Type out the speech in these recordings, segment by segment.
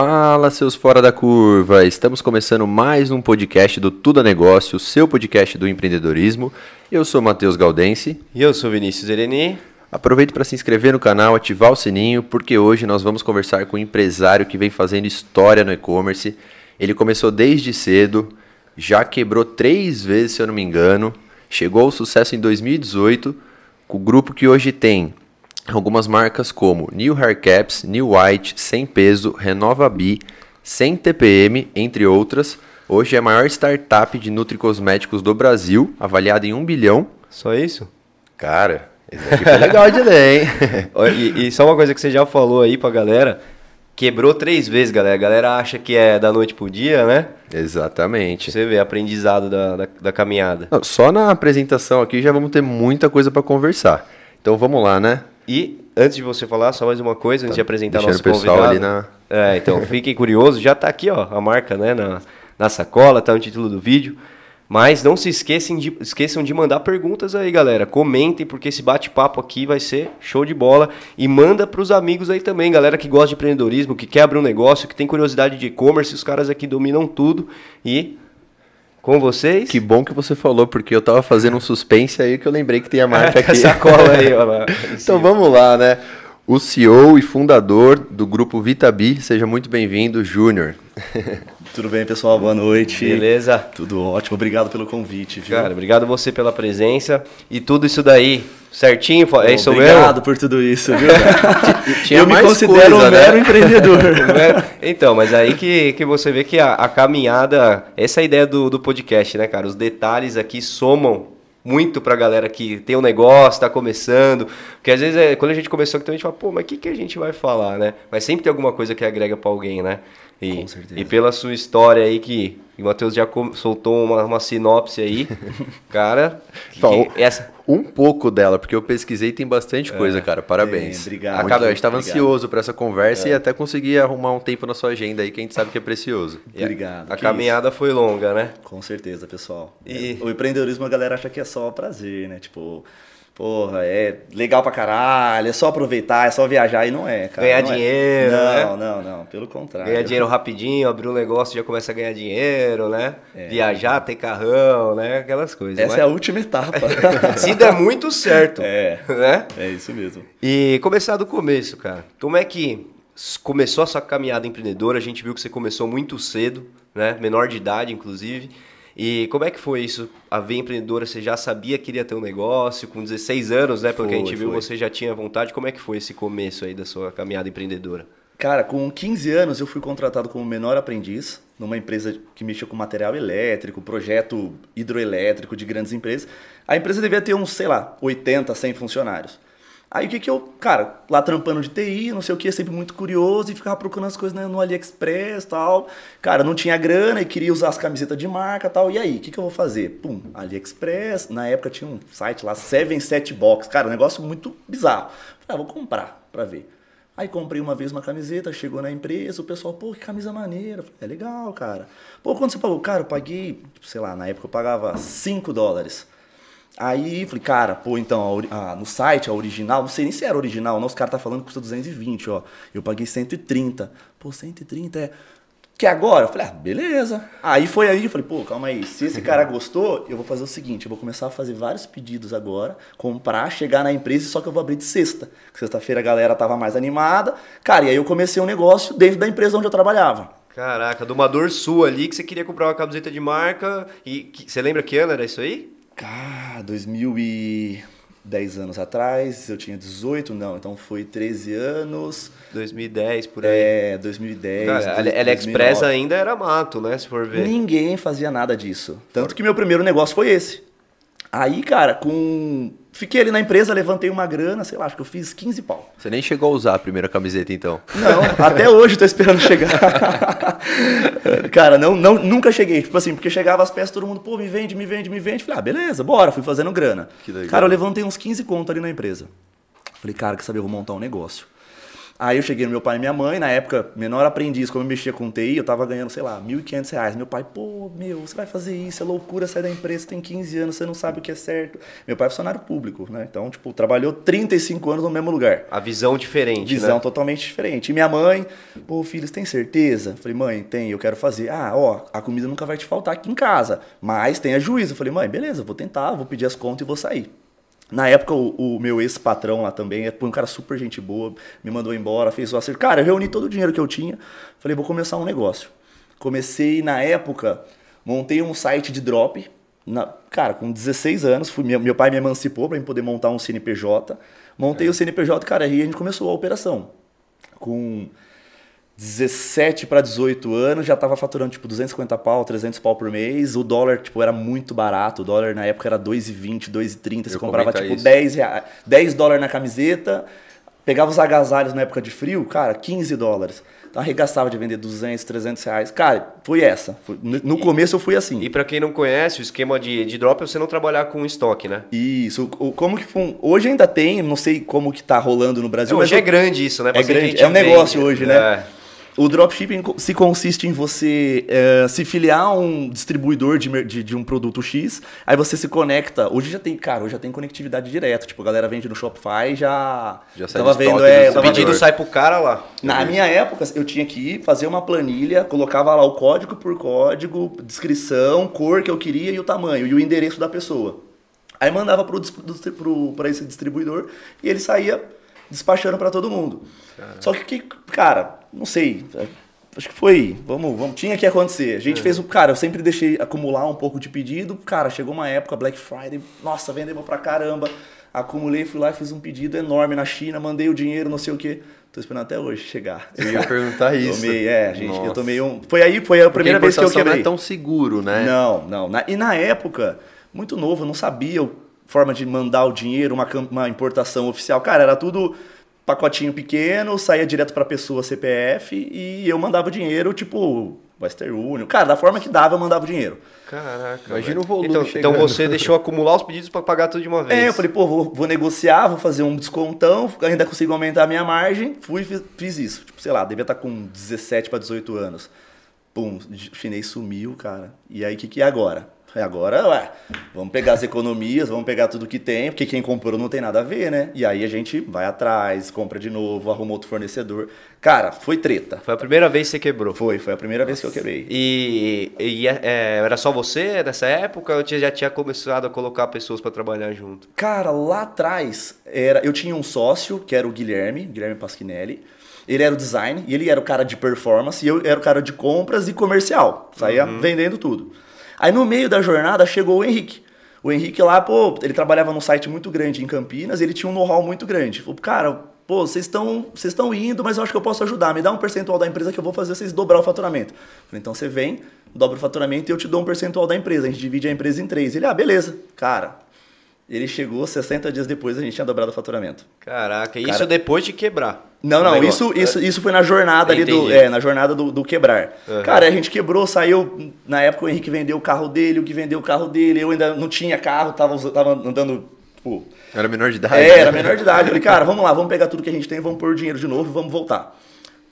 Fala, seus fora da curva! Estamos começando mais um podcast do Tudo a Negócio, seu podcast do empreendedorismo. Eu sou Matheus Galdense. E eu sou Vinícius Ereni. Aproveite para se inscrever no canal, ativar o sininho, porque hoje nós vamos conversar com um empresário que vem fazendo história no e-commerce. Ele começou desde cedo, já quebrou três vezes, se eu não me engano, chegou ao sucesso em 2018, com o grupo que hoje tem algumas marcas como New Haircaps, New White, Sem Peso, Renova B, Sem TPM, entre outras. Hoje é a maior startup de nutricosméticos do Brasil, avaliada em um bilhão. Só isso? Cara, esse foi legal de ler, hein? e, e só uma coisa que você já falou aí pra galera, quebrou três vezes, galera. A galera acha que é da noite pro dia, né? Exatamente. Você vê, aprendizado da, da, da caminhada. Não, só na apresentação aqui já vamos ter muita coisa para conversar. Então vamos lá, né? E antes de você falar, só mais uma coisa, antes Tá de apresentar deixando nosso convidado. ali na- É, então fiquem curiosos, já tá aqui, ó, a marca, né, na, na sacola, tá no título do vídeo. Mas não se esqueçam de, esqueçam de mandar perguntas aí, galera. Comentem, porque esse bate-papo aqui vai ser show de bola. E manda pros amigos aí também, galera que gosta de empreendedorismo, que quer abrir um negócio, que tem curiosidade de e-commerce. Os caras aqui dominam tudo. E com vocês. Que bom que você falou, porque eu tava fazendo um suspense aí que eu lembrei que tem a marca aqui. sacola aí, ó. lá. Então vamos lá, né? O CEO e fundador do grupo Vitabi, seja muito bem-vindo, Júnior. Tudo bem, pessoal? Boa noite. Beleza? Tudo ótimo. Obrigado pelo convite, viu? Cara, obrigado você pela presença. E tudo isso daí, certinho? É isso Obrigado mesmo? por tudo isso, viu? Tinha Eu me considero coisa, um né? mero empreendedor. Então, mas aí que, que você vê que a, a caminhada, essa é a ideia do, do podcast, né, cara? Os detalhes aqui somam muito pra galera que tem um negócio, tá começando. Porque às vezes, é, quando a gente começou aqui, a gente fala, pô, mas o que, que a gente vai falar, né? Mas sempre tem alguma coisa que agrega pra alguém, né? E, Com certeza. E pela sua história aí, que o Matheus já soltou uma, uma sinopse aí, cara, que- Falou. essa... Um pouco dela, porque eu pesquisei e tem bastante coisa, cara. Parabéns. Obrigado. A Muito a gente tava obrigado. ansioso para essa conversa e até consegui arrumar um tempo na sua agenda aí que a gente sabe que é precioso. Obrigado. A Que caminhada foi longa, né? isso. Com certeza, pessoal. E- É, O empreendedorismo a galera acha que é só prazer, né? Tipo, porra, é legal pra caralho, é só aproveitar, é só viajar e não é, cara. Ganhar não é. dinheiro, Não, né? não, não. Pelo contrário. Ganhar dinheiro rapidinho, abrir um negócio já começa a ganhar dinheiro, né? É. Viajar, ter carrão, né? Aquelas coisas. Essa é a última etapa. Mas Se der muito certo, É. né? é isso mesmo. E começar do começo, cara. Como é que começou a sua caminhada empreendedora? A gente viu que você começou muito cedo, né? Menor de idade, inclusive. E como é que foi isso? A ver empreendedora, você já sabia que iria ter um negócio com 16 anos, né? Pelo que a gente viu, foi. você já tinha vontade. Como é que foi esse começo aí da sua caminhada empreendedora? Cara, com 15 anos eu fui contratado como menor aprendiz numa empresa que mexia com material elétrico, projeto hidroelétrico de grandes empresas. A empresa devia ter uns, sei lá, 80, 100 funcionários. Aí o que que eu, cara, lá trampando de TI, não sei o que, sempre muito curioso e ficava procurando as coisas né, no AliExpress tal. Cara, não tinha grana e queria usar as camisetas de marca e tal. E aí, o que que eu vou fazer? Pum, AliExpress, na época tinha um site lá, 77 Box. Cara, um negócio muito bizarro. Falei, ah, vou comprar pra ver. Aí comprei uma vez uma camiseta, chegou na empresa, o pessoal, pô, que camisa maneira. Falei, é legal, cara. Pô, quanto você pagou? Cara, eu paguei, sei lá, na época eu pagava 5 dólares. Aí falei, cara, pô, então, a ori- ah, no site, a original, não sei nem se era original, não, os caras tá falando que custa 220, ó. Eu paguei 130. Pô, 130 é. Que agora? Eu falei, ah, beleza. Aí foi aí, eu falei, pô, calma aí. Se esse cara gostou, eu vou fazer o seguinte: eu vou começar a fazer vários pedidos agora, comprar, chegar na empresa, só que eu vou abrir de sexta. Sexta-feira a galera tava mais animada. Cara, e aí eu comecei um negócio dentro da empresa onde eu trabalhava. Caraca, de uma dor sua ali que você queria comprar uma camiseta de marca. E que- você lembra que ano era isso aí? Cara, 2010 anos atrás, eu tinha 18, não, então foi 13 anos. 2010, por aí. É, 2010. Cara, dois- AliExpress 2009. ainda era mato, né? Se for ver. Ninguém fazia nada disso. Tanto que meu primeiro negócio foi esse. Aí, cara, com. Fiquei ali na empresa, levantei uma grana, sei lá, acho que eu fiz 15 pau. Você nem chegou a usar a primeira camiseta, então. Não, até hoje tô esperando chegar. Cara, não, não, nunca cheguei. Tipo assim, porque chegava as peças, todo mundo, pô, me vende, me vende, me vende. Falei, ah, beleza, bora, fui fazendo grana. Que. Cara, eu levantei uns 15 conto ali na empresa. Falei, cara, quer saber, eu vou montar um negócio. Aí eu cheguei no meu pai e minha mãe, na época, menor aprendiz, como eu mexia com TI, eu tava ganhando, sei lá, 1.500 reais. Meu pai, pô, meu, você vai fazer isso, é loucura, sai da empresa, tem 15 anos, você não sabe o que é certo. Meu pai é funcionário público, né? Então, tipo, trabalhou 35 anos no mesmo lugar. A visão diferente, Visão né? totalmente diferente. E minha mãe, pô, filho, você tem certeza? Falei, mãe, tem, eu quero fazer. Ah, ó, a comida nunca vai te faltar aqui em casa, mas tenha juízo. Falei, mãe, beleza, vou tentar, vou pedir as contas e vou sair. Na época, o, o meu ex-patrão lá também, foi um cara super gente boa, me mandou embora, fez o acerto. Cara, eu reuni todo o dinheiro que eu tinha, falei, vou começar um negócio. Comecei, na época, montei um site de drop, na, cara, com 16 anos, fui, meu, meu pai me emancipou para poder montar um CNPJ. Montei é. o CNPJ, cara, e a gente começou a operação. Com 17 para 18 anos, já tava faturando tipo 250 pau, 300 pau por mês. O dólar tipo era muito barato. O dólar na época era 2,20, 2,30. Você comprava tipo isso. 10 reais, 10 dólares na camiseta. Pegava os agasalhos na época de frio, cara, 15 dólares. Então arregaçava de vender 200, 300 reais. Cara, foi essa. Foi, no e, começo eu fui assim. E para quem não conhece, o esquema de, de drop é você não trabalhar com estoque, né? Isso. Como que foi, Hoje ainda tem, não sei como que tá rolando no Brasil. É, hoje é grande isso, né? É grande, é um negócio hoje, né? É. O dropshipping se consiste em você é, se filiar a um distribuidor de, de, de, um produto X, aí você se conecta. Hoje já tem, cara, hoje já tem conectividade direta. Tipo, a galera vende no Shopify já. Já sai tava vendo, é, O pedido sai pro cara lá. Na minha época, eu tinha que ir fazer uma planilha, colocava lá o código por código, descrição, cor que eu queria e o tamanho, e o endereço da pessoa. Aí mandava para esse distribuidor e ele saía despachando para todo mundo. Só que, cara, não sei. Acho que foi. Vamos, vamos. Tinha que acontecer. A gente é. fez o. Cara, eu sempre deixei acumular um pouco de pedido. Cara, chegou uma época, Black Friday. Nossa, vendemos pra caramba. Acumulei, fui lá e fiz um pedido enorme na China, mandei o dinheiro, não sei o quê. Tô esperando até hoje chegar. Eu ia perguntar isso. Tomei, é, gente, Nossa. eu tomei um. Foi aí, foi a primeira vez que eu quebrei. não é tão seguro, né? Não, não. Na, e na época, muito novo, eu não sabia forma de mandar o dinheiro, uma, uma importação oficial. Cara, era tudo pacotinho pequeno, saía direto para pessoa CPF e eu mandava o dinheiro, tipo, Western Union. Cara, da forma que dava, eu mandava o dinheiro. Caraca. Imagina o volume. Então, então você deixou acumular os pedidos para pagar tudo de uma vez. É, eu falei, pô, vou, vou, negociar, vou fazer um descontão, ainda consigo aumentar a minha margem. Fui fiz, fiz isso. Tipo, sei lá, devia estar tá com 17 para 18 anos. Pum, o chinês sumiu, cara. E aí, o que, que é agora? Agora, ué, vamos pegar as economias, vamos pegar tudo que tem, porque quem comprou não tem nada a ver, né? E aí a gente vai atrás, compra de novo, arruma outro fornecedor. Cara, foi treta. Foi a primeira vez que você quebrou? Foi, foi a primeira Nossa. vez que eu quebrei. E, e é, é, era só você nessa época ou já tinha começado a colocar pessoas para trabalhar junto? Cara, lá atrás, era, eu tinha um sócio, que era o Guilherme, Guilherme Pasquinelli. Ele era o design, e ele era o cara de performance, e eu era o cara de compras e comercial. Saía uhum. vendendo tudo. Aí no meio da jornada chegou o Henrique. O Henrique lá, pô, ele trabalhava num site muito grande em Campinas, ele tinha um know-how muito grande. Falou, cara, pô, vocês estão vocês estão indo, mas eu acho que eu posso ajudar. Me dá um percentual da empresa que eu vou fazer vocês dobrar o faturamento. Falei, então você vem, dobra o faturamento e eu te dou um percentual da empresa. A gente divide a empresa em três. Ele, ah, beleza. Cara, ele chegou 60 dias depois, a gente tinha dobrado o faturamento. Caraca, isso depois de quebrar. Não, não, isso, isso, isso foi na jornada ali do. É, na jornada do, do quebrar. Uhum. Cara, a gente quebrou, saiu. Na época o Henrique vendeu o carro dele, o que vendeu o carro dele, eu ainda não tinha carro, tava, tava andando. Pô, era menor de idade. É, né? era menor de idade. Eu falei, cara, vamos lá, vamos pegar tudo que a gente tem, vamos pôr dinheiro de novo e vamos voltar.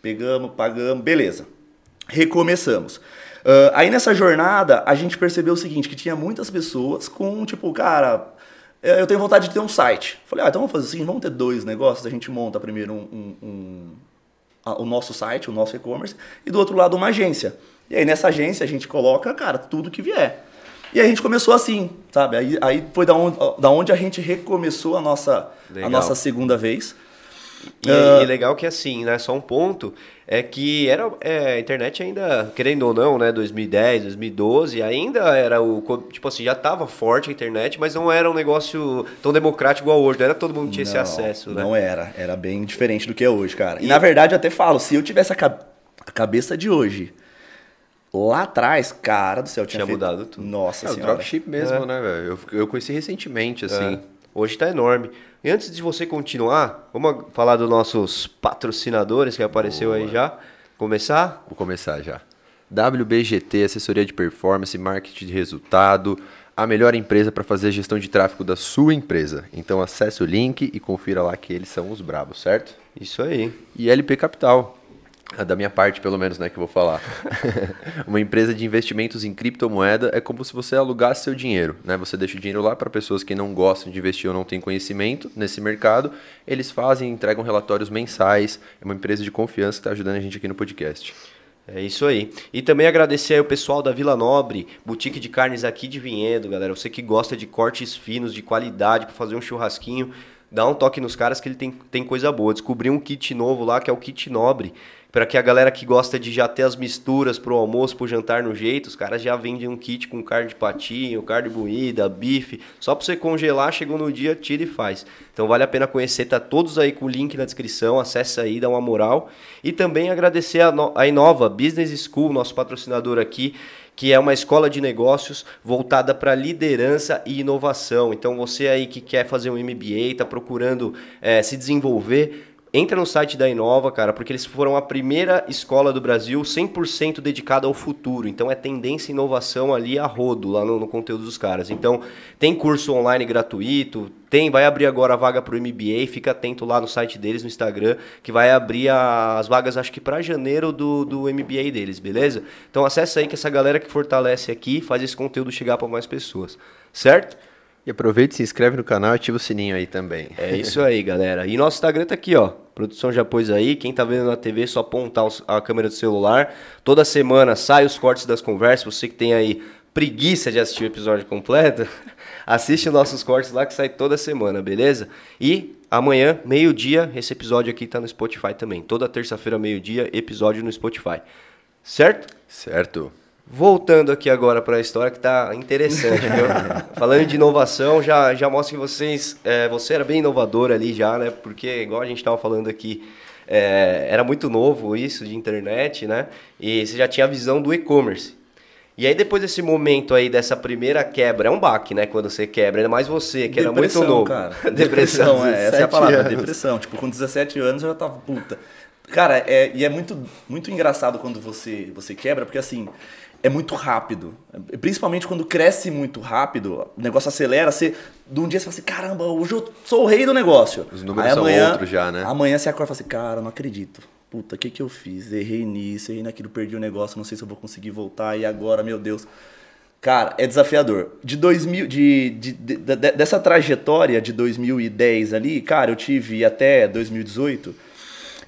Pegamos, pagamos, beleza. Recomeçamos. Uh, aí nessa jornada, a gente percebeu o seguinte, que tinha muitas pessoas com, tipo, cara, é, eu tenho vontade de ter um site. Falei, ah, então vamos fazer assim, vamos ter dois negócios. A gente monta primeiro um, um, um a, o nosso site, o nosso e-commerce, e do outro lado uma agência. E aí nessa agência a gente coloca, cara, tudo que vier. E aí a gente começou assim, sabe? Aí, aí foi da onde, da onde a gente recomeçou a nossa, a nossa segunda vez. E, uh, e legal que assim, né? Só um ponto é que era é, a internet ainda, querendo ou não, né, 2010, 2012, ainda era o tipo assim, já estava forte a internet, mas não era um negócio tão democrático igual hoje, não era todo mundo tinha não, esse acesso, né? Não era, era bem diferente do que é hoje, cara. E, e na verdade eu até falo, se eu tivesse a, ca a cabeça de hoje, lá atrás, cara do céu, tinha, tinha feito... mudado tudo. Nossa é, senhora. O dropship mesmo, é. né, velho? Eu, eu conheci recentemente, assim. É. Hoje está enorme. E antes de você continuar, vamos falar dos nossos patrocinadores que apareceu Boa. aí já. Começar? Vou começar já. WBGT, assessoria de performance, marketing de resultado, a melhor empresa para fazer a gestão de tráfego da sua empresa. Então acesse o link e confira lá que eles são os bravos, certo? Isso aí. E LP Capital, da minha parte, pelo menos, né, que eu vou falar. uma empresa de investimentos em criptomoeda é como se você alugasse seu dinheiro, né? Você deixa o dinheiro lá para pessoas que não gostam de investir ou não têm conhecimento nesse mercado. Eles fazem, entregam relatórios mensais. É uma empresa de confiança que está ajudando a gente aqui no podcast. É isso aí. E também agradecer aí o pessoal da Vila Nobre, boutique de carnes aqui de Vinhedo, galera. Você que gosta de cortes finos, de qualidade, para fazer um churrasquinho, dá um toque nos caras que ele tem, tem coisa boa. Descobri um kit novo lá, que é o kit Nobre para que a galera que gosta de já ter as misturas pro almoço, pro jantar no jeito, os caras já vendem um kit com carne de patinho, carne moída, bife, só para você congelar, chegou no dia, tira e faz. Então vale a pena conhecer, tá todos aí com o link na descrição, acessa aí, dá uma moral. E também agradecer a, no a Inova Business School, nosso patrocinador aqui, que é uma escola de negócios voltada para liderança e inovação. Então você aí que quer fazer um MBA, está procurando é, se desenvolver, Entra no site da Inova, cara, porque eles foram a primeira escola do Brasil 100% dedicada ao futuro. Então é tendência e inovação ali a rodo, lá no, no, conteúdo dos caras. Então tem curso online gratuito, tem, vai abrir agora a vaga para o MBA, fica atento lá no site deles, no Instagram, que vai abrir as vagas, acho que para janeiro do, do MBA deles, beleza? Então acessa aí que essa galera que fortalece aqui faz esse conteúdo chegar para mais pessoas, certo? E aproveita, se inscreve no canal e ativa o sininho aí também. É isso aí, galera. E nosso Instagram tá aqui, ó. Produção já pôs aí. Quem tá vendo na TV, é só apontar a câmera do celular. Toda semana sai os cortes das conversas. Você que tem aí preguiça de assistir o episódio completo, assiste nossos cortes lá que sai toda semana, beleza? E amanhã, meio-dia, esse episódio aqui tá no Spotify também. Toda terça-feira, meio-dia, episódio no Spotify. Certo? Certo. Voltando aqui agora para a história que está interessante, viu? Falando de inovação, já, já mostra que vocês, é, você era bem inovador ali já, né? Porque igual a gente estava falando aqui, é, era muito novo isso de internet, né? E você já tinha a visão do e-commerce. E aí depois desse momento aí dessa primeira quebra, é um baque, né? Quando você quebra, ainda mais você, que depressão, era muito novo. Cara. Depressão, é, essa é a palavra, anos. depressão. Tipo, com 17 anos eu já tava puta. Cara, é, e é muito, muito engraçado quando você, você quebra, porque assim, é muito rápido. Principalmente quando cresce muito rápido, o negócio acelera, você, de um dia você fala assim, caramba, hoje eu sou o rei do negócio. Os números Aí, são amanhã, outros já, né? Amanhã você acorda e fala assim, cara, não acredito. Puta, o que, que eu fiz? Errei nisso, errei naquilo, perdi o negócio, não sei se eu vou conseguir voltar, e agora, meu Deus. Cara, é desafiador. De 2000, de, de, de, de, dessa trajetória de 2010 ali, cara, eu tive até 2018,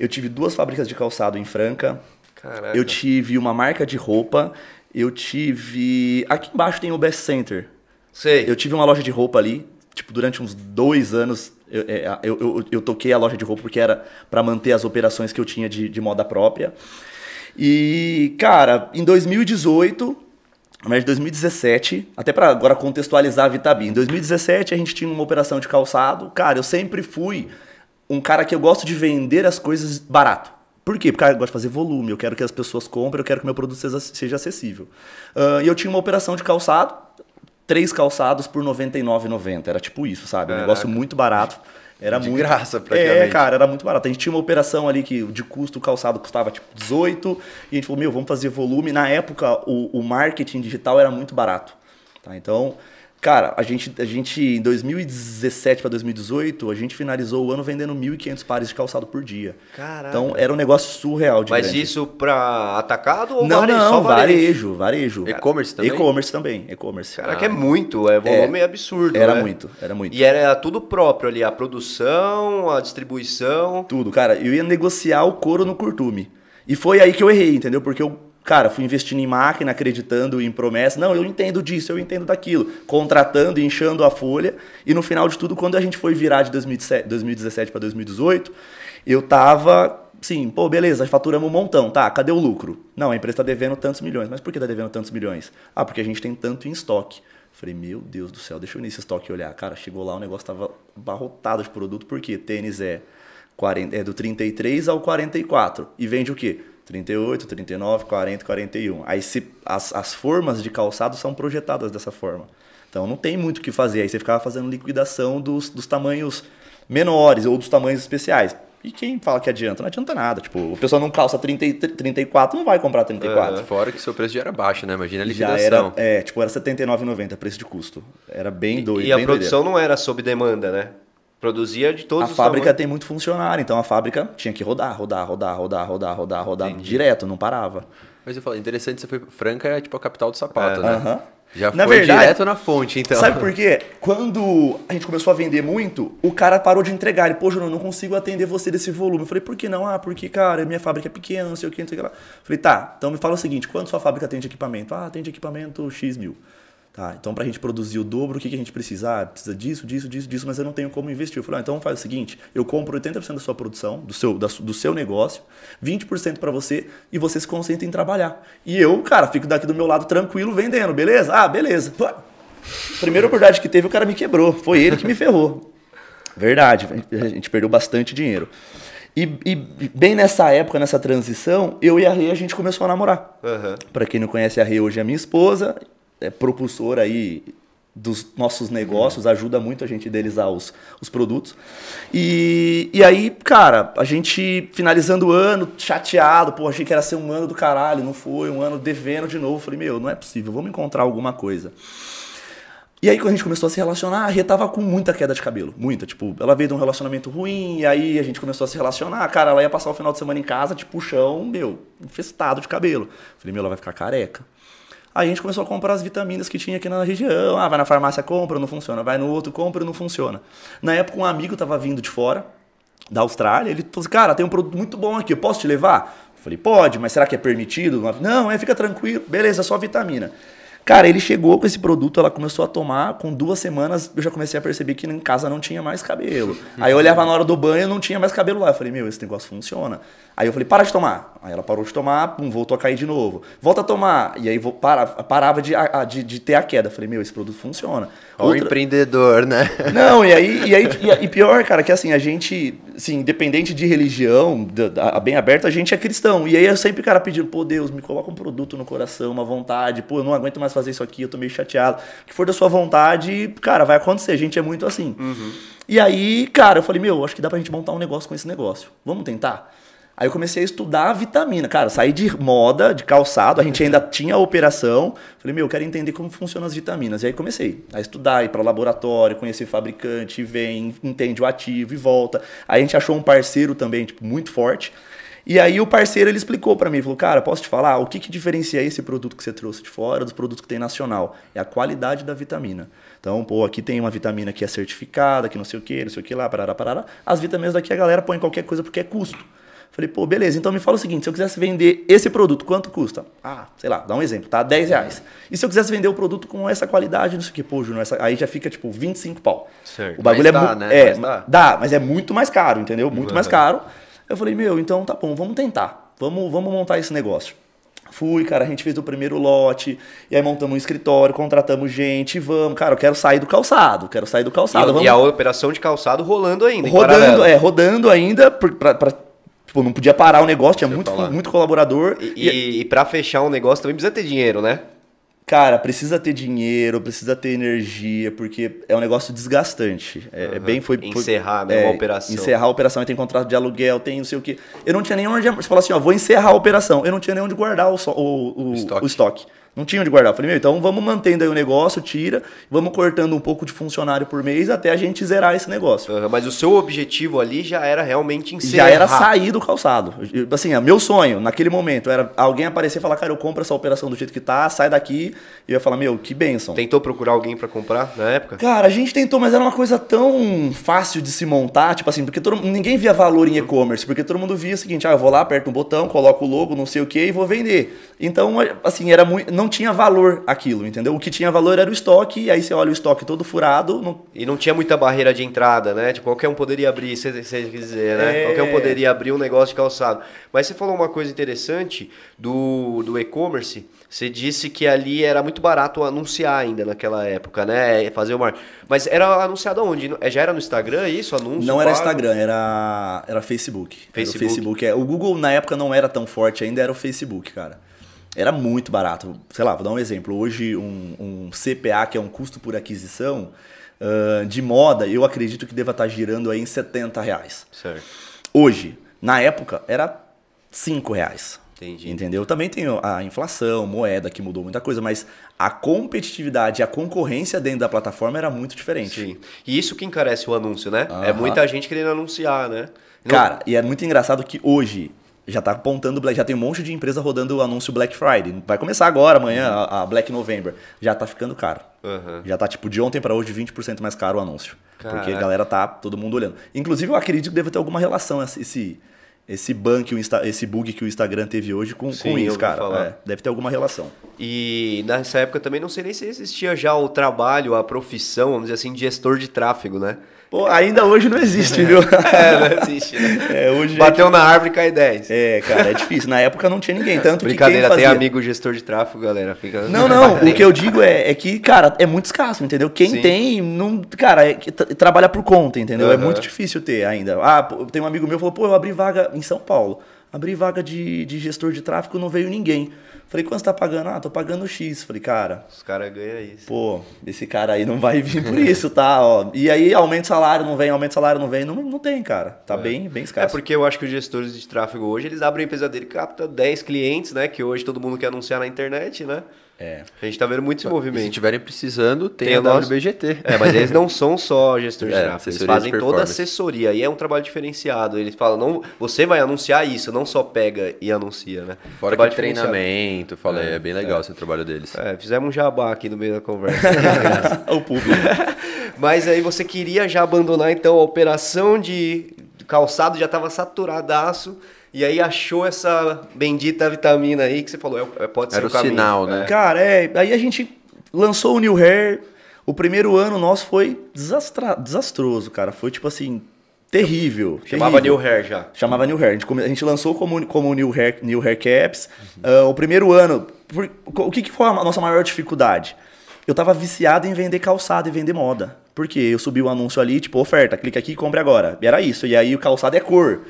eu tive duas fábricas de calçado em Franca. Caraca. Eu tive uma marca de roupa eu tive. Aqui embaixo tem o Best Center. Sei. Eu tive uma loja de roupa ali. Tipo, durante uns dois anos eu, é, eu, eu, eu toquei a loja de roupa porque era para manter as operações que eu tinha de, de moda própria. E, cara, em 2018, mas em 2017, até para agora contextualizar a Vitabi, em 2017 a gente tinha uma operação de calçado. Cara, eu sempre fui um cara que eu gosto de vender as coisas barato. Por quê? Porque eu gosto de fazer volume, eu quero que as pessoas comprem, eu quero que meu produto seja, seja acessível. Uh, e eu tinha uma operação de calçado, três calçados por R$ 99,90. Era tipo isso, sabe? Um negócio muito barato. Era de muito graça, praticamente. É, cara, era muito barato. A gente tinha uma operação ali que de custo o calçado custava tipo 18 e a gente falou, meu, vamos fazer volume. Na época, o, o marketing digital era muito barato. Tá? Então, Cara, a gente, a gente em 2017 para 2018, a gente finalizou o ano vendendo 1.500 pares de calçado por dia. Caraca. Então era um negócio surreal de Mas grande. isso para atacado ou não, varejo? Não, só varejo, varejo. E-commerce também? E-commerce também, e-commerce. Caraca, ah. é muito, é volume é, absurdo. Era né? muito, era muito. E era tudo próprio ali, a produção, a distribuição. Tudo, cara. Eu ia negociar o couro no curtume. E foi aí que eu errei, entendeu? Porque eu Cara, fui investindo em máquina, acreditando em promessa. Não, eu entendo disso, eu entendo daquilo. Contratando, inchando a folha. E no final de tudo, quando a gente foi virar de 2017 para 2018, eu tava sim, pô, beleza, faturamos um montão, tá, cadê o lucro? Não, a empresa está devendo tantos milhões. Mas por que está devendo tantos milhões? Ah, porque a gente tem tanto em estoque. Falei, meu Deus do céu, deixa eu ir nesse estoque olhar. Cara, chegou lá, o negócio estava barrotado de produto, porque tênis é, 40, é do 33 ao 44. E vende o quê? 38, 39, 40, 41. Aí se, as, as formas de calçado são projetadas dessa forma. Então não tem muito o que fazer. Aí você ficava fazendo liquidação dos, dos tamanhos menores ou dos tamanhos especiais. E quem fala que adianta? Não adianta nada. Tipo, o pessoal não calça 30, e 34, não vai comprar 34. Fora que seu preço já era baixo, né? Imagina a Já liquidação. era, é, tipo, era R$ 79,90 preço de custo. Era bem doido. E a bem produção não era sob demanda, né? Produzia de todos A os fábrica tamanhos. tem muito funcionário, então a fábrica tinha que rodar, rodar, rodar, rodar, rodar, rodar, rodar direto, não parava. Mas eu falo, interessante, você foi. Franca é tipo a capital do sapato, né? Aham. Já Na foi verdade- direto na fonte, então. Sabe por quê? Quando a gente começou a vender muito, o cara parou de entregar. Ele, pô, Júnior, eu não consigo atender você desse volume. Eu falei, por que não? Ah, porque, cara, minha fábrica é pequena, não sei o que, não sei o que lá. Eu falei, tá, então me fala o seguinte, quanto sua fábrica tem de equipamento? Ah, tem de equipamento X mil. Tá, então pra gente produzir o dobro, o que, que a gente precisa? Ah, precisa disso, disso, disso, disso, mas eu não tenho como investir. Eu falei, ah, então faz o seguinte, eu compro 80% da sua produção, do seu, da do seu negócio, 20% pra você e você se concentra em trabalhar. E eu, cara, fico daqui do meu lado tranquilo vendendo, beleza? Ah, beleza. Pô, Primeira oportunidade que teve, o cara me quebrou. Foi ele que me ferrou. Verdade, a gente perdeu bastante dinheiro. E, e bem nessa época, nessa transição, eu e a Rê, a gente começou a namorar. Aham. Pra quem não conhece, a Rê hoje é minha esposa, é propulsora aí dos nossos negócios, ajuda muito a gente idealizar os, os produtos. E, e aí, cara, a gente finalizando o ano, chateado, pô, achei que era ser um ano do caralho, não foi, um ano devendo de novo. Falei, meu, não é possível, vamos encontrar alguma coisa. E aí, quando a gente começou a se relacionar, a Rê tava com muita queda de cabelo. Muita. Tipo, ela veio de um relacionamento ruim, e aí a gente começou a se relacionar. Cara, ela ia passar o final de semana em casa, tipo, o chão, meu, infestado de cabelo. Falei, meu, ela vai ficar careca. Aí a gente começou a comprar as vitaminas que tinha aqui na região. Ah, vai na farmácia, compra, não funciona. Vai no outro, compra, não funciona. Na época, um amigo tava vindo de fora, da Austrália. Ele falou assim, cara, tem um produto muito bom aqui, eu posso te levar? Eu falei, pode, mas será que é permitido? Não, é, fica tranquilo. Beleza, é só vitamina. Cara, ele chegou com esse produto, ela começou a tomar, com duas semanas eu já comecei a perceber que em casa não tinha mais cabelo. Aí eu olhava na hora do banho não tinha mais cabelo lá. Eu falei, meu, esse negócio funciona. Aí eu falei, para de tomar. Aí ela parou de tomar, pum, voltou a cair de novo. Volta a tomar. E aí vo- para, parava de, a- de, de ter a queda. Falei, meu, esse produto funciona. Ó, o empreendedor, né? Não, e aí, e aí e, pior, cara, que assim, a gente, assim, independente de religião, da- da- bem aberto, a gente é cristão. E aí eu sempre, cara, pedindo, pô, Deus, me coloca um produto no coração, uma vontade, pô, eu não aguento mais fazer isso aqui, eu tô meio chateado. O que for da sua vontade, cara, vai acontecer, a gente é muito assim. E aí, cara, eu falei, meu, acho que dá pra gente montar um negócio com esse negócio. Vamos tentar? Aí eu comecei a estudar a vitamina. Cara, saí de moda, de calçado, a gente ainda tinha a operação. Falei, meu, eu quero entender como funcionam as vitaminas. E aí comecei a estudar, ir para laboratório, conhecer fabricante, vem, entende o ativo e volta. Aí a gente achou um parceiro também, tipo, muito forte. E aí o parceiro ele explicou para mim, falou, cara, posso te falar, o que, que diferencia esse produto que você trouxe de fora dos produtos que tem nacional? É a qualidade da vitamina. Então, pô, aqui tem uma vitamina que é certificada, que não sei o que, não sei o que lá, parará, parará. As vitaminas daqui a galera põe qualquer coisa porque é custo. Falei, pô, beleza, então me fala o seguinte, se eu quisesse vender esse produto, quanto custa? Ah, sei lá, dá um exemplo, tá? 10 reais. E se eu quisesse vender o produto com essa qualidade, não sei o que, pô, Júnior, aí já fica tipo 25 pau. Certo. O bagulho Mas é dá, né? É, Mas dá. dá, mas é muito mais caro, entendeu? Muito mais Uhum. caro. Eu falei, meu, então tá bom, vamos tentar. Vamos, vamos montar esse negócio. Fui, cara, a gente fez o primeiro lote, e aí montamos um escritório, contratamos gente, vamos, cara, eu quero sair do calçado, quero sair do calçado. E, vamos e a operação de calçado rolando ainda. rodando, é, rodando ainda, pra, pra- tipo, não podia parar o negócio, tinha muito, muito colaborador. E, e, e pra fechar um negócio também precisa ter dinheiro, né? Cara, precisa ter dinheiro, precisa ter energia, porque é um negócio desgastante. É, é bem foi, foi- Encerrar, né, uma operação. Encerrar a operação, tem contrato de aluguel, tem não sei o quê. Eu não tinha nem onde. Você fala assim, ó, vou encerrar a operação. Eu não tinha nem onde guardar o, so- o, o, Estoque. o estoque. Não tinha onde guardar. Eu falei, meu, então vamos mantendo aí o negócio, tira, vamos cortando um pouco de funcionário por mês até a gente zerar esse negócio. Aham, Mas o seu objetivo ali já era realmente encerrar. Já era sair do calçado. Assim, ó, meu sonho naquele momento era alguém aparecer e falar, cara, eu compro essa operação do jeito que tá, sai daqui. E eu ia falar, meu, que bênção. Tentou procurar alguém pra comprar na época? Cara, a gente tentou, mas era uma coisa tão fácil de se montar, tipo assim, porque todo, ninguém via valor em e-commerce, porque todo mundo via o seguinte, ah, eu vou lá, aperto um botão, coloco o logo, não sei o que e vou vender. Então, assim, era muito, não tinha valor aquilo, entendeu? O que tinha valor era o estoque, e aí você olha o estoque todo furado, não, E não tinha muita barreira de entrada, né? Tipo, qualquer um poderia abrir, se você quiser, né? É. Qualquer um poderia abrir um negócio de calçado. Mas você falou uma coisa interessante do, do e-commerce. Você disse que ali era muito barato anunciar ainda naquela época, né? Fazer o marketing. Mas era anunciado aonde? É, Já era no Instagram isso? Anúncio? não era pago? Instagram, era, era Facebook. Era o Facebook. Facebook. É, o Google na época não era tão forte ainda, era o Facebook, cara. Era muito barato. Sei lá, vou dar um exemplo. Hoje, um, um CPA, que é um custo por aquisição, ah, de moda, eu acredito que deva estar girando aí em 70 reais. Certo. Hoje, na época, era 5 reais. Entendi. Entendeu? Também tem a inflação, moeda que mudou muita coisa, mas a competitividade, a concorrência dentro da plataforma era muito diferente. Sim. E isso que encarece o anúncio, né? É muita gente querendo anunciar, né? Não- Cara, e é muito engraçado que hoje já tá apontando Black, já tem um monte de empresa rodando o anúncio Black Friday. Vai começar agora, amanhã, a, a Black November. Já tá ficando caro. Aham. Já tá tipo de ontem para hoje 20% mais caro o anúncio. Porque Caraca. a galera tá todo mundo olhando. Inclusive eu acredito que deve ter alguma relação esse esse esse bug que o, Insta, esse bug que o Instagram teve hoje com, Sim, com isso, cara. É, deve ter alguma relação. E nessa época também não sei nem se existia já o trabalho, a profissão, vamos dizer assim, de gestor de tráfego, né? Pô, ainda hoje não existe, viu? É, não existe, né? É, hoje Bateu na árvore e cai 10. É, cara, é difícil. Na época não tinha ninguém, tanto Brincadeira, que quem tem fazia... amigo gestor de tráfego, galera. Fica... Não, não, o que eu digo é, é que, cara, é muito escasso, entendeu? Quem Sim. tem, não, cara, é trabalha por conta, entendeu? É Aham. muito difícil ter ainda. Ah, tem um amigo meu que falou, pô, eu abri vaga em São Paulo. Abri vaga de, de gestor de tráfego, não veio ninguém. Falei, quanto você tá pagando? Ah, tô pagando X. Falei, cara, Os caras ganham isso. pô, esse cara aí não vai vir por isso, tá? Ó. E aí, aumenta o salário, não vem, aumenta o salário, não vem. Não, não tem, cara. Tá bem, bem É escasso. porque eu acho que os gestores de tráfego hoje, eles abrem a empresa dele e capta 10 clientes, né? Que hoje todo mundo quer anunciar na internet, né? É. A gente tá vendo muito esse E se movimento. estiverem precisando, tem, Tem a o nosso- WBGT. É, mas eles não são só gestores de É, tráfego, eles fazem de toda a assessoria e é um trabalho diferenciado. Eles falam, não, você vai anunciar isso, não só pega e anuncia, né? Fora Trabalho que treinamento, falei, é, bem legal esse trabalho deles. É, fizemos um jabá aqui no meio da conversa. o público. Mas aí você queria já abandonar então a operação de calçado, já estava saturadaço, e aí achou essa bendita vitamina aí que você falou, é, é- pode ser Era o caminho. sinal, né? Cara, é. Aí a gente lançou o New Hair. O primeiro ano nosso foi desastra- desastroso, cara. Foi tipo assim, terrível. Chamava terrível. New Hair já. Chamava New Hair. A gente, a gente lançou como, como New, Hair, New Hair Caps. Ah, o primeiro ano. por- o que, que foi a nossa maior dificuldade? Eu tava viciado em vender calçado e vender moda. Porque eu subi o anúncio ali, tipo, oferta, clica aqui e compre agora. E era isso. E aí o calçado é cor.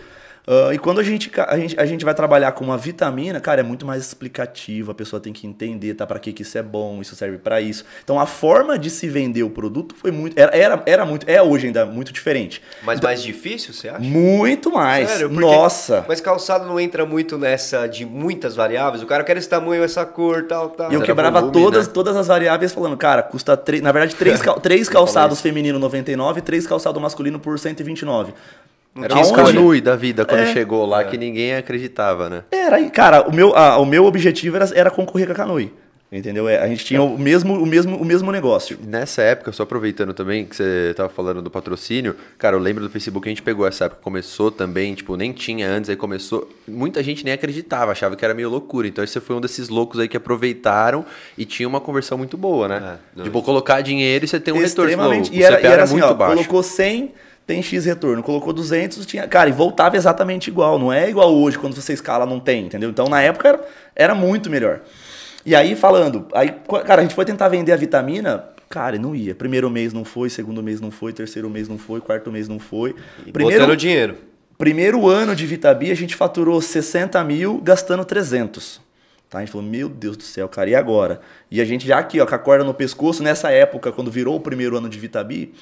Ah, e quando a gente, a, gente, a gente vai trabalhar com uma vitamina, cara, é muito mais explicativo. A pessoa tem que entender, tá? Pra que, que isso é bom, isso serve pra isso. Então a forma de se vender o produto foi muito. Era, era, era muito. É hoje ainda muito diferente. Mas mais difícil, você acha? Muito mais. Sério? Porque- Nossa. Mas calçado não entra muito nessa de muitas variáveis. O cara quer esse tamanho, essa cor, tal, tal. E eu quebrava volume, todas, né? todas as variáveis falando, cara, custa na verdade três, cal- três calçados feminino 99 e três calçados masculino por 129. Era um canui da vida quando É. chegou lá que ninguém acreditava, né? Era aí, cara, o meu, a- o meu objetivo era, era concorrer com a Canui. Entendeu? É, a gente tinha o mesmo, o mesmo, o mesmo negócio. Nessa época, só aproveitando também que você tava falando do patrocínio, cara, eu lembro do Facebook que a gente pegou essa época, começou também, tipo, nem tinha antes, aí começou. Muita gente nem acreditava, achava que era meio loucura. Então você foi um desses loucos aí que aproveitaram e tinha uma conversão muito boa, né? É, tipo, colocar dinheiro e você tem um retorno. Extremamente. O E era, e era assim, muito ó, baixo. colocou 100, tem X retorno. Colocou 200, tinha... Cara, e voltava exatamente igual. Não é igual hoje, quando você escala, não tem, entendeu? Então, na época, era, era muito melhor. E aí, falando... Aí, cara, a gente foi tentar vender a vitamina... Cara, e não ia. Primeiro mês não foi, segundo mês não foi, terceiro mês não foi, quarto mês não foi. Primeiro, Botando dinheiro. Primeiro ano de Vitabi, a gente faturou 60 mil, gastando 300. Tá? A gente falou, meu Deus do céu, cara, e agora? E a gente já aqui, ó, com a corda no pescoço, nessa época, quando virou o primeiro ano de Vitabi,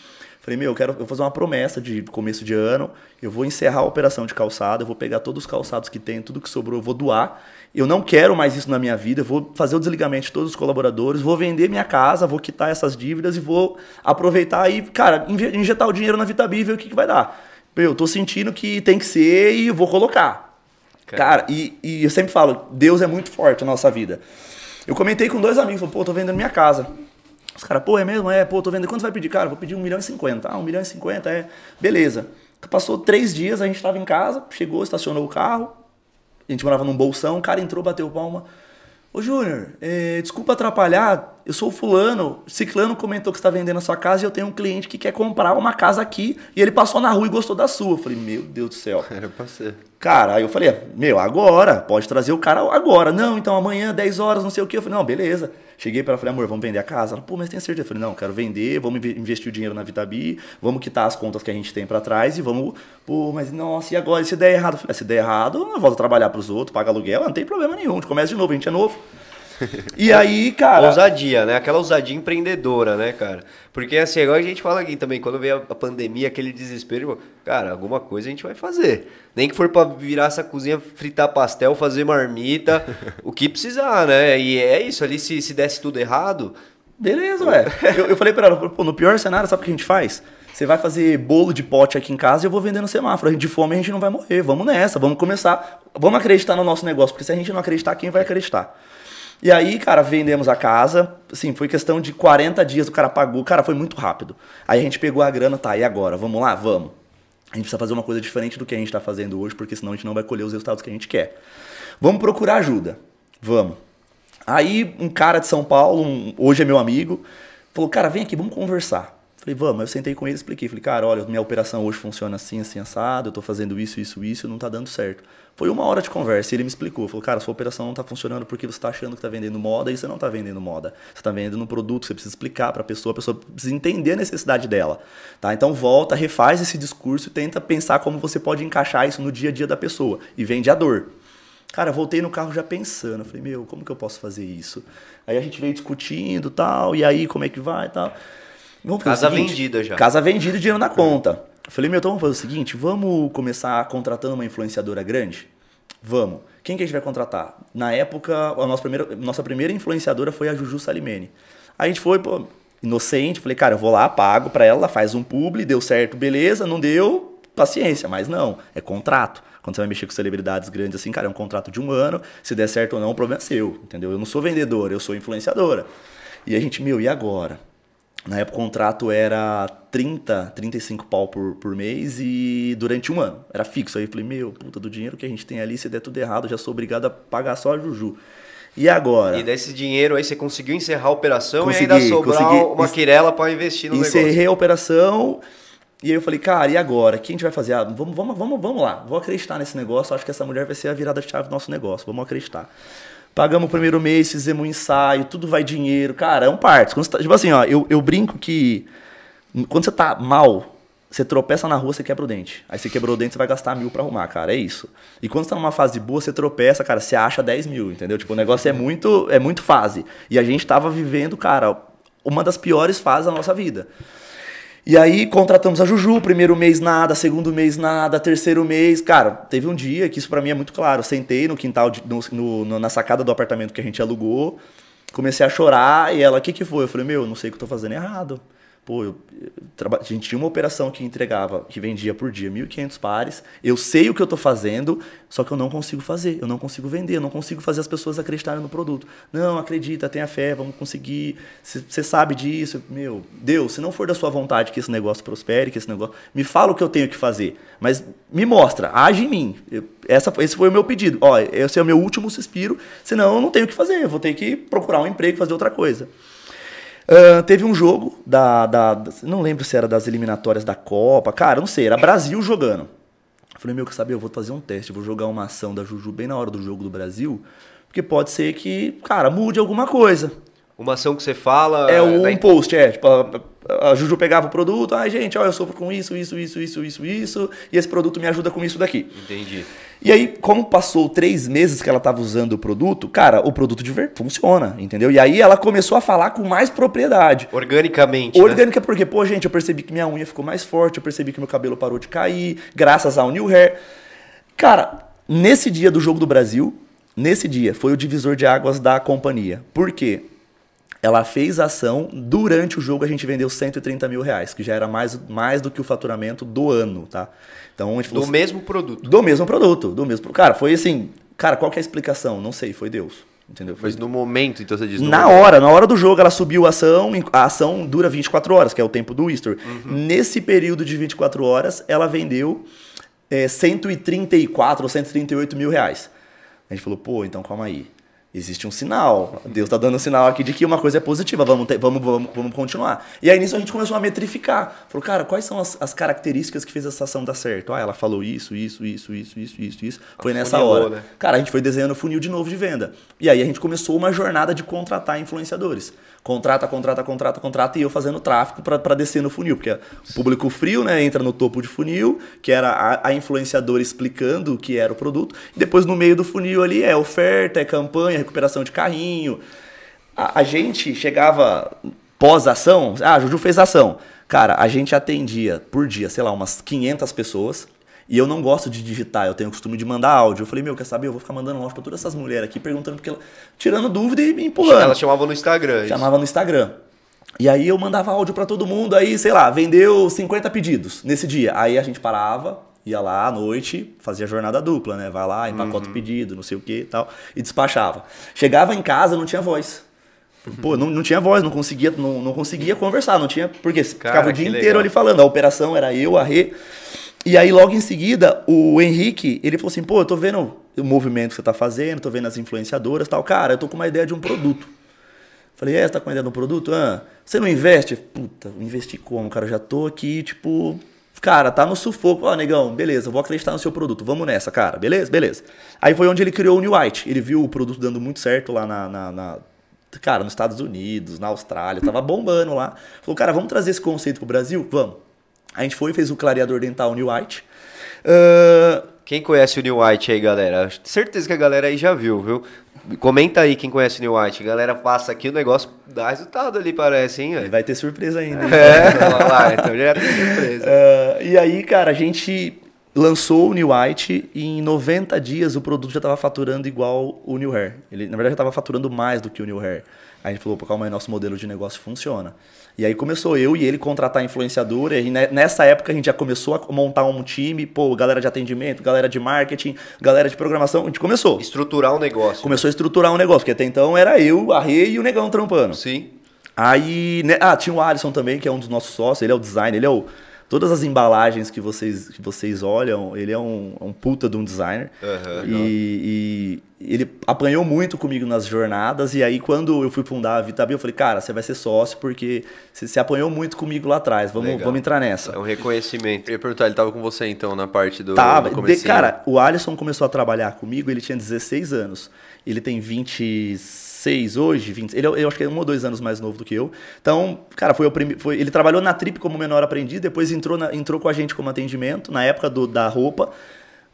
falei, meu, eu quero eu vou fazer uma promessa de começo de ano, eu vou encerrar a operação de calçado, eu vou pegar todos os calçados que tem, tudo que sobrou, eu vou doar. Eu não quero mais isso na minha vida, eu vou fazer o desligamento de todos os colaboradores, vou vender minha casa, vou quitar essas dívidas e vou aproveitar e, cara, inje- injetar o dinheiro na Vitabi e ver o que, que vai dar. Eu tô sentindo que tem que ser e vou colocar. Cara, e, e eu sempre falo, Deus é muito forte na nossa vida. Eu comentei com dois amigos, falei, pô, tô vendendo minha casa. Os caras, pô, é mesmo? É, pô, tô vendendo. Quanto você vai pedir? Cara, vou pedir um milhão e cinquenta. Ah, um milhão e cinquenta, é. Beleza. Passou três dias, a gente tava em casa, chegou, estacionou o carro. A gente morava num bolsão, o cara entrou, bateu palma. Ô Júnior, é, desculpa atrapalhar, eu sou o fulano. Ciclano comentou que você está vendendo a sua casa e eu tenho um cliente que quer comprar uma casa aqui e ele passou na rua e gostou da sua. Eu falei, meu Deus do céu. Era pra ser. Cara, aí eu falei, meu, agora, pode trazer o cara agora. Não, então amanhã, 10 horas, não sei o que. Eu falei, não, beleza. Cheguei para ela, falei, amor, vamos vender a casa? Ela, pô, mas tem certeza? Eu falei, não, quero vender, vamos inve- investir o dinheiro na Vitabi, vamos quitar as contas que a gente tem para trás e vamos, pô, mas nossa, e agora? E se der errado? Eu falei, "Ah, se der errado, eu volto a trabalhar pros outros, paga aluguel, não tem problema nenhum, a gente começa de novo, a gente é novo. E aí, cara. Ousadia, né? Aquela ousadia empreendedora, né, cara? Porque assim, agora a gente fala aqui também, quando veio a pandemia, aquele desespero, cara, alguma coisa a gente vai fazer. Nem que for pra virar essa cozinha, fritar pastel, fazer marmita, o que precisar, né? E é isso ali, se, se desse tudo errado. Beleza, ué. eu, eu falei pra ela, pô, no pior cenário, sabe o que a gente faz? Você vai fazer bolo de pote aqui em casa e eu vou vender no semáforo. A gente de fome a gente não vai morrer. Vamos nessa, vamos começar. Vamos acreditar no nosso negócio, porque se a gente não acreditar, quem vai acreditar? E aí, cara, vendemos a casa. Assim, foi questão de 40 dias, o cara pagou. Cara, foi muito rápido. Aí a gente pegou a grana, tá, e agora? Vamos lá? Vamos. A gente precisa fazer uma coisa diferente do que a gente está fazendo hoje, porque senão a gente não vai colher os resultados que a gente quer. Vamos procurar ajuda. Vamos. Aí um cara de São Paulo, um, hoje é meu amigo, falou: Cara, vem aqui, vamos conversar. Falei, vamos. Eu sentei com ele e expliquei. Falei, cara, olha, minha operação hoje funciona assim, assim, assado. Eu tô fazendo isso, isso, isso, não tá dando certo. Foi uma hora de conversa e ele me explicou. Falou, cara, sua operação não tá funcionando porque você tá achando que tá vendendo moda e você não tá vendendo moda. Você tá vendendo um produto, você precisa explicar pra pessoa, a pessoa precisa entender a necessidade dela. Tá? Então volta, refaz esse discurso e tenta pensar como você pode encaixar isso no dia a dia da pessoa. E vende a dor. Cara, voltei no carro já pensando. Falei, meu, como que eu posso fazer isso? Aí a gente veio discutindo tal, e aí como é que vai e tal. Vamos casa seguinte, vendida já. Casa vendida e dinheiro na conta. Eu falei, meu, então vamos fazer o seguinte, vamos começar contratando uma influenciadora grande? Vamos. Quem que a gente vai contratar? Na época, a nossa primeira, nossa primeira influenciadora foi a Juju Salimene. A gente foi, pô, inocente, falei, cara, eu vou lá, pago pra ela, faz um publi, deu certo, beleza, não deu, paciência, mas não, é contrato. Quando você vai mexer com celebridades grandes assim, cara, é um contrato de um ano, se der certo ou não, o problema é seu, entendeu? Eu não sou vendedor, eu sou influenciadora. E a gente, meu, e agora? Na época o contrato era 30, 35 pau por, por mês e durante um ano. Era fixo. Aí eu falei, meu, puta, do dinheiro que a gente tem ali, se der tudo errado, já sou obrigado a pagar só a Juju. E agora? E desse dinheiro aí você conseguiu encerrar a operação consegui, e ainda sobrar consegui, uma quirela para investir no encerrei negócio. Encerrei a operação e aí eu falei, cara, e agora? O que a gente vai fazer? Ah, vamos, vamos, vamos, vamos lá. Vou acreditar nesse negócio. Acho que essa mulher vai ser a virada de chave do nosso negócio. Vamos acreditar. Pagamos o primeiro mês, fizemos um ensaio, tudo vai dinheiro. Cara, é um parto. Tá, tipo assim, ó, eu, eu brinco que quando você tá mal, você tropeça na rua, você quebra o dente. Aí você quebrou o dente, você vai gastar mil pra arrumar, cara. É isso. E quando você tá numa fase boa, você tropeça, cara, você acha 10 mil, entendeu? Tipo, o negócio é muito, é muito fase. E a gente tava vivendo, cara, uma das piores fases da nossa vida. E aí contratamos a Juju, primeiro mês nada, segundo mês nada, terceiro mês. Cara, teve um dia que isso para mim é muito claro. Sentei no quintal, de, no, no, na sacada do apartamento que a gente alugou, comecei a chorar e ela, o que que foi? Eu falei, meu, não sei o que eu tô fazendo errado. Pô, eu, a gente tinha uma operação que entregava, que vendia por dia 1.500 pares. Eu sei o que eu estou fazendo, só que eu não consigo fazer. Eu não consigo vender, eu não consigo fazer as pessoas acreditarem no produto. Não, acredita, tenha fé, vamos conseguir. Você sabe disso. Meu, Deus, se não for da sua vontade que esse negócio prospere, que esse negócio. Me fala o que eu tenho que fazer. Mas me mostra, age em mim. Eu, essa, esse foi o meu pedido. Ó, esse é o meu último suspiro, senão eu não tenho o que fazer. Eu vou ter que procurar um emprego, fazer outra coisa. Uh, teve um jogo da, da, Não lembro se era das eliminatórias da Copa. Cara, não sei, era Brasil jogando. Eu falei, meu, que sabe, eu vou fazer um teste, vou jogar uma ação da Juju bem na hora do jogo do Brasil, porque pode ser que, cara, mude alguma coisa. Uma ação que você fala. É um da... post, é. Tipo, a, a Juju pegava o produto, ai, ah, gente, ó, eu sofro com isso, isso, isso, isso, isso, isso, e esse produto me ajuda com isso daqui. Entendi. E aí, como passou três meses que ela estava usando o produto, cara, o produto de ver funciona, entendeu? E aí ela começou a falar com mais propriedade. Organicamente. Orgânica, né? porque, pô, gente, eu percebi que minha unha ficou mais forte, eu percebi que meu cabelo parou de cair, graças ao New Hair. Cara, nesse dia do Jogo do Brasil, nesse dia, foi o divisor de águas da companhia. Por quê? Ela fez ação, durante o jogo a gente vendeu 130 mil reais, que já era mais, mais do que o faturamento do ano, tá? Então, a gente falou, do assim, mesmo produto. Do mesmo produto, do mesmo Cara, foi assim, cara, qual que é a explicação? Não sei, foi Deus. Entendeu? Foi... Mas no momento, então você diz. na momento. hora, na hora do jogo, ela subiu a ação. A ação dura 24 horas, que é o tempo do Easter. Uhum. Nesse período de 24 horas, ela vendeu é, 134 ou 138 mil reais. A gente falou, pô, então calma aí existe um sinal. Deus está dando um sinal aqui de que uma coisa é positiva, vamos, ter, vamos, vamos, vamos continuar. E aí nisso a gente começou a metrificar. Falou, cara, quais são as, as características que fez essa ação dar certo? Ah, ela falou isso, isso, isso, isso, isso, isso, isso. Foi nessa hora. Né? Cara, a gente foi desenhando funil de novo de venda. E aí a gente começou uma jornada de contratar influenciadores. Contrata, contrata, contrata, contrata, e eu fazendo tráfego para descer no funil. Porque o público frio, né, entra no topo de funil, que era a, a influenciadora explicando o que era o produto. E depois no meio do funil ali é oferta, é campanha, recuperação de carrinho. A, a gente chegava pós-ação, ah, a Juju fez ação. Cara, a gente atendia por dia, sei lá, umas 500 pessoas. E eu não gosto de digitar, eu tenho o costume de mandar áudio. Eu falei, meu, quer saber? Eu vou ficar mandando áudio pra todas essas mulheres aqui, perguntando, porque ela, tirando dúvida e me empurrando. Ela chamava no Instagram. isso. Chamava no Instagram. E aí eu mandava áudio pra todo mundo, aí, sei lá, vendeu 50 pedidos nesse dia. Aí a gente parava, ia lá à noite, fazia jornada dupla, né? Vai lá, empacota o pedido, não sei o que e tal, e despachava. Chegava em casa, não tinha voz. Pô, não, não tinha voz, não conseguia, não, não conseguia conversar, não tinha. Porque ficava o dia inteiro legal. ali falando. A operação era eu, a Rê. E aí, logo em seguida, o Henrique, ele falou assim: pô, eu tô vendo o movimento que você tá fazendo, tô vendo as influenciadoras e tal. Cara, eu tô com uma ideia de um produto. Falei, é, você tá com uma ideia de um produto? Ah, você não investe? Puta, investi como, cara? Eu já tô aqui, tipo. Cara, tá no sufoco. Ó, negão, beleza, vou acreditar no seu produto. Vamos nessa, cara. Beleza? Beleza. Aí foi onde ele criou o New White. Ele viu o produto dando muito certo lá na. na- na- cara, nos Estados Unidos, na Austrália, tava bombando lá. Falou, cara, vamos trazer esse conceito pro Brasil? Vamos. A gente foi e fez o clareador dental New White. Ah, Quem conhece o New White aí, galera? Certeza que a galera aí já viu, viu? Comenta aí quem conhece o New White. A galera passa aqui, o negócio dá resultado ali, parece, hein? velho? vai ter surpresa ainda. É, olha lá, então já tem surpresa. Ah, e aí, cara, a gente lançou o New White e em 90 dias o produto já estava faturando igual o New Hair. Ele, na verdade, já estava faturando mais do que o New Hair. Aí a gente falou, pô, calma aí, nosso modelo de negócio funciona. E aí começou eu e ele contratar influenciadora. E ne- nessa época a gente já começou a montar um time, pô, galera de atendimento, galera de marketing, galera de programação. A gente começou. Estruturar o negócio. Começou a estruturar um negócio, porque até então era eu, a Rê e o Negão trampando. Sim. Aí, né, ah, tinha o Alisson também, que é um dos nossos sócios, ele é o designer, ele é o todas as embalagens que vocês que vocês olham, ele é um, um puta de um designer. Aham. e, e ele apanhou muito comigo nas jornadas e aí quando eu fui fundar a Vitabi, eu falei: "Cara, você vai ser sócio porque você se apanhou muito comigo lá atrás. Vamos, Legal. vamos entrar nessa". É um reconhecimento. Eu ia perguntar, ele tava com você então na parte do, Tava. De, cara, o Alisson começou a trabalhar comigo, ele tinha 16 anos. Ele tem 26 hoje, 20, ele, é- eu acho que é um ou dois anos mais novo do que eu. Então, cara, foi o prime, foi, ele trabalhou na Trip como menor aprendiz, depois entrou, na- entrou com a gente como atendimento, na época do, da roupa.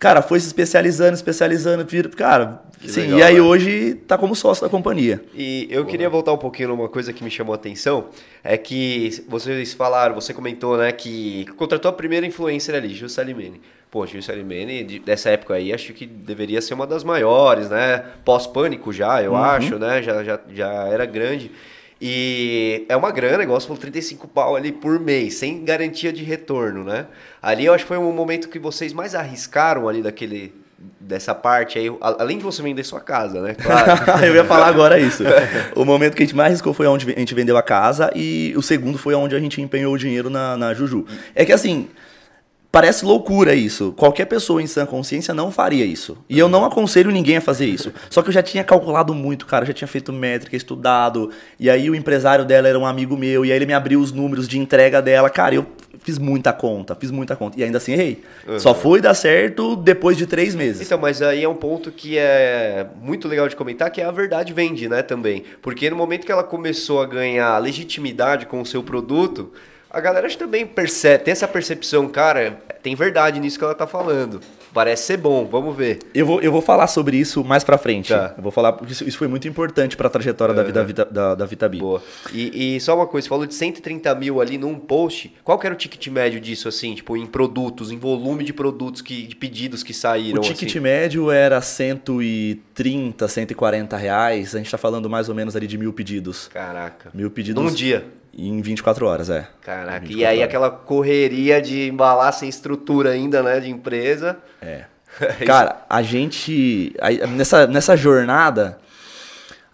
Cara, foi se especializando, especializando, vira- cara, Que sim, legal, e aí né? hoje tá como sócio da companhia. E eu queria voltar um pouquinho numa coisa que me chamou a atenção, é que vocês falaram, você comentou, né, que contratou a primeira influencer ali, Gil Salimene. Pô, Gil Salimene, de- dessa época aí, acho que deveria ser uma das maiores, né? Pós-pânico já, eu acho, né? Já, já, já era grande. E é uma grana, igual você falou, 35 pau ali por mês, sem garantia de retorno, né? Ali eu acho que foi um momento que vocês mais arriscaram ali daquele, dessa parte aí, além de você vender sua casa, né? Claro. eu ia falar agora isso. O momento que a gente mais arriscou foi onde a gente vendeu a casa e o segundo foi onde a gente empenhou o dinheiro na, na Juju. É que assim, parece loucura isso. Qualquer pessoa em sã consciência não faria isso. E eu não aconselho ninguém a fazer isso. Só que eu já tinha calculado muito, cara. Eu já tinha feito métrica, estudado. E aí o empresário dela era um amigo meu. E aí ele me abriu os números de entrega dela. Cara, eu fiz muita conta, fiz muita conta. E ainda assim errei. Só foi dar certo depois de três meses. Então, mas aí é um ponto que é muito legal de comentar, que é a verdade vende, né, também. Porque no momento que ela começou a ganhar legitimidade com o seu produto, a galera também percebe, tem essa percepção, cara, tem verdade nisso que ela tá falando. Parece ser bom, vamos ver. Eu vou, eu vou falar sobre isso mais pra frente. Tá. Eu vou falar porque isso, isso foi muito importante pra trajetória da vida da, da Vitabi. Boa. E, e só uma coisa, você falou de 130 mil ali num post. Qual que era o ticket médio disso, assim? Tipo, em produtos, em volume de produtos, que, de pedidos que saíram, O ticket assim? médio era 130, 140 reais. A gente tá falando mais ou menos ali de mil pedidos. Caraca. Mil pedidos Num dia. Em 24 horas, é. Caraca, 24 e aí horas. aquela correria de embalar sem estrutura ainda, né, de empresa. É. Cara, a gente. aí, nessa, nessa jornada,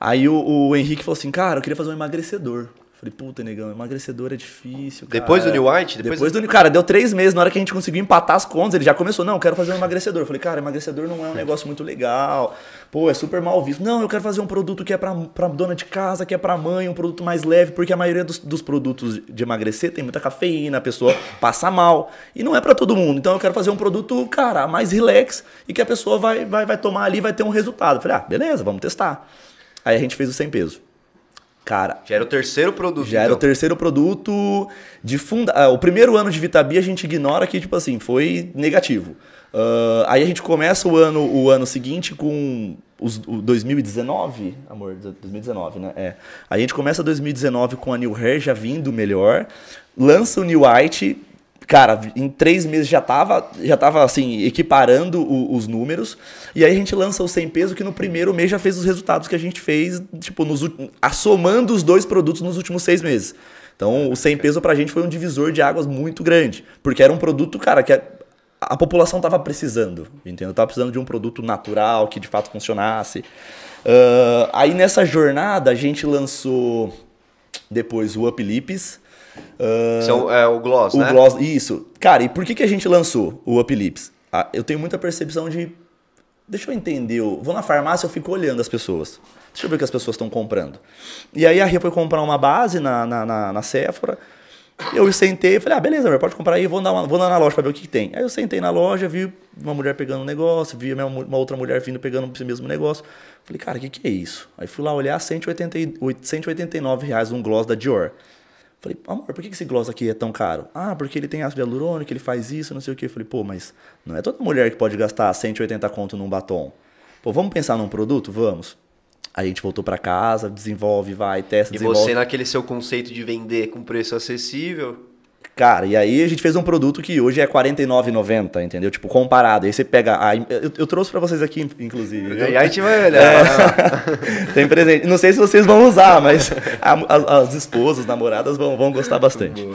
aí o, o Henrique falou assim: Cara, eu queria fazer um emagrecedor. Falei, puta, negão, emagrecedor é difícil. Cara. Depois do New White? Depois, Depois, do Cara, deu três meses, na hora que a gente conseguiu empatar as contas, ele já começou, não, eu quero fazer um emagrecedor. Eu falei, cara, emagrecedor não é um negócio muito legal. Pô, é super mal visto. Não, eu quero fazer um produto que é pra, pra dona de casa, que é pra mãe, um produto mais leve, porque a maioria dos, dos produtos de emagrecer tem muita cafeína, a pessoa passa mal. E não é pra todo mundo. Então eu quero fazer um produto, cara, mais relax e que a pessoa vai, vai, vai tomar ali e vai ter um resultado. Eu falei, ah, beleza, vamos testar. Aí a gente fez o sem peso. Cara, Já era o terceiro produto. já era o então. terceiro produto de funda... ah, o primeiro ano de Vitabi a gente ignora que, tipo assim, foi negativo. Ah, aí a gente começa o ano, o ano seguinte com os, o 2019, amor, 2019, né? É. Aí a gente começa 2019 com a New Hair já vindo melhor, lança o New White, cara, em três meses já tava, já tava assim, equiparando o- os números. E aí a gente lança o 100 peso, que no primeiro mês já fez os resultados que a gente fez, tipo, nos, assomando os dois produtos nos últimos seis meses. Então, o 100 peso pra gente foi um divisor de águas muito grande. Porque era um produto, cara, que a, a população tava precisando, entendeu? Tava precisando de um produto natural, que de fato funcionasse. Ah, aí nessa jornada a gente lançou depois o Up Lips. Ah, Esse é o, é o gloss, o né? gloss, isso. Cara, e por que, que a gente lançou o Up Lips? Ah, eu tenho muita percepção de. Deixa eu entender. Eu vou na farmácia, eu fico olhando as pessoas. Deixa eu ver o que as pessoas estão comprando. E aí a Ria foi comprar uma base na, na, na, na Sephora. Eu sentei e falei, ah, beleza, amor, pode comprar aí, vou, dar uma, vou lá na loja pra ver o que, que tem. Aí eu sentei na loja, vi uma mulher pegando um negócio, vi uma, outra mulher vindo pegando esse mesmo negócio. Falei, cara, o que, que é isso? Aí fui lá olhar, 188, 189 reais um gloss da Dior. Falei, amor, por que esse gloss aqui é tão caro? Ah, porque ele tem ácido hialurônico, ele faz isso, não sei o. Eu falei, pô, mas não é toda mulher que pode gastar 180 conto num batom. Pô, vamos pensar num produto? Vamos. A gente voltou pra casa, desenvolve, vai, testa, E desenvolve. você naquele seu conceito de vender com preço acessível. Cara, e aí a gente fez um produto que hoje é R$ 49,90, entendeu? Tipo, comparado. Aí você pega. A, eu, eu trouxe pra vocês aqui, inclusive. E aí a gente vai olhar. Tem presente. Não sei se vocês vão usar, mas a- a- as esposas, namoradas vão, vão gostar bastante.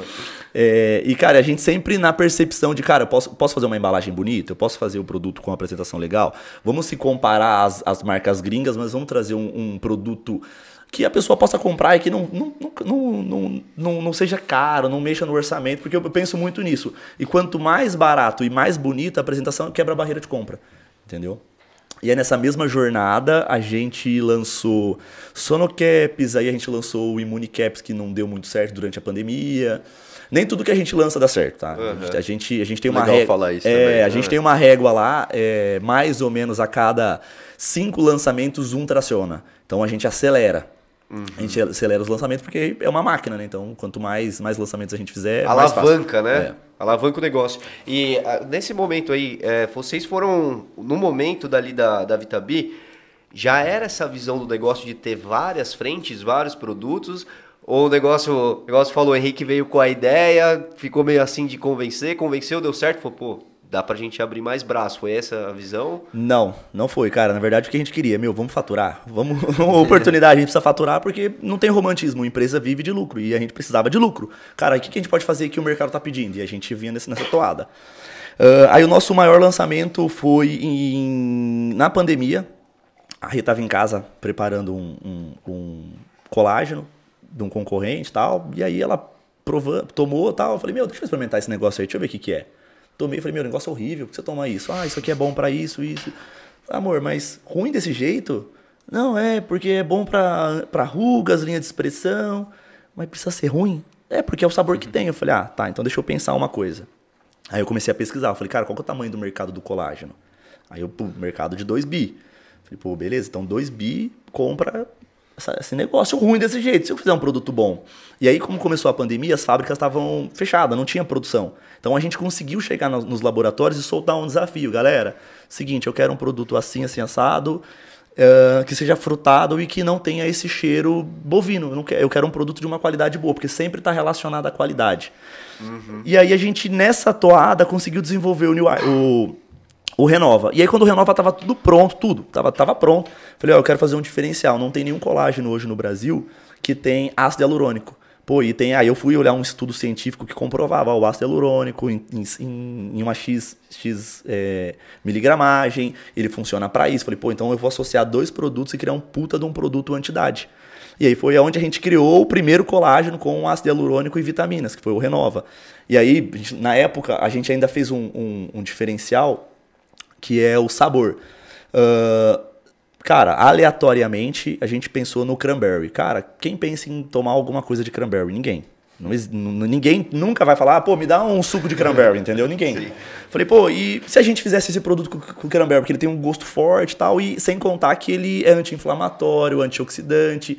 É, e, cara, a gente sempre na percepção de, cara, eu posso, posso fazer uma embalagem bonita, eu posso fazer o produto com uma apresentação legal. Vamos se comparar às, às marcas gringas, mas vamos trazer um, um produto que a pessoa possa comprar e que não, não, não, não, não, não, seja caro, não mexa no orçamento, porque eu penso muito nisso. E quanto mais barato e mais bonita a apresentação, quebra a barreira de compra. Entendeu? E aí nessa mesma jornada a gente lançou Sonocaps, aí a gente lançou o Immunicaps que não deu muito certo durante a pandemia. Nem tudo que a gente lança dá certo, tá? A, gente, a, gente, a gente tem uma Legal régua. falar isso é, também, a né? gente tem uma régua lá, é, mais ou menos a cada cinco lançamentos, um traciona. Então a gente acelera. A gente acelera os lançamentos porque é uma máquina, né? Então, quanto mais, mais lançamentos a gente fizer. Alavanca, né? É. Alavanca o negócio. E ah, nesse momento aí, é, vocês foram, no momento dali da, da Vitabi, já era essa visão do negócio de ter várias frentes, vários produtos? Ou o negócio, o negócio falou, o Henrique veio com a ideia, ficou meio assim de convencer, convenceu, deu certo, falou, pô, dá pra gente abrir mais braço. Foi essa a visão? Não, não foi, cara. Na verdade, o que a gente queria, meu, vamos faturar. Vamos, oportunidade, a gente precisa faturar porque não tem romantismo. A empresa vive de lucro e a gente precisava de lucro. Cara, o que que a gente pode fazer que o mercado tá pedindo? E a gente vinha nesse- nessa toada. Ah, aí o nosso maior lançamento foi em- na pandemia. A Rita estava em casa preparando um, um- um colágeno de um concorrente e tal. E aí ela provou, tomou tal. Eu falei, meu, deixa eu experimentar esse negócio aí, deixa eu ver o que, que é. Tomei, falei, meu, negócio é horrível, por que você toma isso? Ah, isso aqui é bom pra isso, isso. Amor, mas ruim desse jeito? Não, é, porque é bom pra, pra rugas, linha de expressão. Mas precisa ser ruim? É, porque é o sabor que tem. Eu falei, ah, tá, então deixa eu pensar uma coisa. Aí eu comecei a pesquisar. Eu falei, cara, qual que é o tamanho do mercado do colágeno? Aí eu, pô, mercado de 2 bi. Falei, pô, beleza, então 2 bi compra essa- esse negócio ruim desse jeito, se eu fizer um produto bom. E aí, como começou a pandemia, as fábricas estavam fechadas, não tinha produção. Então a gente conseguiu chegar nos, nos laboratórios e soltar um desafio. Galera, seguinte, eu quero um produto assim, assim, assado, eh, que seja frutado e que não tenha esse cheiro bovino. Eu, quero, eu quero um produto de uma qualidade boa, porque sempre está relacionado à qualidade. E aí a gente, nessa toada, conseguiu desenvolver o, New, o, o Renova. E aí quando o Renova tava tudo pronto, tudo, tava, tava pronto, falei, ó, eu quero fazer um diferencial. Não tem nenhum colágeno hoje no Brasil que tem ácido hialurônico. Pô, e tem. Aí eu fui olhar um estudo científico que comprovava ó, o ácido hialurônico em, em, em uma X, X é, miligramagem, ele funciona para isso. Falei, pô, então eu vou associar dois produtos e criar um puta de um produto anti-idade. E aí foi onde a gente criou o primeiro colágeno com ácido hialurônico e vitaminas, que foi o Renova. E aí, na época, a gente ainda fez um, um- um diferencial que é o sabor. Ah, cara, aleatoriamente, a gente pensou no cranberry. Cara, quem pensa em tomar alguma coisa de cranberry? Ninguém. Ninguém nunca vai falar, "Ah, pô, me dá um suco de cranberry, entendeu? Ninguém. Falei, pô, e se a gente fizesse esse produto com, com cranberry, porque ele tem um gosto forte e tal, e sem contar que ele é anti-inflamatório, antioxidante.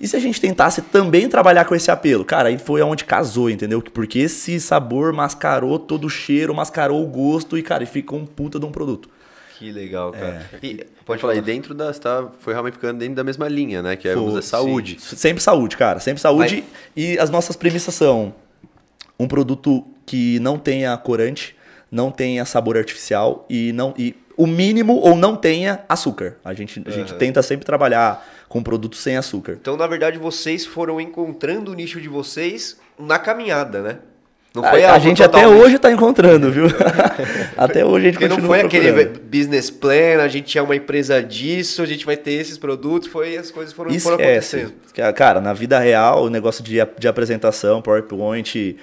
E se a gente tentasse também trabalhar com esse apelo? Cara, aí foi aonde casou, entendeu? Porque esse sabor mascarou todo o cheiro, mascarou o gosto e, cara, e ficou um puta de um produto. Que legal, cara. É. E, pode falar, e dentro da. Tá, foi realmente ficando dentro da mesma linha, né? Que é dizer, saúde. sim. Sempre saúde, cara. Sempre saúde. E as nossas premissas são um produto que não tenha corante, não tenha sabor artificial e não e o mínimo ou não tenha açúcar. A gente, a gente tenta sempre trabalhar com produtos sem açúcar. Então, na verdade, vocês foram encontrando o nicho de vocês na caminhada, né? Não A, foi a algo gente até totalmente- hoje tá encontrando, viu? até hoje a gente Porque não continua foi aquele procurando. business plan, a gente é uma empresa disso, a gente vai ter esses produtos, foi as coisas foram, foram Esquece. acontecendo. Cara, na vida real, o negócio de, de apresentação, PowerPoint,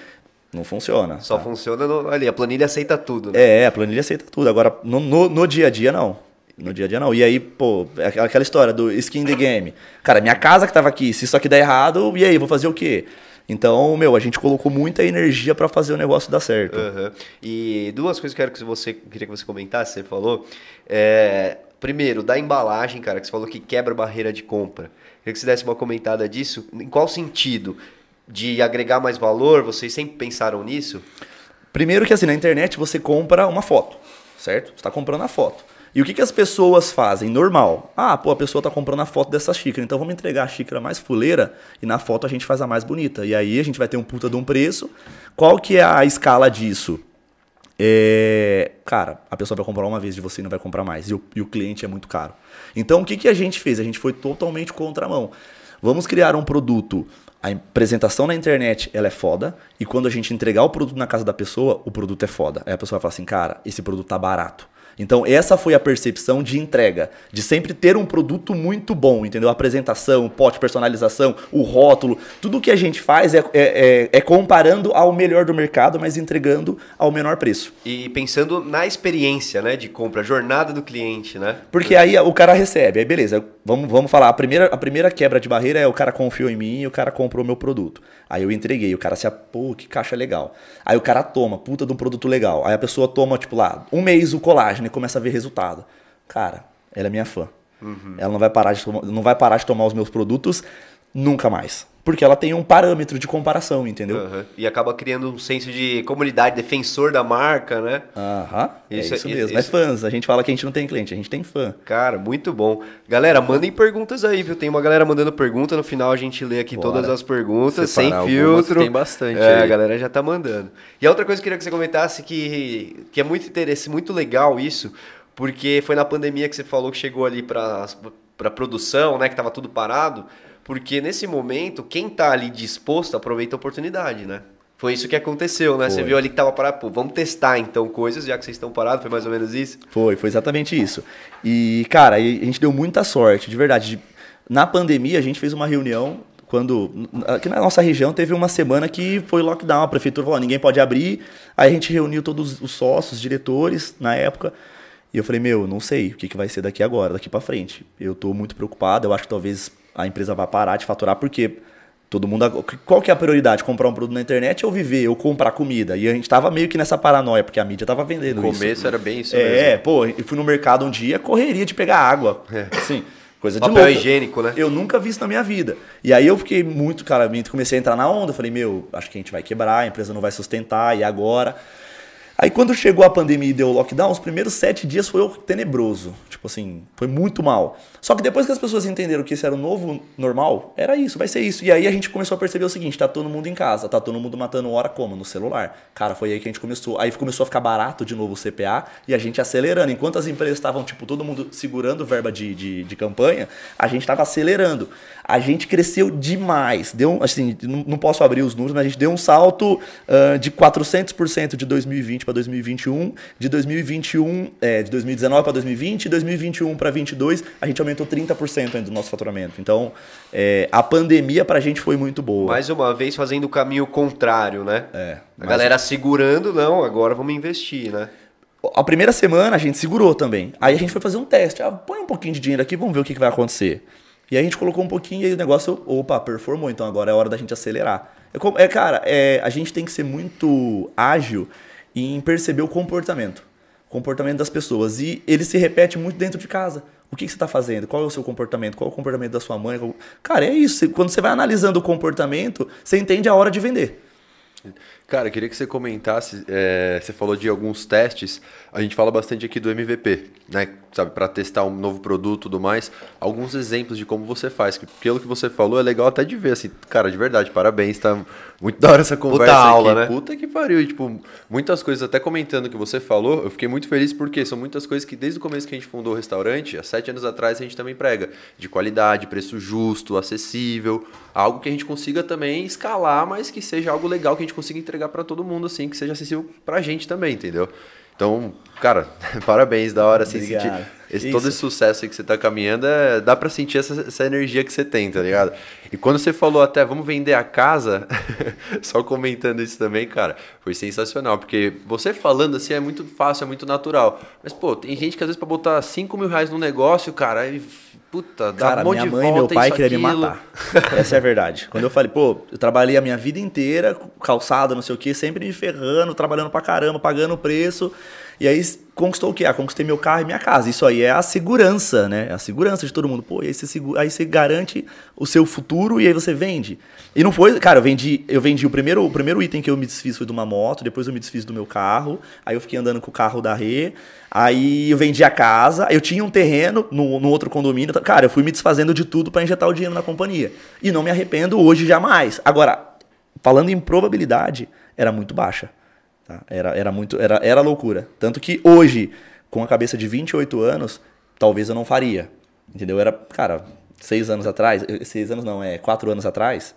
não funciona. Só tá? funciona no- ali, a planilha aceita tudo, né? É, a planilha aceita tudo. Agora, no, no, no dia a dia, não. No dia a dia, não. E aí, pô, é aquela- história do skin the game. Cara, minha casa que tava aqui, se isso aqui der errado, e aí, vou fazer o quê? Então, meu, a gente colocou muita energia pra fazer o negócio dar certo. Aham. E duas coisas que eu quero que você queria que você comentasse, você falou. É, primeiro, da embalagem, cara, que você falou que quebra a barreira de compra. Queria que você desse uma comentada disso. Em qual sentido? De agregar mais valor? Vocês sempre pensaram nisso? Primeiro que assim, na internet você compra uma foto, certo? Você está comprando a foto. E o que, que as pessoas fazem? Normal. Ah, pô, a pessoa está comprando a foto dessa xícara, então vamos entregar a xícara mais fuleira e na foto a gente faz a mais bonita. E aí a gente vai ter um puta de um preço. Qual que é a escala disso? É, cara, a pessoa vai comprar uma vez de você e não vai comprar mais. E o, e o cliente é muito caro. Então o que, que a gente fez? A gente foi totalmente contramão. Vamos criar um produto. A apresentação na internet ela é foda. E quando a gente entregar o produto na casa da pessoa, o produto é foda. Aí a pessoa vai falar assim, cara, esse produto tá barato. Então, essa foi a percepção de entrega, de sempre ter um produto muito bom, entendeu? A apresentação, o pote, personalização, o rótulo, tudo que a gente faz é, é, é- é comparando ao melhor do mercado, mas entregando ao menor preço. E pensando na experiência, né, de compra, a jornada do cliente, né? Porque aí o cara recebe, aí beleza, vamos, vamos falar, a primeira, a primeira quebra de barreira é o cara confiou em mim e o cara comprou meu produto. Aí eu entreguei, o cara se, pô, que caixa legal. Aí o cara toma, puta de um produto legal. Aí a pessoa toma, tipo lá, um mês o colágeno e começa a ver resultado. Cara, ela é minha fã. Ela não vai, parar de não vai parar de tomar os meus produtos nunca mais. Porque ela tem um parâmetro de comparação, entendeu? Aham. E acaba criando um senso de comunidade, defensor da marca, né? Aham, é Isso isso, é- mesmo. isso- Mas fãs, a gente fala que a gente não tem cliente, a gente tem fã. Cara, muito bom. Galera, mandem perguntas aí, viu? Tem uma galera mandando pergunta, no final a gente lê aqui Bora. todas as perguntas, sem Separar algumas, filtro. tem bastante É, aí. a galera já tá mandando. E a outra coisa que eu queria que você comentasse que, que é muito interessante, muito legal isso, porque foi na pandemia que você falou que chegou ali pra, pra produção, né? Que tava tudo parado. Porque nesse momento, quem tá ali disposto aproveita a oportunidade, né? Foi isso que aconteceu, né? Você Foi. viu ali que tava parado, pô, vamos testar então coisas, já que vocês estão parados, foi mais ou menos isso? Foi, foi exatamente isso. E, cara, aí a gente deu muita sorte, de verdade. De- Na pandemia, a gente fez uma reunião quando. Aqui na nossa região teve uma semana que foi lockdown, a prefeitura falou: "Ó, ninguém pode abrir. Aí a gente reuniu todos os sócios, diretores na época. E eu falei: meu, não sei o que, que vai ser daqui agora, daqui pra frente. Eu tô muito preocupado, eu acho que talvez a empresa vá parar de faturar, porque. Todo mundo. Qual que é a prioridade? Comprar um produto na internet ou viver, ou comprar comida? E a gente tava meio que nessa paranoia, porque a mídia tava vendendo No isso. começo era bem isso É, mesmo. pô, eu fui no mercado um dia, correria de pegar água. Assim, coisa de Papel louco. higiênico, né? Eu nunca vi isso na minha vida. E aí eu fiquei muito, cara, comecei a entrar na onda. Falei, meu, acho que a gente vai quebrar, a empresa não vai sustentar, e agora? Aí quando chegou a pandemia e deu o lockdown, os primeiros sete dias foi tenebroso. Tipo assim, foi muito mal. Só que depois que as pessoas entenderam que esse era o novo normal, era isso, vai ser isso. E aí a gente começou a perceber o seguinte, tá todo mundo em casa, tá todo mundo matando hora como? No celular. Cara, foi aí que a gente começou. Aí começou a ficar barato de novo o CPA e a gente acelerando. Enquanto as empresas estavam, tipo, todo mundo segurando verba de, de, de campanha, a gente tava acelerando. A gente cresceu demais. Deu, assim, não posso abrir os números, mas a gente deu um salto ah, de 400% de 2020 para 2021, de 2021, é, de 2019 para 2020, e 2021 para 22, a gente aumentou 30% ainda do nosso faturamento. Então, é, a pandemia pra gente foi muito boa. Mais uma vez fazendo o caminho contrário, né? É, A galera segurando, não, agora vamos investir, né? A primeira semana a gente segurou também. Aí a gente foi fazer um teste. Ah, põe um pouquinho de dinheiro aqui, vamos ver o que, que vai acontecer. E aí a gente colocou um pouquinho e aí o negócio, opa, performou. Então agora é hora da gente acelerar. É, é, cara, é, a gente tem que ser muito ágil em perceber o comportamento. O comportamento das pessoas. E ele se repete muito dentro de casa. O que, que você está fazendo? Qual é o seu comportamento? Qual é o comportamento da sua mãe? Cara, é isso. Quando você vai analisando o comportamento, você entende a hora de vender. Cara, eu queria que você comentasse, é, você falou de alguns testes, a gente fala bastante aqui do MVP, né? Sabe, para testar um novo produto e tudo mais. Alguns exemplos de como você faz, que pelo que você falou é legal até de ver, assim, cara, de verdade, parabéns, tá muito da hora essa conversa Puta aqui. aula, né? Puta que pariu, e, tipo, muitas coisas, até comentando o que você falou, eu fiquei muito feliz porque são muitas coisas que desde o começo que a gente fundou o restaurante, há sete anos atrás, a gente também prega, de qualidade, preço justo, acessível, algo que a gente consiga também escalar, mas que seja algo legal que a gente consiga entregar para todo mundo, assim, que seja acessível pra gente também, entendeu? Então, cara, parabéns, da hora, assim, sentir esse, Isso. todo esse sucesso aí que você tá caminhando, é, dá pra sentir essa, essa energia que você tem, tá ligado? E quando você falou até, vamos vender a casa, só comentando isso também, cara, foi sensacional, porque você falando assim é muito fácil, é muito natural. Mas, pô, tem gente que às vezes pra botar 5 mil reais num negócio, cara, aí, puta, dá Cara, um monte minha de mãe e volta, meu pai isso, queriam me aquilo. matar. Essa é a verdade. Quando eu falei, pô, eu trabalhei a minha vida inteira, calçada, não sei o quê, sempre me ferrando, trabalhando pra caramba, pagando o preço. E aí conquistou o quê? Ah, conquistei meu carro e minha casa. Isso aí é a segurança, né? É a segurança de todo mundo. Pô, aí você, segu- aí você garante o seu futuro e aí você vende. E não foi, cara, eu vendi, eu vendi o primeiro, o primeiro item que eu me desfiz foi de uma moto, depois eu me desfiz do meu carro, aí eu fiquei andando com o carro da Rê, aí eu vendi a casa, eu tinha um terreno no, no outro condomínio, tá- cara, eu fui me desfazendo de tudo para injetar o dinheiro na companhia. E não me arrependo hoje jamais. Agora, falando em probabilidade, era muito baixa. Tá? Era, era muito, era, era loucura. Tanto que hoje, com a cabeça de 28 anos, talvez eu não faria. Entendeu? Era, cara, seis anos atrás, eh, seis anos não, é quatro anos atrás,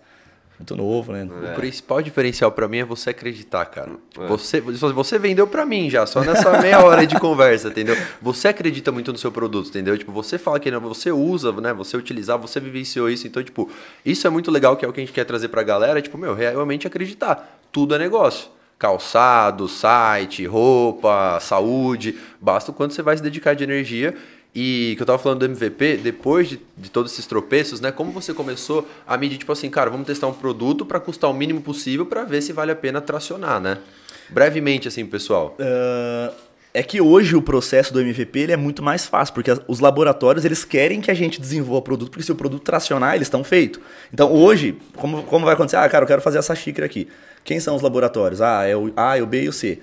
muito novo, né? O principal diferencial pra mim é você acreditar, cara. Você, você vendeu pra mim já, só nessa meia hora de conversa, entendeu? Você acredita muito no seu produto, entendeu? Tipo, você fala que não, você usa, né? Você utilizar, você vivenciou isso. Então, tipo, isso é muito legal, que é o que a gente quer trazer pra galera. Tipo, meu, realmente acreditar. Tudo é negócio. Calçado, site, roupa, saúde. Basta o quanto você vai se dedicar de energia. E que eu tava falando do MVP, depois de, de todos esses tropeços, né? Como você começou a medir, tipo assim, cara, vamos testar um produto para custar o mínimo possível para ver se vale a pena tracionar, né? Brevemente, assim, pessoal. Ah, é que hoje o processo do MVP ele é muito mais fácil, porque os laboratórios eles querem que a gente desenvolva produto, porque se o produto tracionar, eles estão feitos. Então hoje, como, como vai acontecer? Ah, cara, eu quero fazer essa xícara aqui. Quem são os laboratórios? Ah, é o A, é o B e o C.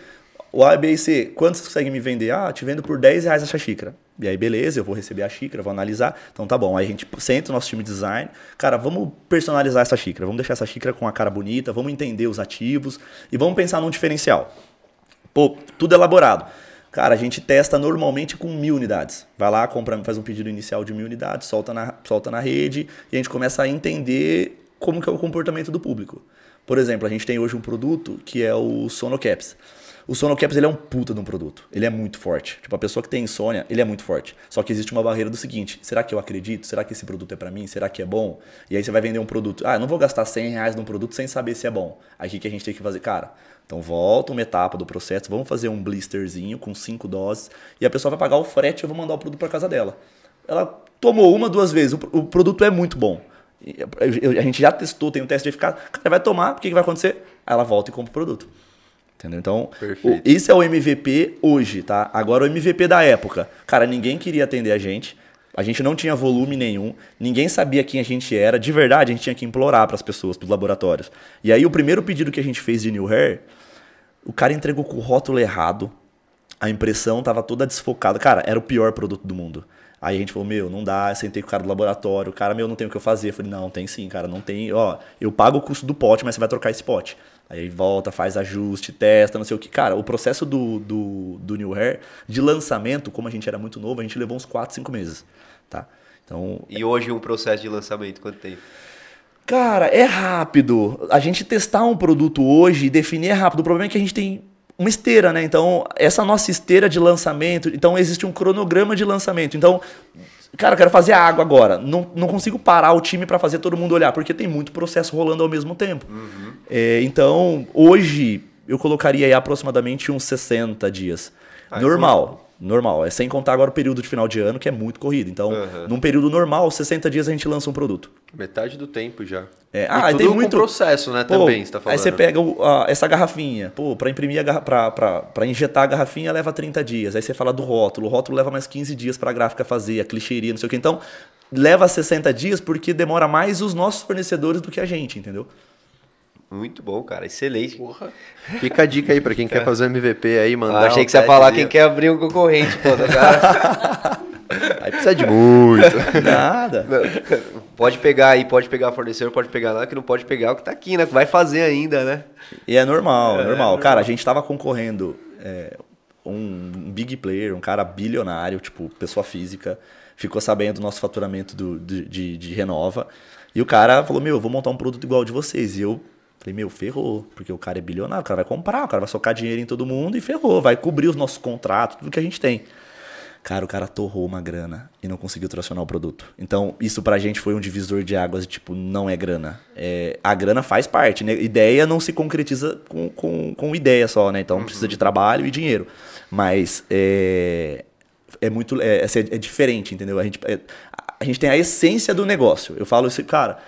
O A, B e C, quanto você consegue me vender? Ah, te vendo por 10 reais essa xícara. E aí, beleza, eu vou receber a xícara, vou analisar. Então tá bom. Aí a gente senta o nosso time de design. Cara, vamos personalizar essa xícara. Vamos deixar essa xícara com a cara bonita, vamos entender os ativos e vamos pensar num diferencial. Pô, tudo elaborado. Cara, a gente testa normalmente com mil unidades. Vai lá, compra, faz um pedido inicial de mil unidades, solta na, solta na rede e a gente começa a entender como que é o comportamento do público. Por exemplo, a gente tem hoje um produto que é o Sonocaps. O Sonocaps ele é um puta de um produto. Ele é muito forte. Tipo, a pessoa que tem insônia, ele é muito forte. Só que existe uma barreira do seguinte: será que eu acredito? Será que esse produto é pra mim? Será que é bom? E aí você vai vender um produto. Ah, eu não vou gastar 100 reais num produto sem saber se é bom. Aí o que a gente tem que fazer? Cara, então volta uma etapa do processo, vamos fazer um blisterzinho com cinco doses e a pessoa vai pagar o frete e eu vou mandar o produto para casa dela. Ela tomou uma, duas vezes, o produto é muito bom. Eu- eu- a gente já testou, tem um teste de eficácia. Cara, vai tomar, o que, que vai acontecer? Aí ela volta e compra o produto. Entendeu? Então, o- esse é o MVP hoje, tá? Agora o MVP da época. Cara, ninguém queria atender a gente. A gente não tinha volume nenhum, ninguém sabia quem a gente era. De verdade, a gente tinha que implorar para as pessoas, para os laboratórios. E aí, o primeiro pedido que a gente fez de New Hair, o cara entregou com o rótulo errado, a impressão tava toda desfocada. Cara, era o pior produto do mundo. Aí a gente falou, meu, não dá, eu sentei com o cara do laboratório, o cara, meu, não tem o que eu fazer. Eu falei, não, tem sim, cara, não tem, ó, eu pago o custo do pote, mas você vai trocar esse pote. Aí volta, faz ajuste, testa, não sei o que. Cara, o processo do, do, do New Hair, de lançamento, como a gente era muito novo, a gente levou uns 4, 5 meses, tá? Então, E hoje um processo de lançamento, quanto tempo? Cara, é rápido. A gente testar um produto hoje e definir é rápido. O problema é que a gente tem uma esteira, né? Então, essa nossa esteira de lançamento, então existe um cronograma de lançamento. Então, cara, eu quero fazer água agora. Não, não consigo parar o time para fazer todo mundo olhar, porque tem muito processo rolando ao mesmo tempo. É, então, hoje eu colocaria aí aproximadamente uns 60 dias. Ah, é Normal. Normal. É sem contar agora o período de final de ano, que é muito corrido. Então, num período normal, 60 dias a gente lança um produto. Metade do tempo já. É, E ah, e tem muito processo, né? Pô, também, você tá falando. Aí você pega o- a- essa garrafinha, pô, pra imprimir a garra, pra injetar a garrafinha leva 30 dias. Aí você fala do rótulo, o rótulo leva mais 15 dias pra gráfica fazer, a clichêria, não sei o que. Então, leva 60 dias porque demora mais os nossos fornecedores do que a gente, entendeu? Muito bom, cara. Excelente. Porra. Fica a dica aí pra quem quer fazer MVP aí, mandar. Ah, achei que você ia falar quem quer abrir um concorrente, pô. tá cara. Aí precisa de muito. Nada. pode pegar aí, pode pegar fornecedor, pode pegar lá, que não pode pegar o que tá aqui, né? Que vai fazer ainda, né? E é normal, é normal. Cara, a gente tava concorrendo é, um big player, um cara bilionário, tipo, pessoa física, ficou sabendo do nosso faturamento do, de, de, de Renova. E o cara falou, meu, eu vou montar um produto igual ao de vocês. E eu falei, meu, ferrou, porque o cara é bilionário, o cara vai comprar, o cara vai socar dinheiro em todo mundo e ferrou, vai cobrir os nossos contratos, tudo que a gente tem. Cara, o cara torrou uma grana e não conseguiu tracionar o produto. Então, isso pra gente foi um divisor de águas, tipo, não é grana. É, a grana faz parte, né? Ideia não se concretiza com, com, com ideia só, né? Então, precisa de trabalho e dinheiro. Mas, é, é muito, é, é, é diferente, entendeu? A gente, é, a gente tem a essência do negócio. Eu falo isso, cara,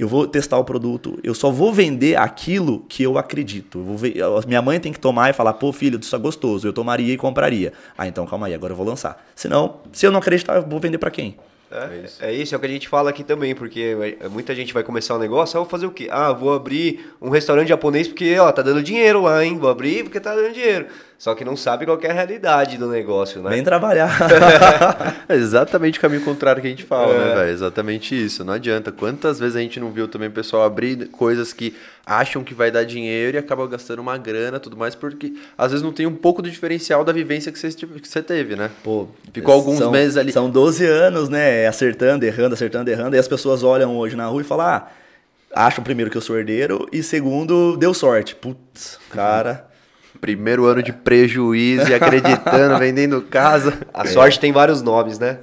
eu vou testar o produto, eu só vou vender aquilo que eu acredito. Eu vou ver, minha mãe tem que tomar e falar, pô, filho, isso é gostoso, eu tomaria e compraria. Ah, então calma aí, agora eu vou lançar. Senão, se eu não acreditar, eu vou vender pra quem? É, é isso, é o que a gente fala aqui também, porque é, muita gente vai começar um negócio, ah, vou fazer o quê? Ah, vou abrir um restaurante japonês porque, ó, tá dando dinheiro lá, hein? Vou abrir porque tá dando dinheiro. Só que não sabe qual é a realidade do negócio, né? Vem trabalhar. É exatamente o caminho contrário que a gente fala, né, velho? Exatamente isso. Não adianta. Quantas vezes a gente não viu também o pessoal abrir coisas que acham que vai dar dinheiro e acaba gastando uma grana tudo mais, porque às vezes não tem um pouco do diferencial da vivência que você, que você teve, né? Pô, Ficou alguns são- meses ali. São 12 anos, né? Acertando, errando, acertando, errando. E as pessoas olham hoje na rua e falam: ah, acham primeiro que eu sou herdeiro e segundo, deu sorte. Putz, cara. Primeiro ano de prejuízo e acreditando, vendendo casa. A sorte tem vários nomes, né?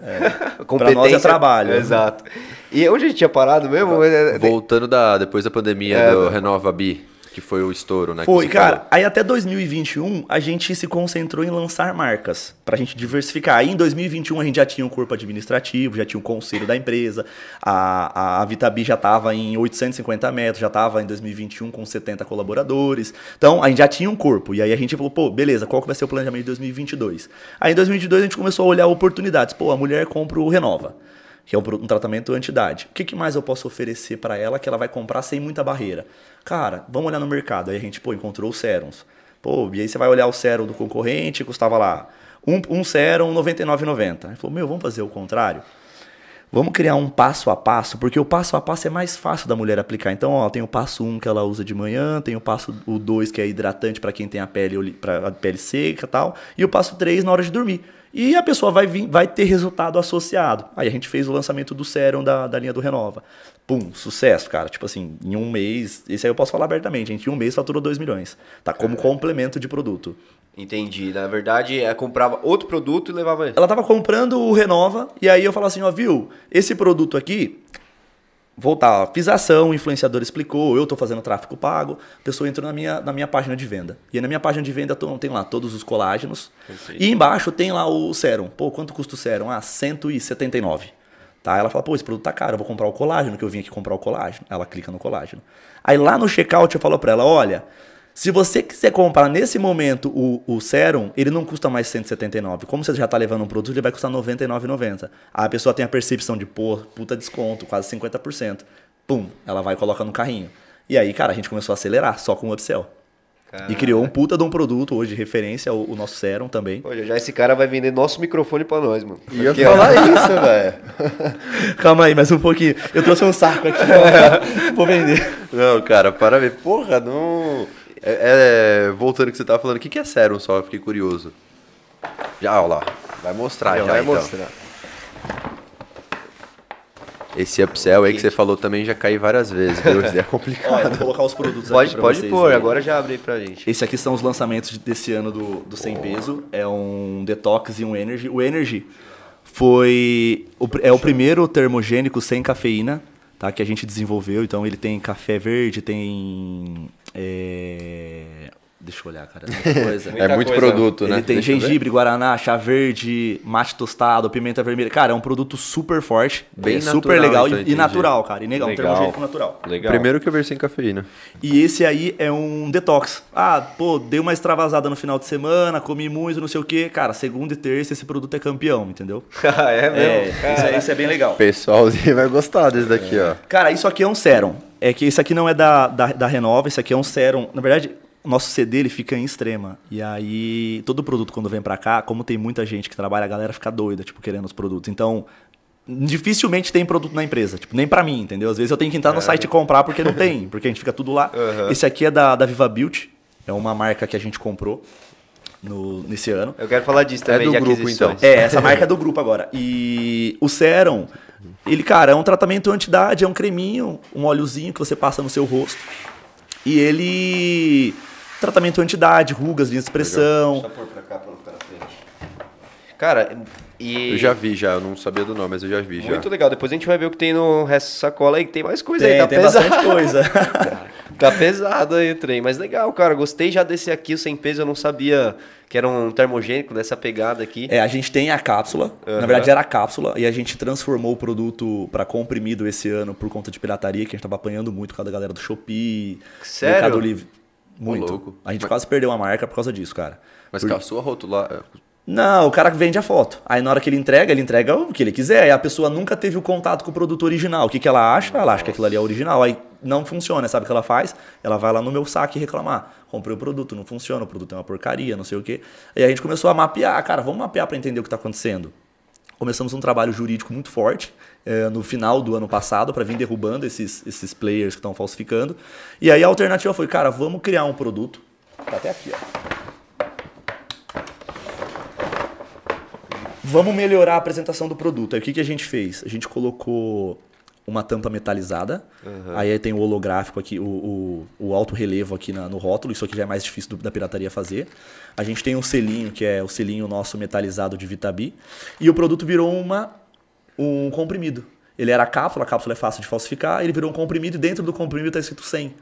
Pra nós é trabalho. Exato. E onde a gente tinha parado mesmo? É, Voltando da, depois da pandemia É, do? Renova Bi, que foi o estouro, né? Foi, cara. falou. Aí até 2021 a gente se concentrou em lançar marcas pra gente diversificar. Aí em 2021 a gente já tinha um corpo administrativo, já tinha um conselho da empresa. A, a, a Vitabi já estava em 850 metros, já estava em 2021 com 70 colaboradores. Então a gente já tinha um corpo. E aí a gente falou, pô, beleza, qual que vai ser o planejamento de 2022? Aí em 2022 a gente começou a olhar oportunidades. Pô, a mulher compra o Renova. Que é um, um tratamento anti-idade. O que, que mais eu posso oferecer pra ela que ela vai comprar sem muita barreira? Cara, vamos olhar no mercado. Aí a gente, pô, encontrou os sérums. Pô, e aí você vai olhar o sérum do concorrente, custava lá um, um sérum R$ 99,90. Aí falou, meu, vamos fazer o contrário? Vamos criar um passo a passo, porque o passo a passo é mais fácil da mulher aplicar. Então, ó, tem o passo 1 que ela usa de manhã, tem o passo o 2 que é hidratante para quem tem a pele pra, a pele seca tal, e o passo 3 na hora de dormir. E a pessoa vai vir, vai ter resultado associado. Aí a gente fez o lançamento do sérum da, da linha do Renova. Pum, sucesso, cara. Tipo assim, em um mês, esse aí eu posso falar abertamente, gente em um mês faturou 2 milhões. Tá como complemento de produto. Entendi. Na verdade, é comprava outro produto e levava. Ela tava comprando o Renova, e aí eu falava assim, ó, viu, esse produto aqui, voltar, fiz a ação, o influenciador explicou, eu tô fazendo tráfego pago, a pessoa entrou na minha, na minha página de venda. E aí na minha página de venda tem lá todos os colágenos, e embaixo tem lá o sérum. Pô, quanto custa o sérum? Ah, 179. Tá? Ela fala, pô, esse produto tá caro, eu vou comprar o colágeno, que eu vim aqui comprar o colágeno. Ela clica no colágeno. Aí lá no checkout eu falo pra ela, olha, se você quiser comprar nesse momento o, o sérum, ele não custa mais 179. Como você já está levando um produto, ele vai custar R$ 99,90. Aí a pessoa tem a percepção de, pô, puta desconto, quase 50%. Pum, ela vai e coloca no carrinho. E aí, cara, a gente começou a acelerar só com o upsell. E criou um puta de um produto hoje de referência, o, o nosso sérum também. Pô, já esse cara vai vender nosso microfone pra nós, mano. Ia Aqui, ó. falar isso, velho. Calma aí, mais um pouquinho. Eu trouxe um saco aqui. Vou vender. Não, cara, para ver. Porra, não. É, é, voltando ao que você tava falando, o que, que é sérum só? Eu fiquei curioso. Já, ó lá. Vai mostrar Já já, vai então. mostrar. Esse upsell aí que você falou também já caiu várias vezes, viu? Isso é complicado. vou colocar os produtos Pode, aqui pra pode vocês pôr, verem. agora já abre aí pra gente. Esse aqui são os lançamentos desse ano do, do Sem Peso. É um Detox e um Energy. O Energy foi o é o primeiro termogênico sem cafeína tá, que a gente desenvolveu. Então ele tem café verde, tem é, Deixa eu olhar, cara. coisa. É muito coisa. produto, né? Ele tem Deixa gengibre, guaraná, chá verde, mate tostado, pimenta vermelha. Cara, é um produto super forte, Bem é super natural, legal então, e- e, natural, cara. E legal, um Legal. termogênico natural. Legal. Primeiro que eu versei sem cafeína. E esse aí é um detox. Ah, pô, dei uma extravasada no final de semana, comi muito, não sei o quê. Cara, segunda e terça esse produto é campeão, entendeu? Ah, é mesmo? É, isso é, isso é bem legal. O pessoalzinho vai gostar desse daqui, ó. Cara, isso aqui é um sérum. É que esse aqui não é da, da, da Renova, esse aqui é um sérum. Na verdade, o nosso CD ele fica em extrema. E aí, todo produto quando vem pra cá, como tem muita gente que trabalha, a galera fica doida, tipo, querendo os produtos. Então, dificilmente tem produto na empresa. Tipo, nem pra mim, entendeu? Às vezes eu tenho que entrar no site e comprar porque não tem, porque a gente fica tudo lá. Uhum. Esse aqui é da, da Viva Beauty. É uma marca que a gente comprou no, nesse ano. Eu quero falar disso É também, do de grupo, então. É, essa marca é do grupo agora. E o Serum, ele, cara, é um tratamento anti-idade, é um creminho, um óleozinho que você passa no seu rosto. E ele. Tratamento anti-idade, rugas, linhas de expressão. Só pôr pra cá pra não ficar na frente. Cara, e... Eu já vi já, eu não sabia do nome, mas eu já vi já. Muito legal. Depois a gente vai ver o que tem no resto da sacola aí, que tem mais coisa Tem, aí. Tá tem pesado. bastante coisa. Tá pesado aí o trem. Mas legal, cara. Gostei já desse aqui, o sem peso. Eu não sabia que era um termogênico dessa pegada aqui. É, a gente tem a cápsula. Aham. Na verdade, era a cápsula. E a gente transformou o produto para comprimido esse ano por conta de pirataria, que a gente tava apanhando muito com a galera do Shopee, Sério? Mercado Livre. Muito. A gente quase perdeu a marca por causa disso, cara. Mas Por- com a sua rotular. Não, o cara que vende a foto. Aí na hora que ele entrega, ele entrega o que ele quiser. Aí a pessoa nunca teve o contato com o produto original. O que, que ela acha? Ela acha que aquilo ali é original. Aí não funciona. Sabe o que ela faz? Ela vai lá no meu saque reclamar. Comprei o produto, não funciona, o produto é uma porcaria, não sei o quê. Aí a gente começou a mapear. Cara, vamos mapear para entender o que está acontecendo. Começamos um trabalho jurídico muito forte eh, no final do ano passado para vir derrubando esses, esses players que estão falsificando. E aí a alternativa foi, cara, vamos criar um produto. Tá até aqui, ó. Vamos melhorar a apresentação do produto. Aí o que, que a gente fez? A gente colocou uma tampa metalizada, aí tem o holográfico aqui, o, o, o alto relevo aqui na- no rótulo, isso aqui já é mais difícil do- da pirataria fazer. A gente tem um selinho, que é o selinho nosso metalizado de Vitabi, e o produto virou uma, um comprimido. Ele era cápsula, a cápsula é fácil de falsificar, ele virou um comprimido e dentro do comprimido está escrito 100.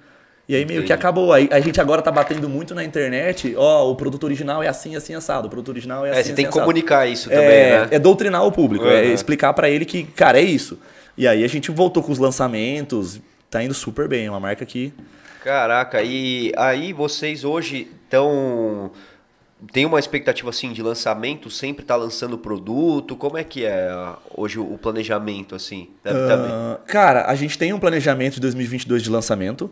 E aí meio que acabou. Aí a gente agora tá batendo muito na internet, ó, o produto original é assim, assim, assado. O produto original é assim, É, você assim, tem que assado. comunicar isso também, é, né? é doutrinar o público, é Uhum. explicar pra ele que, cara, é isso. E aí a gente voltou com os lançamentos, tá indo super bem, é uma marca que Caraca, e aí vocês hoje estão. Tem uma expectativa assim de lançamento? Sempre tá lançando produto? Como é que é ah, hoje o planejamento assim? Ah, Cara, a gente tem um planejamento de 2022 de lançamento.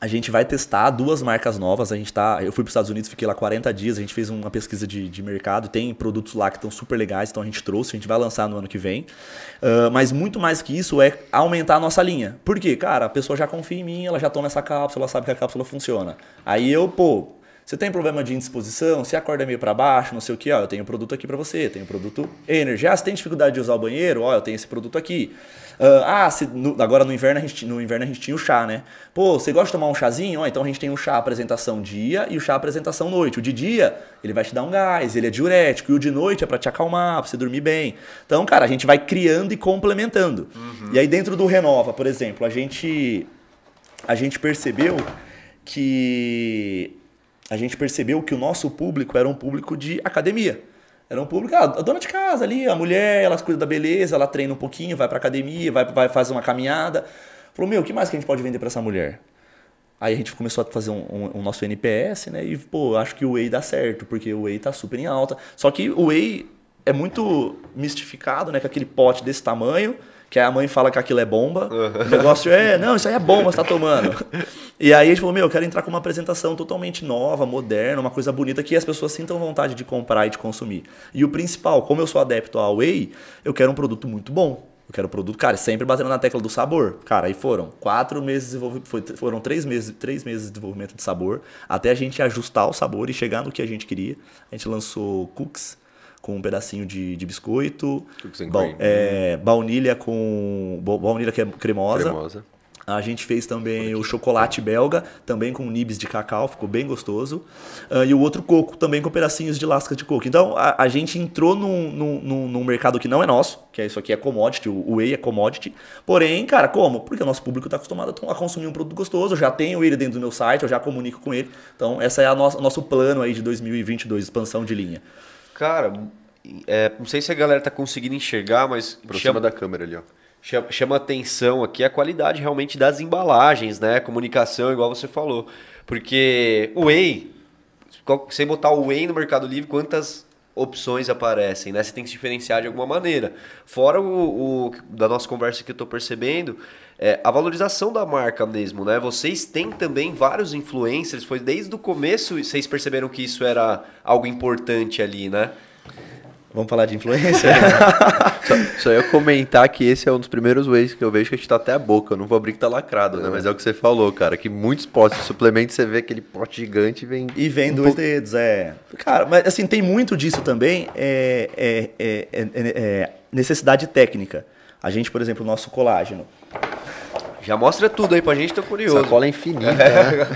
A gente vai testar duas marcas novas. A gente tá, eu fui para os Estados Unidos, fiquei lá 40 dias. A gente fez uma pesquisa de, de mercado. Tem produtos lá que estão super legais, então a gente trouxe. A gente vai lançar no ano que vem. Ah, mas muito mais que isso é aumentar a nossa linha. Por quê? Cara, a pessoa já confia em mim, ela já toma essa cápsula, ela sabe que a cápsula funciona. Aí eu, pô, você tem problema de indisposição? Se acorda meio para baixo, não sei o que, ó, eu tenho produto aqui para você, tenho produto Energy. Ah, você tem dificuldade de usar o banheiro? Ó, eu tenho esse produto aqui. Ah, se- no- agora no inverno, a gente, no inverno a gente tinha o chá, né? Pô, você gosta de tomar um chazinho? Ó, então a gente tem o chá apresentação dia e o chá apresentação noite. O de dia, ele vai te dar um gás, ele é diurético, e o de noite é para te acalmar, pra você dormir bem. Então, cara, a gente vai criando e complementando. E aí dentro do Renova, por exemplo, a gente a gente percebeu que a gente percebeu que o nosso público era um público de academia. Era um público, ah, a dona de casa ali, a mulher, ela cuida da beleza, ela treina um pouquinho, vai pra academia, vai, vai fazer uma caminhada. Falou, meu, o que mais que a gente pode vender pra essa mulher? Aí a gente começou a fazer um, um- um nosso NPS, né? E, pô, acho que o Whey dá certo, porque o Whey tá super em alta. Só que o Whey é muito mistificado, né? Com aquele pote desse tamanho, que a mãe fala que aquilo é bomba. O negócio é, não, isso aí é bomba, você tá tomando. E aí a gente falou, meu, eu quero entrar com uma apresentação totalmente nova, moderna, uma coisa bonita, que as pessoas sintam vontade de comprar e de consumir. E o principal, como eu sou adepto ao Whey, eu quero um produto muito bom. Eu quero um produto, cara, sempre batendo na tecla do sabor. Cara, aí foram quatro meses, de desenvolvi- foi- foram três meses, três meses de desenvolvimento de sabor, até a gente ajustar o sabor e chegar no que a gente queria. A gente lançou cookies com um pedacinho de, de biscoito, ba- é, baunilha com ba- baunilha que é cremosa, Cremosa. A gente fez também o chocolate belga, também com nibs de cacau, ficou bem gostoso. Uh, e o outro coco, também com pedacinhos de lasca de coco. Então a, a gente entrou num, num, num, mercado que não é nosso, que é isso aqui é commodity, o whey é commodity. Porém, cara, como? Porque o nosso público está acostumado a consumir um produto gostoso, eu já tenho ele dentro do meu site, eu já comunico com ele. Então, essa é o nosso plano aí de 2022, expansão de linha. Cara, é, não sei se a galera tá conseguindo enxergar, mas. Cima da câmera ali, ó chama, chama atenção aqui a qualidade realmente das embalagens, né? Comunicação, igual você falou. Porque o Whey, você botar o Whey no Mercado Livre, quantas opções aparecem, né? Você tem que se diferenciar de alguma maneira. Fora o, o da nossa conversa que eu estou percebendo, é, a valorização da marca mesmo, né? Vocês têm também vários influencers, foi desde o começo vocês perceberam que isso era algo importante ali, né? Vamos falar de influência? só, só ia comentar que esse é um dos primeiros ways que eu vejo que a gente tá até a boca. Eu não vou abrir que tá lacrado, né? É. Mas é o que você falou, cara. Que muitos potes de suplemento você vê aquele pote gigante e vem. E vem um dois pouco... dedos, é. Cara, mas assim, tem muito disso também. É, é, é, é, é necessidade técnica. A gente, por exemplo, o nosso colágeno. Já mostra tudo aí pra gente, tô curioso. Sacola infinita. Né?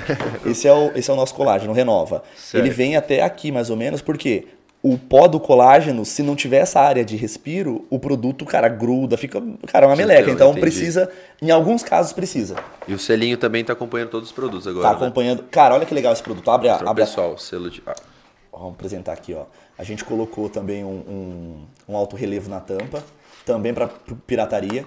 esse, é o, esse é o nosso colágeno, Renova. Certo. Ele vem até aqui, mais ou menos, porque o pó do colágeno, se não tiver essa área de respiro, o produto, cara, gruda, fica, cara, uma meleca. Então entendi. precisa, em alguns casos precisa. E o selinho também tá acompanhando todos os produtos agora. Tá né? acompanhando. Cara, olha que legal esse produto. Abre a. Abre pessoal, a... selo de. Ah. Vamos apresentar aqui, ó. A gente colocou também um, um, um alto relevo na tampa, também para pirataria.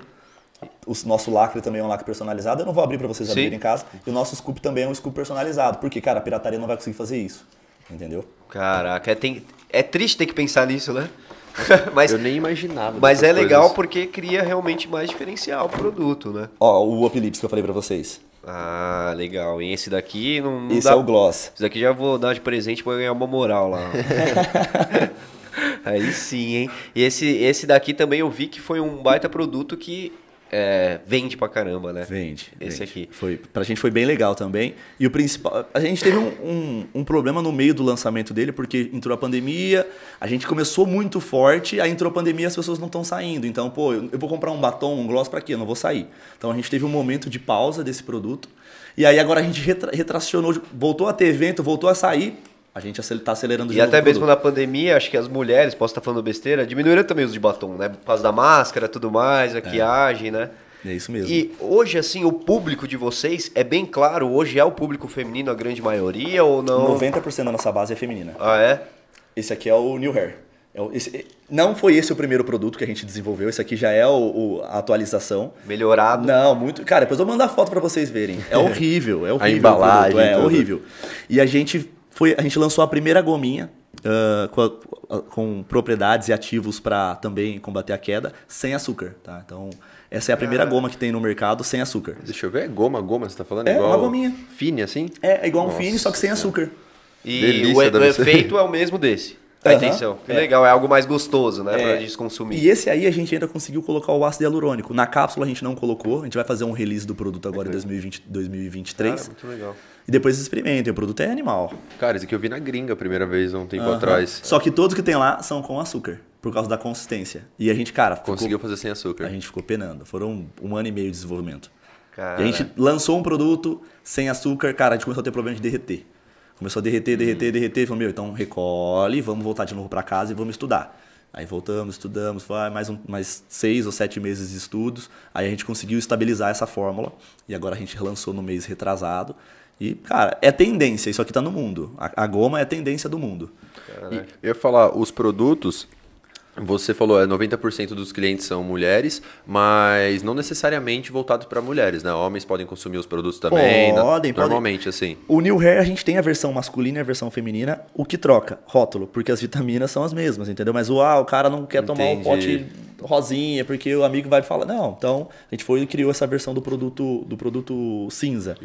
O nosso lacre também é um lacre personalizado. Eu não vou abrir para vocês Sim. abrirem em casa. E o nosso scoop também é um scoop personalizado. Porque, cara, a pirataria não vai conseguir fazer isso. Entendeu? Caraca, é, tem, é triste ter que pensar nisso, né? mas, eu nem imaginava. Mas é legal coisas. porque cria realmente mais diferencial o produto, né? Ó, o Uplips que eu falei pra vocês. Ah, legal. E esse daqui não, não Esse dá... é o Gloss. Esse daqui já vou dar de presente pra ganhar uma moral lá. Aí sim, hein? E esse, esse daqui também eu vi que foi um baita produto que é, vende pra caramba, né? Vende. Esse vende. aqui. Foi, pra gente foi bem legal também. E o principal. A gente teve um, um, um, problema no meio do lançamento dele, porque entrou a pandemia, a gente começou muito forte, aí entrou a pandemia e as pessoas não estão saindo. Então, pô, eu, eu, vou comprar um batom, um gloss pra quê? Eu não vou sair. Então a gente teve um momento de pausa desse produto. E aí agora a gente retra, retracionou, voltou a ter evento, voltou a sair a gente está acelerando E até mesmo na pandemia, acho que as mulheres, posso estar falando besteira, diminuíram também o uso de batom, né? Por causa da máscara, tudo mais, maquiagem, é. né? É isso mesmo. E hoje, assim, o público de vocês é bem claro, hoje é o público feminino a grande maioria ou não? 90% da nossa base é feminina. Ah, é? Esse aqui é o New Hair. É esse, não foi esse o primeiro produto que a gente desenvolveu, esse aqui já é o, o, a atualização. Melhorado? Não, muito. Cara, depois eu vou mandar foto para vocês verem. É horrível, é horrível. A embalagem. É horrível. E a gente foi, a gente lançou a primeira gominha uh, com, com, propriedades e ativos para também combater a queda, sem açúcar, tá? Então, essa é a primeira ah. goma que tem no mercado sem açúcar. Deixa eu ver, é goma, goma, você tá falando? É, igual uma gominha. Fine, assim? É, é igual Nossa, um fine, só que sem açúcar. E Delícia, o, o efeito é o mesmo desse. A uhum. intenção. Que é. legal, é algo mais gostoso, né? É. Pra gente consumir. E esse aí a gente ainda conseguiu colocar o ácido hialurônico. Na cápsula a gente não colocou, a gente vai fazer um release do produto agora em 2020, 2023. Cara, muito legal. E depois experimentem, o produto é animal. Cara, esse aqui eu vi na gringa a primeira vez, há um tempo uhum. atrás. Só que todos que tem lá são com açúcar, por causa da consistência. E a gente, cara. Ficou, Conseguiu fazer sem açúcar. A gente ficou penando. Foram um ano e meio de desenvolvimento. Cara. E a gente lançou um produto sem açúcar, cara, a gente começou a ter problema de derreter. Começou a derreter, derreter, uhum. derreter. Falou, meu, então recolhe, vamos voltar de novo para casa e vamos estudar. Aí voltamos, estudamos, foi mais, um, mais seis ou sete meses de estudos. Aí a gente conseguiu estabilizar essa fórmula. E agora a gente relançou no mês retrasado. E, cara, é tendência, isso aqui está no mundo. A, a, goma é tendência do mundo. eu ia falar, os produtos, você falou, é 90% dos clientes são mulheres, mas não necessariamente voltados para mulheres, né? Homens podem consumir os produtos também, podem, normalmente podem. assim. O New Hair a gente tem a versão masculina e a versão feminina, o que troca? Rótulo, porque as vitaminas são as mesmas, entendeu? Mas o, ah, o cara não quer Entendi. tomar o pote rosinha, porque o amigo vai falar, não, então a gente foi e criou essa versão do produto do produto cinza.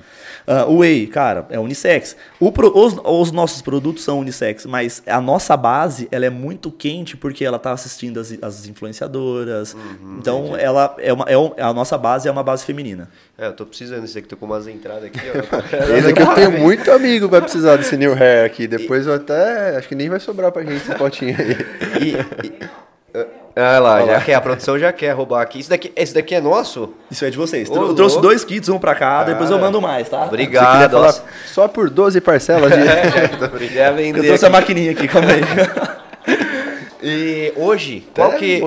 Uh, o Whey, cara, é unissex. Pro, os, os nossos produtos são unissex, mas a nossa base, ela é muito quente porque ela tá assistindo as, as influenciadoras. Uhum, então, entendi. ela é uma, é, a nossa base é uma base feminina. É, eu tô precisando desse aqui, tô com umas entradas aqui. Esse aqui eu tenho muito amigo vai precisar desse new hair aqui. Depois eu até. Acho que nem vai sobrar pra gente esse potinho aí. E, e, Ah lá, Olha já lá. quer, a produção já quer roubar aqui. Isso daqui, esse daqui é nosso? Isso é de vocês. Ô, eu trouxe louco. dois kits, um pra cá, depois eu Cara. mando mais, tá? Obrigado. falar só por 12 parcelas de... Queria vender Eu trouxe aqui. a maquininha aqui, calma aí. E hoje, qual que.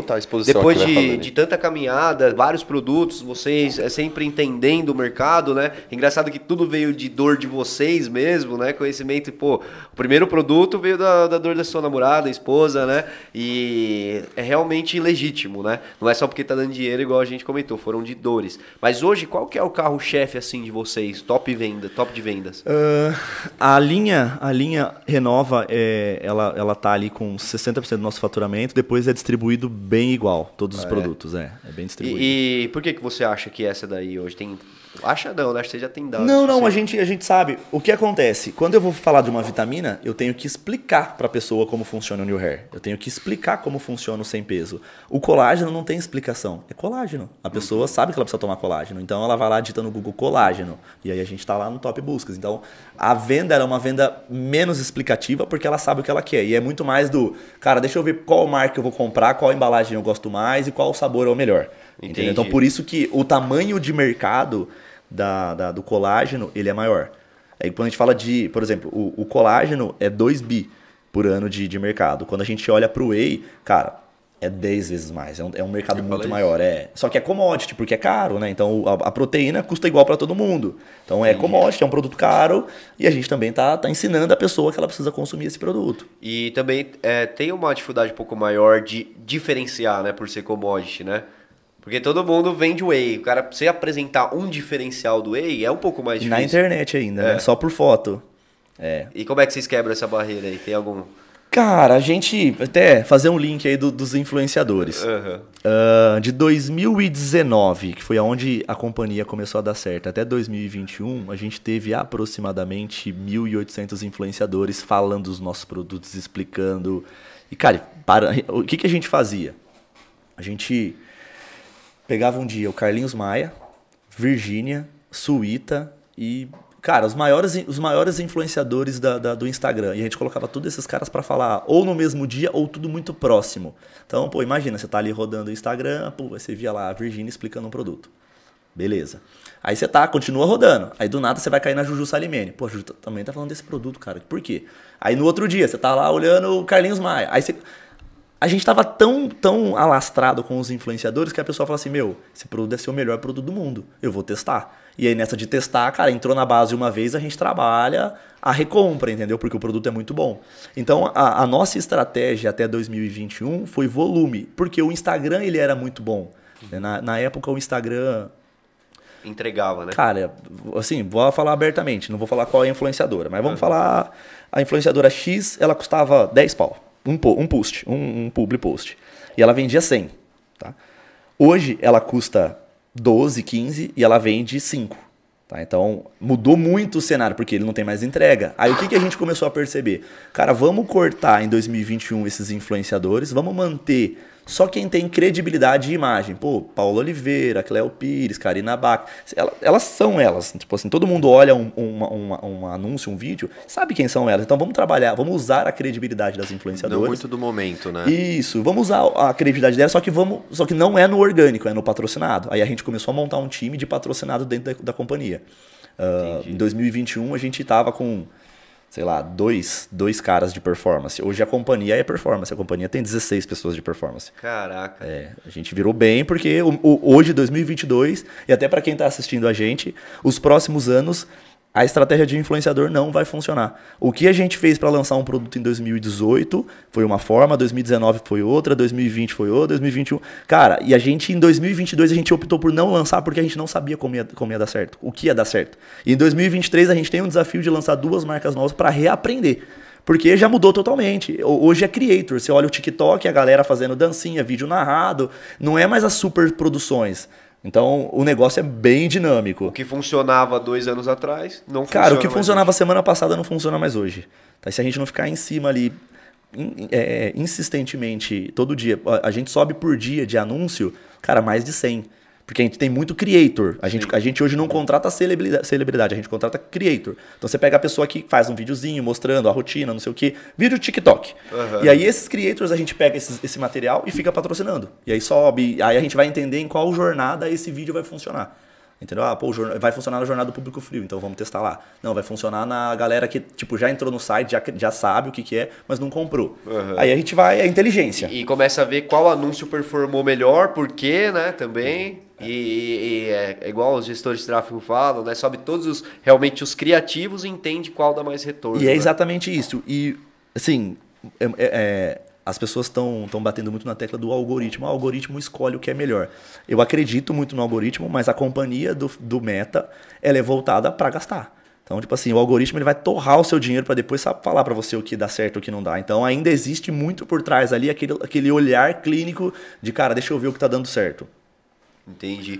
Depois de, de tanta caminhada, vários produtos, vocês é, sempre entendendo o mercado, né? Engraçado que tudo veio de dor de vocês mesmo, né? Conhecimento, pô, o primeiro produto veio da, da dor da sua namorada, esposa, né? E é realmente legítimo, né? Não é só porque tá dando dinheiro, igual a gente comentou, foram de dores. Mas hoje, qual que é o carro-chefe, assim, de vocês? Top venda, top de vendas? Ah, a linha, a linha Renova, é, ela, ela tá ali com 60% do nosso faturamento, depois é distribuído bem igual, todos os produtos, é, é bem distribuído. E, e por que, que você acha que essa daí hoje tem. Acha não, né? Acho que você já tem dado. Não, não, Você- a gente, a gente sabe. O que acontece? Quando eu vou falar de uma vitamina, eu tenho que explicar para a pessoa como funciona o New Hair. Eu tenho que explicar como funciona o sem peso. O colágeno não tem explicação. É colágeno. A pessoa sabe que ela precisa tomar colágeno. Então ela vai lá digita no Google colágeno. E aí a gente tá lá no top buscas. Então a venda era uma venda menos explicativa porque ela sabe o que ela quer. E é muito mais do, cara, deixa eu ver qual marca eu vou comprar, qual embalagem eu gosto mais e qual sabor é o melhor. Então por isso que o tamanho de mercado da, da- do colágeno ele é maior. Aí quando a gente fala de, por exemplo, o, o colágeno é 2 bi por ano de, de mercado. Quando a gente olha para o whey, cara, é 10 vezes mais. É um, é um mercado Eu muito maior. É. Só que é commodity, porque é caro, né? Então a, a proteína custa igual para todo mundo. Então é commodity, é um produto caro e a gente também tá, tá ensinando a pessoa que ela precisa consumir esse produto. E também é, tem uma dificuldade um pouco maior de diferenciar, né? Por ser commodity, né? Porque todo mundo vende whey. O cara, pra você apresentar um diferencial do whey, é um pouco mais difícil. Na internet ainda, É. né? Só por foto. É. E como é que vocês quebram essa barreira aí? Tem algum... Cara, a gente até fazer um link aí do- dos influenciadores. Aham. Ah, de 2019, que foi aonde a companhia começou a dar certo, até 2021, a gente teve aproximadamente 1.800 influenciadores falando dos nossos produtos, explicando. E, cara, para, o que, que a gente fazia? A gente pegava um dia o Carlinhos Maia, Virgínia, Suíta e, cara, os maiores, os maiores influenciadores da, da- do Instagram. E a gente colocava todos esses caras pra falar ou no mesmo dia ou tudo muito próximo. Então, pô, imagina, você tá ali rodando o Instagram, pô, você via lá a Virgínia explicando um produto. Beleza. Aí você tá, continua rodando. Aí do nada você vai cair na Juju Salimene. Pô, a Juju também tá falando desse produto, cara. Por quê? Aí no outro dia você tá lá olhando o Carlinhos Maia. Aí você. A gente tava tão, tão alastrado com os influenciadores que a pessoa fala assim: Meu, esse produto deve ser o melhor produto do mundo. Eu vou testar. E aí nessa de testar, cara, entrou na base uma vez, a gente trabalha a recompra, entendeu? Porque o produto é muito bom. Então a, a nossa estratégia até 2021 foi volume. Porque o Instagram ele era muito bom. né? Na, na época o Instagram Entregava, né? Cara, assim, vou falar abertamente, não vou falar qual é a influenciadora, mas vamos falar a influenciadora X, ela custava 10 pau, um, um post, um, um public post, e ela vendia 100, tá? Hoje ela custa 12, 15 e ela vende 5, tá? Então mudou muito o cenário, porque ele não tem mais entrega. Aí o que, que a gente começou a perceber? Cara, vamos cortar em 2021 esses influenciadores, vamos manter só quem tem credibilidade e imagem. Pô, Paulo Oliveira, Cleo Pires, Karina Bach. ela- Elas são elas. Tipo assim, todo mundo olha um, uma- uma- um anúncio, um vídeo, sabe quem são elas. Então vamos trabalhar, vamos usar a credibilidade das Não influenciadoras. muito do momento, né? Isso, vamos usar a credibilidade dela, só que vamos, só que não é no orgânico, é no patrocinado. Aí a gente começou a montar um time de patrocinado dentro da, da companhia. Ah, em 2021 a gente tava com, sei lá, dois, dois caras de performance. Hoje a companhia é performance, a companhia tem 16 pessoas de performance. Caraca. É, a gente virou bem porque o, o- hoje, 2022, e até para quem está assistindo a gente, os próximos anos, a estratégia de influenciador não vai funcionar. O que a gente fez para lançar um produto em 2018 foi uma forma, 2019 foi outra, 2020 foi outra, 2021. Cara, e a gente em 2022 a gente optou por não lançar porque a gente não sabia como ia, como ia dar certo, o que ia dar certo. E em 2023 a gente tem um desafio de lançar duas marcas novas para reaprender. Porque já mudou totalmente. Ho- Hoje é creator. Você olha o TikTok, a galera fazendo dancinha, vídeo narrado. Não é mais as super produções. Então o negócio é bem O dinâmico. que funcionava dois anos atrás, não funciona Cara, o que funcionava hoje. semana passada não funciona mais hoje. Tá? Se a gente não ficar em cima ali in- é, insistentemente todo dia, a- a gente sobe por dia de anúncio, cara, mais de 100. Porque a gente tem muito creator. A gente, a gente hoje não contrata celebridade, celebridade, a gente contrata creator. Então você pega a pessoa que faz um videozinho mostrando a rotina, não sei o quê, vídeo TikTok. Aham. E aí esses creators a gente pega esses- esse material e fica patrocinando. E aí sobe, aí a gente vai entender em qual jornada esse vídeo vai funcionar. Entendeu? Ah, pô, vai funcionar na jornada do público frio, então vamos testar lá. Não, vai funcionar na galera que, tipo, já entrou no site, já, já sabe o que, que é, mas não comprou. Aham. Aí a gente vai, é inteligência. E começa a ver qual anúncio performou melhor, por quê, né, também. E, e- e é, é igual os gestores de tráfego falam, né? Sobe todos os, realmente os criativos e entende qual dá mais retorno. E é né? exatamente isso. E, assim, é- é- é, as pessoas estão batendo muito na tecla do algoritmo. O algoritmo escolhe o que é melhor. Eu acredito muito no algoritmo, mas a companhia do, do Meta, ela é voltada para gastar. Então, tipo assim, o algoritmo ele vai torrar o seu dinheiro para depois falar para você o que dá certo e o que não dá. Então, ainda existe muito por trás ali aquele, aquele olhar clínico de, cara, deixa eu ver o que tá dando certo. Entendi.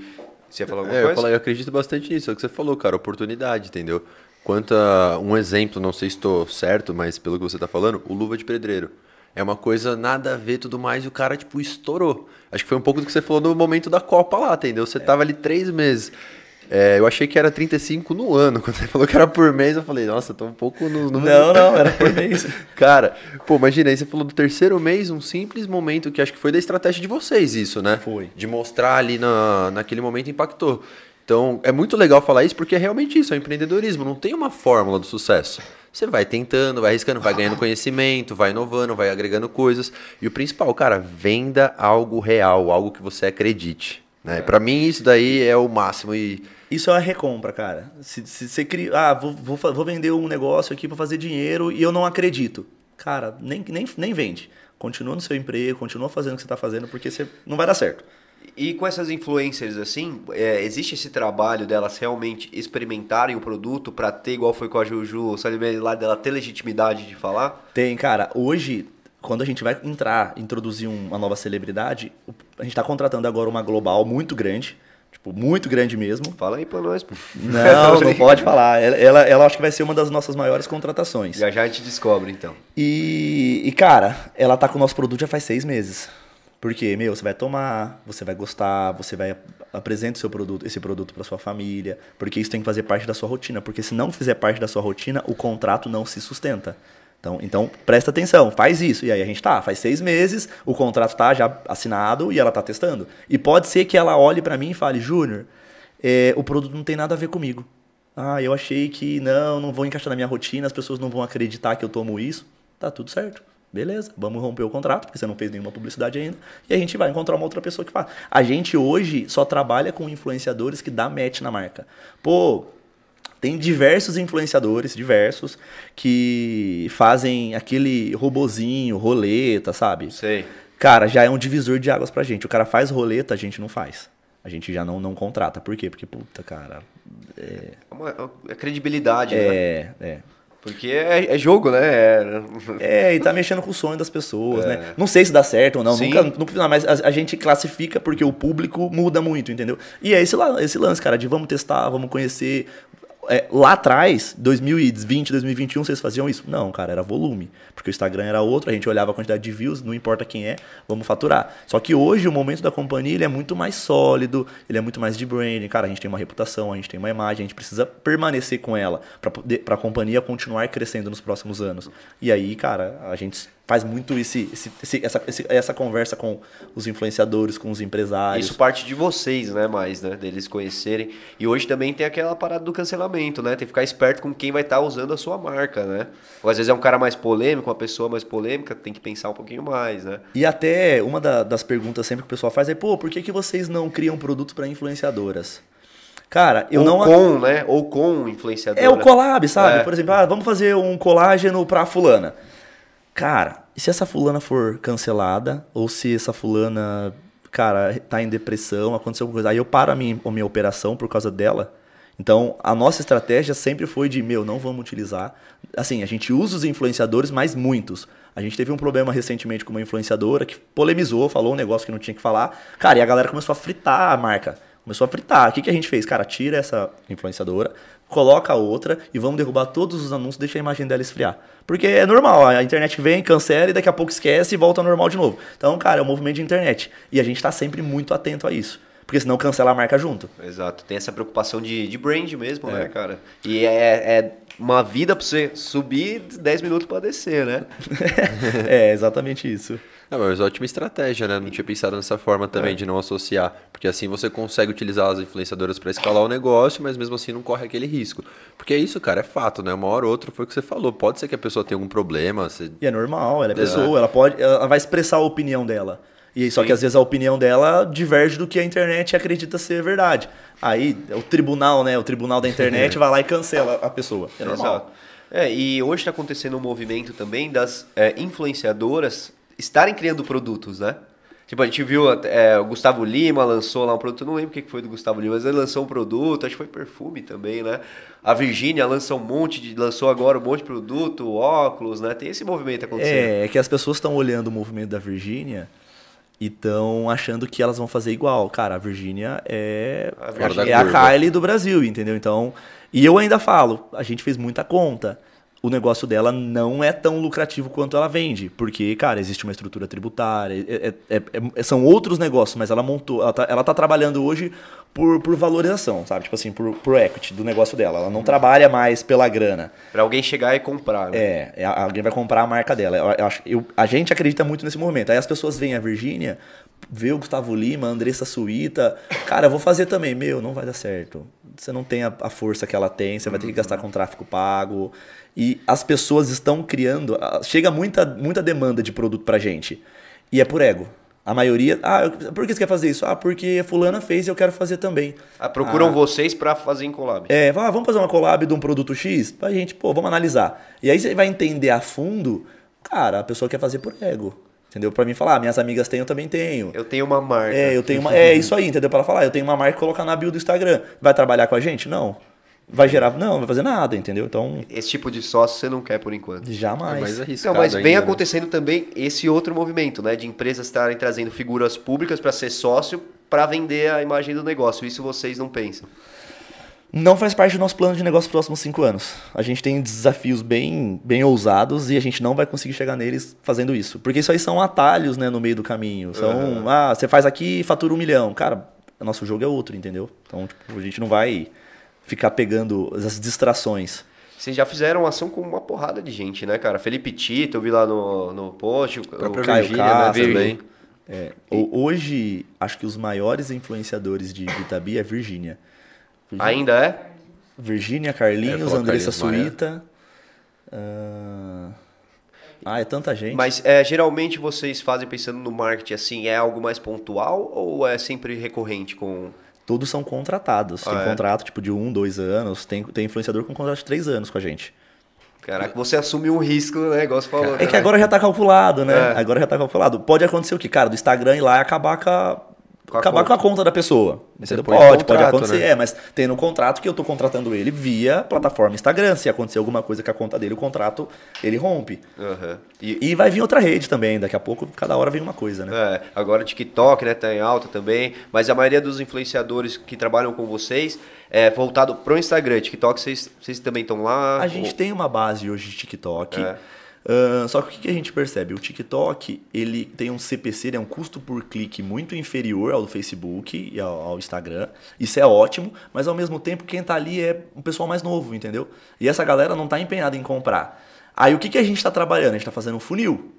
Você ia falar alguma É, eu, coisa? falo, eu acredito bastante nisso, é o que você falou, cara, oportunidade, entendeu? Quanto a um exemplo, não sei se estou certo, mas pelo que você está falando, o Luva de Pedreiro. É uma coisa nada a ver tudo mais e o cara, tipo, estourou. Acho que foi um pouco do que você falou no momento da Copa lá, entendeu? Você tava ali três meses. É, eu achei que era 35 no ano. Quando você falou que era por mês, eu falei, nossa, tô um pouco no número. Não, não, era por mês. Cara, pô, imagina aí, você falou do terceiro mês, um simples momento que acho que foi da estratégia de vocês isso, né? Foi. De mostrar ali na, naquele momento impactou. Então, é muito legal falar isso porque é realmente isso, é o empreendedorismo, não tem uma fórmula do sucesso. Você vai tentando, vai arriscando, vai ganhando conhecimento, vai inovando, vai agregando coisas. E o principal, cara, venda algo real, algo que você acredite. Né? Pra mim, isso daí é o máximo. E Isso é uma recompra, cara. Se, se você cria. Ah, vou, vou, vou vender um negócio aqui para fazer dinheiro e eu não acredito. Cara, nem, nem, nem vende. Continua no seu emprego, continua fazendo o que você está fazendo, porque você não vai dar certo. E com essas influencers assim, é, existe esse trabalho delas realmente experimentarem o produto pra ter, igual foi com a Juju, sabe, lá dela ter legitimidade de falar? Tem, cara, hoje, quando a gente vai entrar, introduzir um- uma nova celebridade, a gente está contratando agora uma global muito grande. Tipo, muito grande mesmo. Fala aí pra nós, pô. Não, não pode falar. Ela, ela, ela acho que vai ser uma das nossas maiores contratações. Já já a gente descobre, então. E, e, cara, ela tá com o nosso produto já faz seis meses. Porque, meu, você vai tomar, você vai gostar, você vai apresentar o seu produto, esse produto para sua família, porque isso tem que fazer parte da sua rotina, porque se não fizer parte da sua rotina, o contrato não se sustenta. Então, então presta atenção, faz isso. E aí a gente tá, faz seis meses, o contrato tá já assinado e ela tá testando. E pode ser que ela olhe para mim e fale, Júnior, é, o produto não tem nada a ver comigo. Ah, eu achei que não, não vou encaixar na minha rotina, as pessoas não vão acreditar que eu tomo isso. Tá tudo certo. Beleza, vamos romper o contrato, porque você não fez nenhuma publicidade ainda. E a gente vai encontrar uma outra pessoa que faz. A gente hoje só trabalha com influenciadores que dá match na marca. Pô, tem diversos influenciadores, diversos, que fazem aquele robozinho, roleta, sabe? Sei. Cara, já é um divisor de águas pra gente. O cara faz roleta, a gente não faz. A gente já não, não contrata. Por quê? Porque, puta, cara. É uma é credibilidade, né? É, é. Porque é, é jogo, né? É... É, e tá mexendo com o sonho das pessoas, né? Não sei se dá certo ou não, Sim. nunca, nunca mas a, a gente classifica porque o público muda muito, entendeu? E é esse, esse lance, cara, de vamos testar, vamos conhecer. É, lá atrás, 2020, 2021, vocês faziam isso? Não, cara, era volume. Porque o Instagram era outro, a gente olhava a quantidade de views, não importa quem é, vamos faturar. Só que hoje o momento da companhia ele é muito mais sólido, ele é muito mais de branding. Cara, a gente tem uma reputação, a gente tem uma imagem, a gente precisa permanecer com ela para a companhia continuar crescendo nos próximos anos. E aí, cara, a gente faz muito esse, esse- esse- essa, esse- essa conversa com os influenciadores, com os empresários. Isso parte de vocês, né? Mais, né? Deles conhecerem. E hoje também tem aquela parada do cancelamento, né? Tem que ficar esperto com quem vai estar usando a sua marca, né? Ou às vezes é um cara mais polêmico, uma pessoa mais polêmica, tem que pensar um pouquinho mais, né? E até uma da- das perguntas sempre que o pessoal faz é, pô, por que, que vocês não criam produtos para influenciadoras? Cara, eu Ou não... com, né? Ou com influenciador. É o collab, sabe? É. Por exemplo, ah, vamos fazer um colágeno pra fulana. Cara, e se essa fulana for cancelada, ou se essa fulana, cara, tá em depressão, aconteceu alguma coisa, aí eu paro a minha, a minha operação por causa dela. Então, a nossa estratégia sempre foi de, meu, não vamos utilizar. Assim, a gente usa os influenciadores, mas muitos. A gente teve um problema recentemente com uma influenciadora que polemizou, falou um negócio que não tinha que falar. Cara, e a galera começou a fritar a marca. Começou a fritar. O que, que a gente fez? Cara, tira essa influenciadora, coloca a outra e vamos derrubar todos os anúncios, deixa a imagem dela esfriar. Porque é normal, a internet vem, cancela e daqui a pouco esquece e volta ao normal de novo. Então, cara, é um movimento de internet. E a gente tá sempre muito atento a isso. porque senão cancela a marca junto. Exato. Tem essa preocupação de, de brand mesmo, né, cara? E é, é uma vida pra você subir 10 minutos pra descer, né? é, exatamente isso. É, mas ótima estratégia, né? Não tinha pensado nessa forma também de não associar. Porque assim você consegue utilizar as influenciadoras para escalar o negócio, mas mesmo assim não corre aquele risco. Porque é isso, cara, é fato, né? Uma hora ou outra foi o que você falou. Pode ser que a pessoa tenha algum problema. Você... E é normal, ela é pessoa, ela pode. Ela vai expressar a opinião dela. E só que às vezes a opinião dela diverge do que a internet acredita ser verdade. Aí o tribunal, né? O tribunal da internet vai lá e cancela a pessoa. É normal. Exato. É, e hoje está acontecendo um movimento também das é, influenciadoras estarem criando produtos, né? Tipo, a gente viu é, o Gustavo Lima lançou lá um produto, não lembro o que foi do Gustavo Lima, mas ele lançou um produto, acho que foi perfume também, né? A Virgínia lançou um monte de. lançou agora um monte de produto, óculos, né? Tem esse movimento acontecendo. É, é que as pessoas estão olhando o movimento da Virgínia e estão achando que elas vão fazer igual. Cara, a Virgínia é, A é a Kylie do Brasil, entendeu? Então. E eu ainda falo, a gente fez muita conta o negócio dela não é tão lucrativo quanto ela vende. Porque, cara, existe uma estrutura tributária, é, é, é, são outros negócios, mas ela montou. Ela tá, ela tá trabalhando hoje por, por valorização, sabe? Tipo assim, por, por equity do negócio dela. Ela não trabalha mais pela grana. Para alguém chegar e comprar, né? É, é, alguém vai comprar a marca dela. Eu, eu eu, a gente acredita muito nesse movimento. Aí as pessoas veem a Virgínia, vê o Gustavo Lima, a Andressa Suíta. Cara, eu vou fazer também. Meu, não vai dar certo. Você não tem a, a força que ela tem, você vai ter que gastar com tráfego pago. E as pessoas estão criando. Chega muita, muita demanda de produto pra gente. E é por ego. A maioria. Ah, por que você quer fazer isso? Ah, porque fulana fez e eu quero fazer também. Ah, procuram ah, vocês para fazer em collab. É, ah, vamos fazer uma collab de um produto X? Pra gente, pô, vamos analisar. E aí você vai entender a fundo, cara, a pessoa quer fazer por ego. Entendeu? Pra mim falar, ah, minhas amigas têm, eu também tenho. Eu tenho uma marca. É, eu tenho uma. É isso aí, entendeu? Pra ela falar, eu tenho uma marca colocar na bio do Instagram. Vai trabalhar com a gente? Não. Vai gerar. Não, não vai fazer nada, entendeu? Então. Esse tipo de sócio você não quer por enquanto. Jamais. É mais arriscado não, mas vem ainda, né? acontecendo também esse outro movimento, né? De empresas estarem trazendo figuras públicas para ser sócio para vender a imagem do negócio. Isso vocês não pensam. Não faz parte do nosso plano de negócio para os próximos cinco anos. A gente tem desafios bem, bem ousados e a gente não vai conseguir chegar neles fazendo isso. Porque isso aí são atalhos né, no meio do caminho. São, uhum. ah, você faz aqui e fatura um milhão. Cara, nosso jogo é outro, entendeu? Então, tipo, a gente não vai ficar pegando as distrações. Vocês já fizeram ação com uma porrada de gente, né, cara? Felipe Tito, eu vi lá no, no post, o, o Caio Virgínia, né, também. É, hoje, acho que os maiores influenciadores de Itabi é Virgínia. Ainda é? Virgínia, Carlinhos, é, Andressa Suíta. Uh... Ah, é tanta gente. Mas é, geralmente vocês fazem pensando no marketing assim, é algo mais pontual ou é sempre recorrente com todos são contratados. Ah, tem é? contrato tipo de um, dois anos. Tem, tem influenciador com contrato de três anos com a gente. Caraca, você assume um risco, né? Igual você falou. É né? que agora já tá calculado, né? É. Agora já tá calculado. Pode acontecer o que? Cara, do Instagram ir lá e acabar com a com acabar conta. com a conta da pessoa. Pode, contrato, pode acontecer, né? é, mas tem no contrato que eu tô contratando ele via plataforma Instagram. Se acontecer alguma coisa com a conta dele, o contrato ele rompe. Uhum. E, e, vai vir outra rede também, daqui a pouco, cada hora vem uma coisa, né? É, agora TikTok, né, tá em alta também, mas a maioria dos influenciadores que trabalham com vocês é voltado pro Instagram. TikTok, vocês, vocês também estão lá? A gente tem uma base hoje de TikTok. É. Só que o que a gente percebe? O TikTok ele tem um CPC, né, um custo por clique muito inferior ao do Facebook e ao, ao, Instagram. Isso é ótimo, mas ao mesmo tempo quem está ali é um pessoal mais novo, entendeu? E essa galera não está empenhada em comprar. Aí o que, que a gente está trabalhando? A gente está fazendo um funil.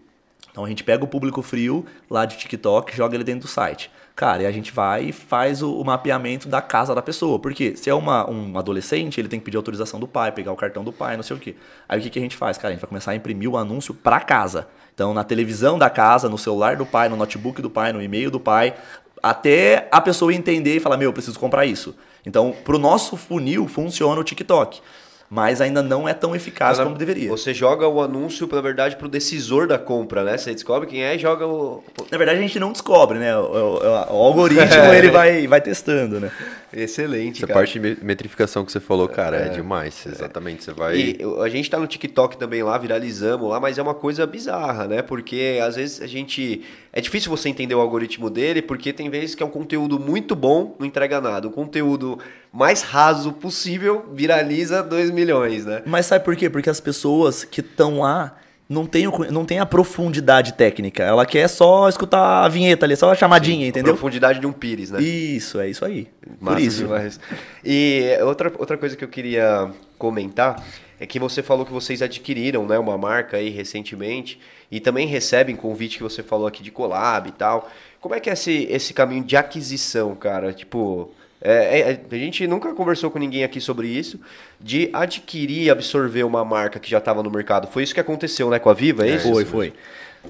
Então a gente pega o público frio lá de TikTok, joga ele dentro do site. Cara, e a gente vai e faz o, o mapeamento da casa da pessoa. Porque se é uma, um adolescente, ele tem que pedir autorização do pai, pegar o cartão do pai, não sei o quê. Aí o que, que a gente faz? Cara, a gente vai começar a imprimir o anúncio para casa. Então, na televisão da casa, no celular do pai, no notebook do pai, no e-mail do pai, até a pessoa entender e falar: Meu, eu preciso comprar isso. Então, para o nosso funil, funciona o TikTok mas ainda não é tão eficaz como deveria. Você joga o anúncio, na verdade, para o decisor da compra, né? Você descobre quem é e joga o. Na verdade, a gente não descobre, né? O, o, o algoritmo ele vai, vai testando, né? Excelente. Essa cara. parte de metrificação que você falou, cara, é, é demais. Exatamente. Você vai. E a gente tá no TikTok também lá, viralizamos lá, mas é uma coisa bizarra, né? Porque às vezes a gente. É difícil você entender o algoritmo dele, porque tem vezes que é um conteúdo muito bom, não entrega nada. O conteúdo mais raso possível viraliza 2 milhões, né? Mas sabe por quê? Porque as pessoas que estão lá não tem, o- não tem a profundidade técnica. Ela quer só escutar a vinheta ali, só a chamadinha, entendeu? Profundidade de um pires, né? Isso, é isso aí. Por Massa isso. demais. E outra, outra coisa que eu queria comentar é que você falou que vocês adquiriram né, uma marca aí recentemente e também recebem convite que você falou aqui de collab e tal. Como é que é esse, esse caminho de aquisição, cara? Tipo, é- é- a gente nunca conversou com ninguém aqui sobre isso, de adquirir e absorver uma marca que já estava no mercado. Foi isso que aconteceu né, com a Viva, é isso? Foi, foi.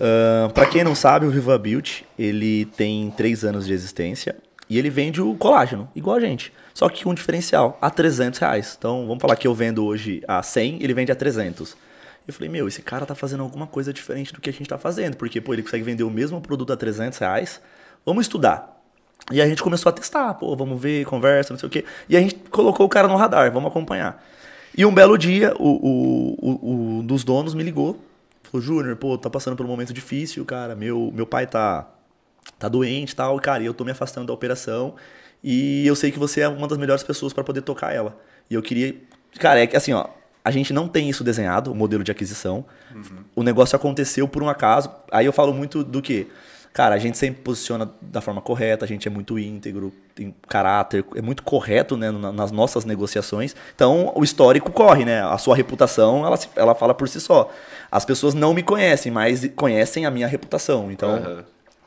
Ahn, pra quem não sabe, o Viva Beauty, ele tem três anos de existência e ele vende o colágeno, igual a gente. Só que com um diferencial, a 300 reais. Então, vamos falar que eu vendo hoje a 100, ele vende a 300. Eu falei, meu, esse cara tá fazendo alguma coisa diferente do que a gente tá fazendo. Porque, pô, ele consegue vender o mesmo produto a 300 reais. Vamos estudar. E a gente começou a testar, pô, vamos ver, conversa, não sei o quê. E a gente colocou o cara no radar, vamos acompanhar. E um belo dia, o, o, o, o dos donos me ligou. Falou, Júnior, pô, tá passando por um momento difícil, cara. Meu, meu pai tá, tá doente e tal, cara, e eu tô me afastando da operação. E eu sei que você é uma das melhores pessoas para poder tocar ela. E eu queria. Cara, é que assim, ó, a gente não tem isso desenhado, o modelo de aquisição. O negócio aconteceu por um acaso. Aí eu falo muito do que? Cara, a gente sempre posiciona da forma correta, a gente é muito íntegro, tem caráter, é muito correto né, na- nas nossas negociações. Então, o histórico corre, né? A sua reputação, ela, se- ela fala por si só. As pessoas não me conhecem, mas conhecem a minha reputação. Então, Aham.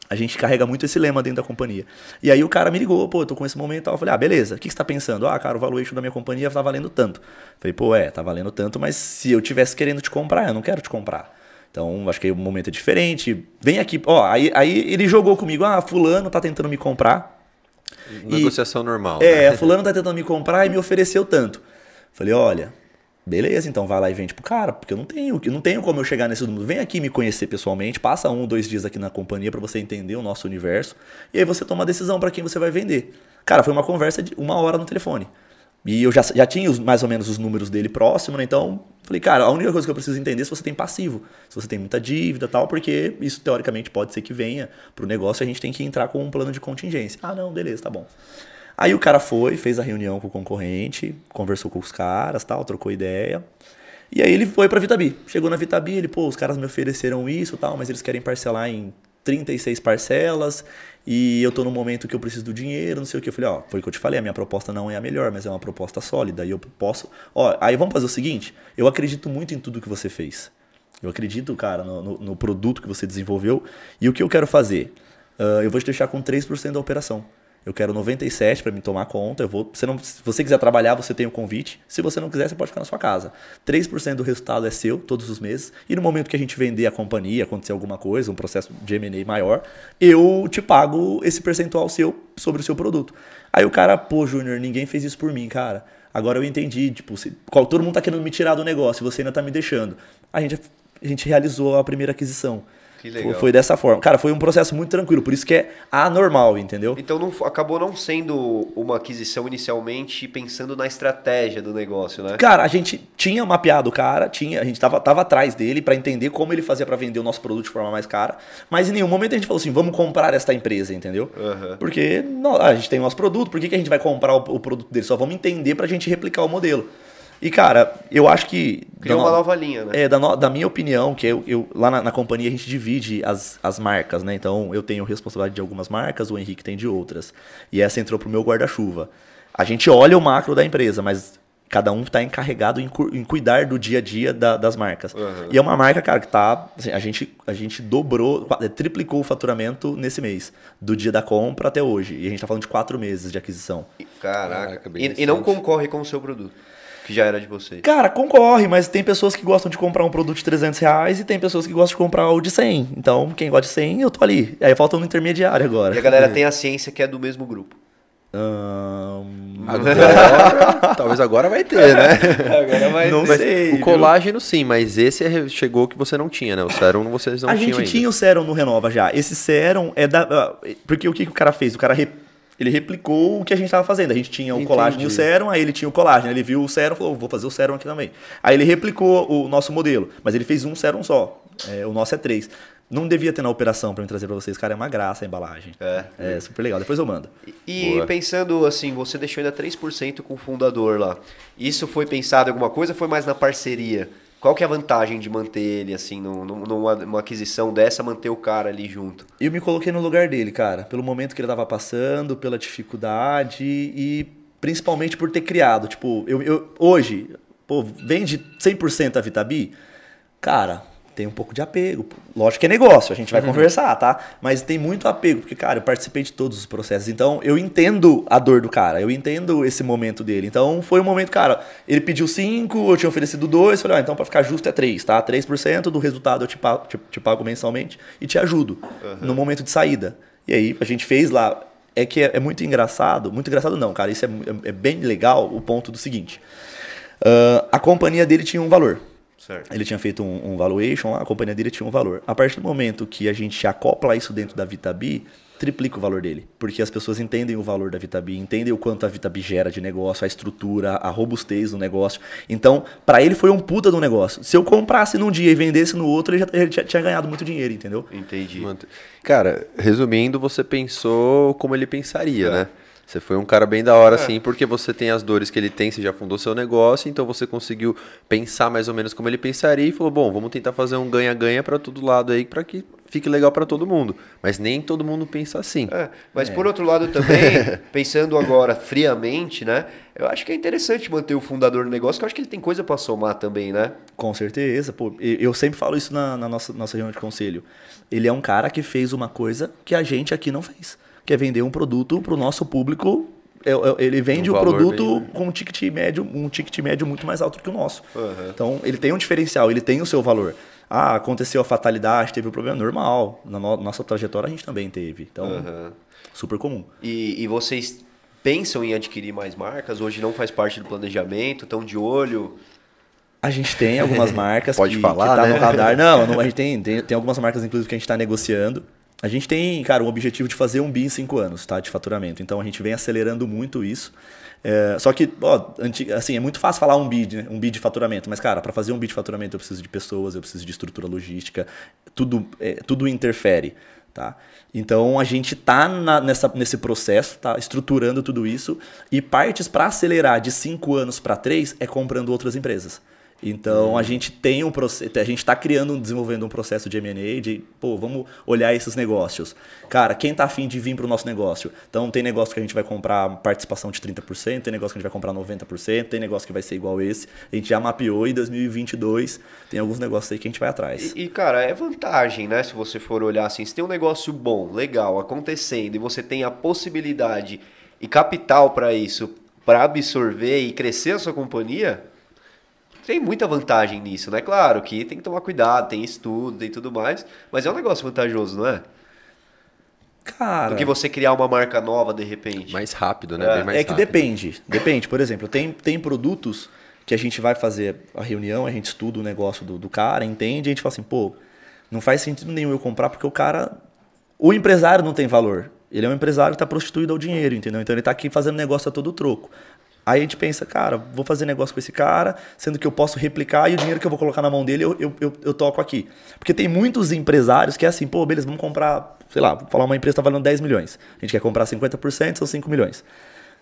a gente carrega muito esse lema dentro da companhia. E aí o cara me ligou, pô, eu tô com esse momento e tal. Eu falei, ah, beleza, o que, que você tá pensando? Ah, cara, o valuation da minha companhia tá valendo tanto. Falei, pô, é, tá valendo tanto, mas se eu tivesse querendo te comprar, eu não quero te comprar. Então, acho que o momento é diferente. Vem aqui, ó, aí, aí ele jogou comigo, ah, fulano tá tentando me comprar. Negociação normal. É, né? fulano tá tentando me comprar e me ofereceu tanto. Falei, olha, beleza, então vai lá e vende pro cara, porque eu não tenho, não tenho como eu chegar nesse número. Vem aqui me conhecer pessoalmente, passa um, dois dias aqui na companhia pra você entender o nosso universo e aí você toma a decisão pra quem você vai vender. Cara, foi uma conversa de uma hora no telefone. E eu já, já tinha os- mais ou menos os números dele próximo, né? Então, falei, cara, a única coisa que eu preciso entender é se você tem passivo, se você tem muita dívida e tal, porque isso teoricamente pode ser que venha pro negócio, a gente tem que entrar com um plano de contingência. Ah, não, beleza, tá bom. Aí o cara foi, fez a reunião com o concorrente, conversou com os caras, tal, trocou ideia. E aí ele foi pra Vitabi. Chegou na Vitabi, ele, pô, os caras me ofereceram isso, tal, mas eles querem parcelar em 36 parcelas e eu tô no momento que eu preciso do dinheiro, não sei o que. Eu falei, ó, foi o que eu te falei, a minha proposta não é a melhor, mas é uma proposta sólida e eu posso. Ó, aí vamos fazer o seguinte, eu acredito muito em tudo que você fez. Eu acredito, cara, no, no- no produto que você desenvolveu. E o que eu quero fazer? Ah, eu vou te deixar com 3% da operação. Eu quero 97 para me tomar conta. Eu vou, você não, se você quiser trabalhar, você tem o convite. Se você não quiser, você pode ficar na sua casa. 3% do resultado é seu todos os meses. E no momento que a gente vender a companhia, acontecer alguma coisa, um processo de M&A maior, eu te pago esse percentual seu sobre o seu produto. Aí o cara, pô, Júnior, ninguém fez isso por mim, cara. Agora eu entendi, tipo, se, qual- todo mundo tá querendo me tirar do negócio, você ainda tá me deixando. A gente, a gente realizou a primeira aquisição. Foi- dessa forma. Cara, foi um processo muito tranquilo, por isso que é anormal, entendeu? Então não, acabou não sendo uma aquisição inicialmente pensando na estratégia do negócio, né? Cara, a gente tinha mapeado o cara, tinha, a gente tava, tava atrás dele pra entender como ele fazia pra vender o nosso produto de forma mais cara, mas em nenhum momento a gente falou assim, vamos comprar esta empresa, entendeu? Aham. Porque não, a gente tem o nosso produto, por que, que a gente vai comprar o, o produto dele? Só vamos entender pra gente replicar o modelo. E, cara, eu acho que. Criou da uma no- nova linha, né? É, da, no- da minha opinião, que eu, eu- lá na, na companhia a gente divide as, as marcas, né? Então eu tenho responsabilidade de algumas marcas, o Henrique tem de outras. E essa entrou pro meu guarda-chuva. A gente olha o macro da empresa, mas cada um está encarregado em, cu- em cuidar do dia a dia da- das marcas. Uhum. E é uma marca, cara, que tá. assim, a, gente, a gente dobrou, triplicou o faturamento nesse mês, do dia da compra até hoje. E a gente tá falando de quatro meses de aquisição. Caraca. Bem e, e não concorre com o seu produto, que já era de vocês. Cara, concorre, mas tem pessoas que gostam de comprar um produto de 300 reais e tem pessoas que gostam de comprar o de 100. Então, quem gosta de 100, eu tô ali. Aí falta um intermediário agora. E a galera tem a ciência que é do mesmo grupo. Agora, talvez agora vai ter, né? Agora vai Não Mas sei. o viu? colágeno sim, mas esse é- chegou que você não tinha, né? O sérum vocês não a tinham gente ainda. tinha o Serum no Renova já. Esse Serum é da. ah, Porque o que, que o cara fez? O cara ele replicou o que a gente tava fazendo. A gente tinha o Entendi. colágeno e o Serum, aí ele tinha o colágeno. Ele viu o Serum e falou: vou fazer o Serum aqui também. Aí ele replicou o nosso modelo, mas ele fez um Serum só. É, o nosso é três. Não devia ter na operação pra eu trazer pra vocês, cara. É uma graça a embalagem. É. É super legal. Depois eu mando. E Boa. pensando assim, você deixou ainda 3% com o fundador lá. Isso foi pensado em alguma coisa ou foi mais na parceria Qual que é a vantagem de manter ele, assim, num- num- numa, numa aquisição dessa, manter o cara ali junto? Eu me coloquei no lugar dele, cara, pelo momento que ele tava passando, pela dificuldade e principalmente por ter criado. Tipo, eu, eu- hoje, pô, vende 100% a Vitabi? Cara, tem um pouco de apego. Lógico que é negócio, a gente vai conversar, tá? Mas tem muito apego, porque, cara, eu participei de todos os processos. Então, eu entendo a dor do cara, eu entendo esse momento dele. Então, foi um momento, cara, ele pediu 5, eu tinha oferecido 2, falei, ah, então pra ficar justo é 3, tá? 3% do resultado eu te pago, te, te pago mensalmente e te ajudo no momento de saída. E aí, a gente fez lá. É que é, é muito engraçado, muito engraçado não, cara, isso é, é- é bem legal o ponto do seguinte. Ah, a companhia dele tinha um valor. Certo. Ele tinha feito um, um valuation lá, a companhia dele tinha um valor. A partir do momento que a gente acopla isso dentro da Vitabi, triplica o valor dele. Porque as pessoas entendem o valor da Vitabi, entendem o quanto a Vitabi gera de negócio, a estrutura, a robustez do negócio. Então, para ele foi um puta do negócio. Se eu comprasse num dia e vendesse no outro, ele já, ele já tinha ganhado muito dinheiro, entendeu? Entendi. Cara, resumindo, você pensou como ele pensaria, né? Você foi um cara bem da hora, assim, porque você tem as dores que ele tem, você já fundou seu negócio, então você conseguiu pensar mais ou menos como ele pensaria e falou: bom, vamos tentar fazer um ganha-ganha pra todo lado aí, pra que fique legal pra todo mundo. Mas nem todo mundo pensa assim. É, mas por outro lado também, pensando agora friamente, né? Eu acho que é interessante manter o fundador do negócio, que eu acho que ele tem coisa pra somar também, né? Com certeza, pô. Eu sempre falo isso na, na nossa, nossa reunião de conselho. Ele é um cara que fez uma coisa que a gente aqui não fez. Que é vender um produto pro nosso público. É- é- Ele vende Um o produto bem- com um ticket médio, um ticket médio muito mais alto que o nosso. Então, ele tem um diferencial, ele tem o seu valor. Ah, aconteceu a fatalidade, teve um problema normal. Na no- nossa trajetória a gente também teve. Então, Aham. super comum. E, e vocês pensam em adquirir mais marcas? Hoje não faz parte do planejamento, estão de olho. A gente tem algumas marcas Pode que, falar, que tá né? no radar. Não, não, a gente tem, tem, tem algumas marcas, inclusive, que a gente está negociando. A gente tem, cara, um objetivo de fazer um bi em cinco anos, tá? De faturamento. Então a gente vem acelerando muito isso. É, só que, ó, assim, é muito fácil falar um bi, né? um bi de faturamento, mas, cara, para fazer um bi de faturamento eu preciso de pessoas, eu preciso de estrutura logística, tudo, é, tudo interfere, tá? Então a gente tá nessa, nesse processo, tá estruturando tudo isso e partes para acelerar de cinco anos para três é comprando outras empresas. Então a gente tem um processo, a gente está criando, desenvolvendo um processo de M&A de, pô, vamos olhar esses negócios. Cara, quem tá afim de vir para o nosso negócio? Então tem negócio que a gente vai comprar participação de 30%, tem negócio que a gente vai comprar 90%, tem negócio que vai ser igual esse. A gente já mapeou em 2022, tem alguns negócios aí que a gente vai atrás. E, e, cara, é vantagem, né? Se você for olhar assim, se tem um negócio bom, legal, acontecendo, e você tem a possibilidade e capital para isso, para absorver e crescer a sua companhia, tem muita vantagem nisso, né? Claro que tem que tomar cuidado, tem estudo, tem tudo mais, mas é um negócio vantajoso, não é? Cara, Do que você criar uma marca nova de repente. Mais rápido, né? É, Bem mais é que rápido. depende. Depende. Por exemplo, tem, tem produtos que a gente vai fazer a reunião, a gente estuda o negócio do, do cara, entende, e a gente fala assim, pô, não faz sentido nenhum eu comprar porque o cara. O empresário não tem valor. Ele é um empresário que está prostituído ao dinheiro, entendeu? Então ele está aqui fazendo negócio a todo troco. Aí a gente pensa, cara, vou fazer negócio com esse cara, sendo que eu posso replicar e o dinheiro que eu vou colocar na mão dele eu, eu, eu, eu toco aqui. Porque tem muitos empresários que é assim, pô, beleza, vamos comprar, sei lá, vou falar uma empresa está valendo 10 milhões. A gente quer comprar 50%, são 5 milhões.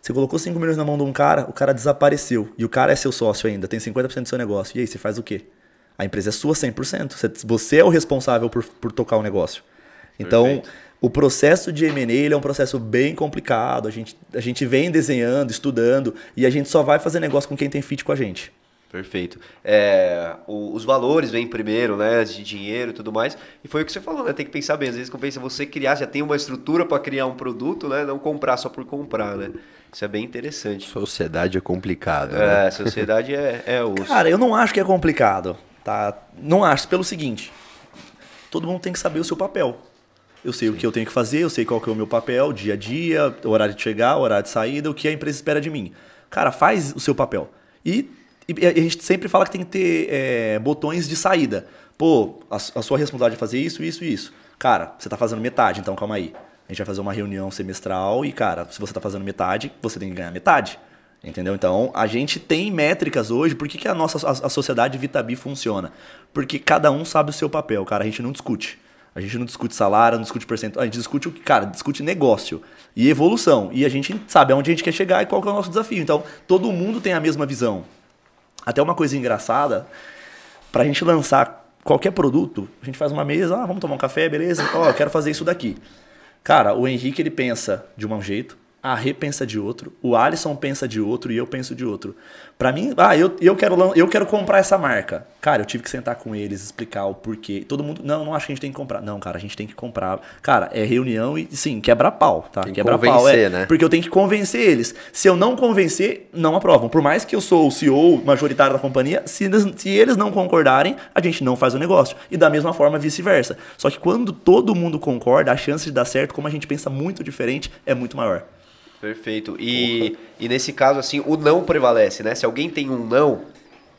Você colocou 5 milhões na mão de um cara, o cara desapareceu. E o cara é seu sócio ainda, tem 50% do seu negócio. E aí, você faz o quê? A empresa é sua 100%. Você- Você é o responsável por, por tocar o negócio. Então, Perfeito. O processo de M&A é um processo bem complicado. A gente, a gente vem desenhando, estudando, e a gente só vai fazer negócio com quem tem fit com a gente. Perfeito. É, o- os valores vêm primeiro, né? De dinheiro e tudo mais. E foi o que você falou, né? Tem que pensar bem. Às vezes compensa você criar, já tem uma estrutura para criar um produto, né? Não comprar só por comprar, né? Isso é bem interessante. Sociedade é complicado, né? É, sociedade é, é osso. Cara, eu não acho que é complicado, tá? Não acho, pelo seguinte. Todo mundo tem que saber o seu papel. Eu sei o que eu tenho que fazer, eu sei qual que é o meu papel, dia a dia, horário de chegar, horário de saída, o que a empresa espera de mim. Cara, faz o seu papel. E, e a gente sempre fala que tem que ter é, botões de saída. Pô, a, a sua responsabilidade é fazer isso, isso e isso. Cara, você tá fazendo metade, então calma aí. A gente vai fazer uma reunião semestral e, cara, se você tá fazendo metade, você tem que ganhar metade. Entendeu? Então, a gente tem métricas hoje. Por que, que a nossa a, a sociedade Vitabi funciona? Porque cada um sabe o seu papel, cara. A gente não discute. A gente não discute salário, não discute percentual. A gente discute o que, cara, discute negócio e evolução. E a gente sabe aonde a gente quer chegar e qual que é o nosso desafio. Então, todo mundo tem a mesma visão. Até uma coisa engraçada. Pra gente lançar qualquer produto, a gente faz uma mesa, ah, vamos tomar um café, beleza? Ó, eu quero fazer isso daqui. Cara, o Henrique ele pensa de um jeito, a Rê pensa de outro, o Alisson pensa de outro e eu penso de outro. Pra mim, ah, eu, eu, quero, eu quero comprar essa marca. Cara, eu tive que sentar com eles, explicar o porquê. Todo mundo, não, não acho que a gente tem que comprar. Não, cara, a gente tem que comprar. Cara, é reunião e, sim, quebra pau, tá? Tem que quebra pau, convencer, é. né? Porque eu tenho que convencer eles. Se eu não convencer, não aprovam. Por mais que eu sou o CEO majoritário da companhia, se se eles não concordarem, a gente não faz o negócio. E da mesma forma, vice-versa. Só que quando todo mundo concorda, a chance de dar certo, como a gente pensa muito diferente, é muito maior. Perfeito. E, e nesse caso, assim, o não prevalece, né? Se alguém tem um não,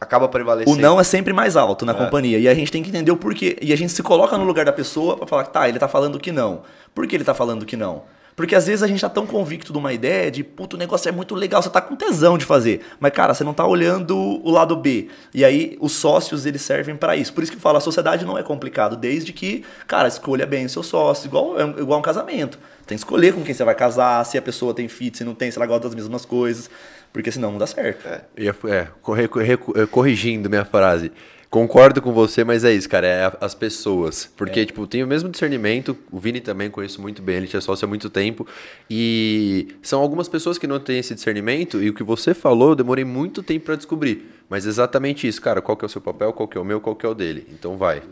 acaba O prevalecendo. não é sempre mais alto na companhia. E a gente tem que entender o porquê. E a gente se coloca no lugar da pessoa pra falar, tá, ele tá falando que não. Por que ele tá falando que não? Porque às vezes a gente tá tão convicto de uma ideia de, puto, o negócio é muito legal, você tá com tesão de fazer. Mas, cara, você não tá olhando o lado B. E aí, os sócios, eles servem pra isso. Por isso que eu falo, a sociedade não é complicado, desde que, cara, escolha bem o seu sócio, igual, é igual um casamento. Tem que escolher com quem você vai casar, se a pessoa tem fit, se não tem, se ela gosta das mesmas coisas. Porque senão não dá certo. É, corre- eh, corrigindo minha frase. Concordo com você, mas é isso, cara. É a- as pessoas. Porque, tipo, tem o mesmo discernimento. O Vini também conheço muito bem, ele tinha sócio há muito tempo. E são algumas pessoas que não têm esse discernimento. E o que você falou, eu demorei muito tempo pra descobrir. Mas exatamente isso, cara. Qual que é o seu papel, qual que é o meu, qual que é o dele. Então vai.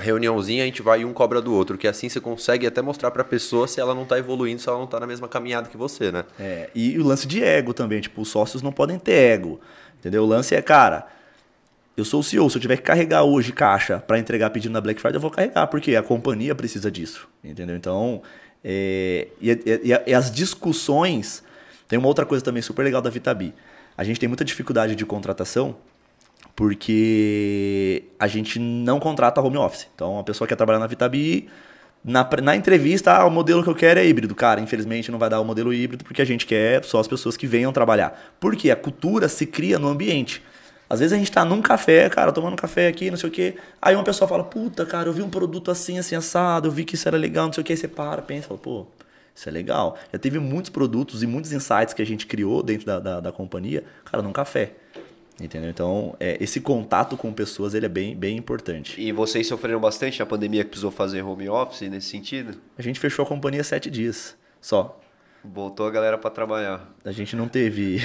Reuniãozinha, a gente vai e um cobra do outro. Que assim você consegue até mostrar pra pessoa se ela não tá evoluindo, se ela não tá na mesma caminhada que você, né? É, e o lance de ego também, tipo, os sócios não podem ter ego. Entendeu? O lance é, cara, eu sou o CEO, se eu tiver que carregar hoje caixa para entregar pedido na Black Friday, eu vou carregar, porque a companhia precisa disso. Entendeu? Então, é, e, e- e as discussões. Tem uma outra coisa também super legal da Vitabi. A gente tem muita dificuldade de contratação porque a gente não contrata home office. Então, a pessoa quer trabalhar na Vitabi, na, na entrevista, ah, o modelo que eu quero é híbrido. Cara, infelizmente não vai dar o modelo híbrido porque a gente quer só as pessoas que venham trabalhar. Porque a cultura se cria no ambiente. Às vezes a gente tá num café, cara, tomando café aqui, não sei o quê. Aí uma pessoa fala, puta, cara, eu vi um produto assim, assim, assado, eu vi que isso era legal, não sei o quê. Aí você para, pensa, fala, pô, isso é legal. Já teve muitos produtos e muitos insights que a gente criou dentro da, da, da companhia, cara, num café. Entendeu? Então, é, esse contato com pessoas, ele é bem, bem importante. E vocês sofreram bastante na pandemia que precisou fazer home office nesse sentido? A gente fechou a companhia sete dias só. Voltou a galera pra trabalhar. A gente não teve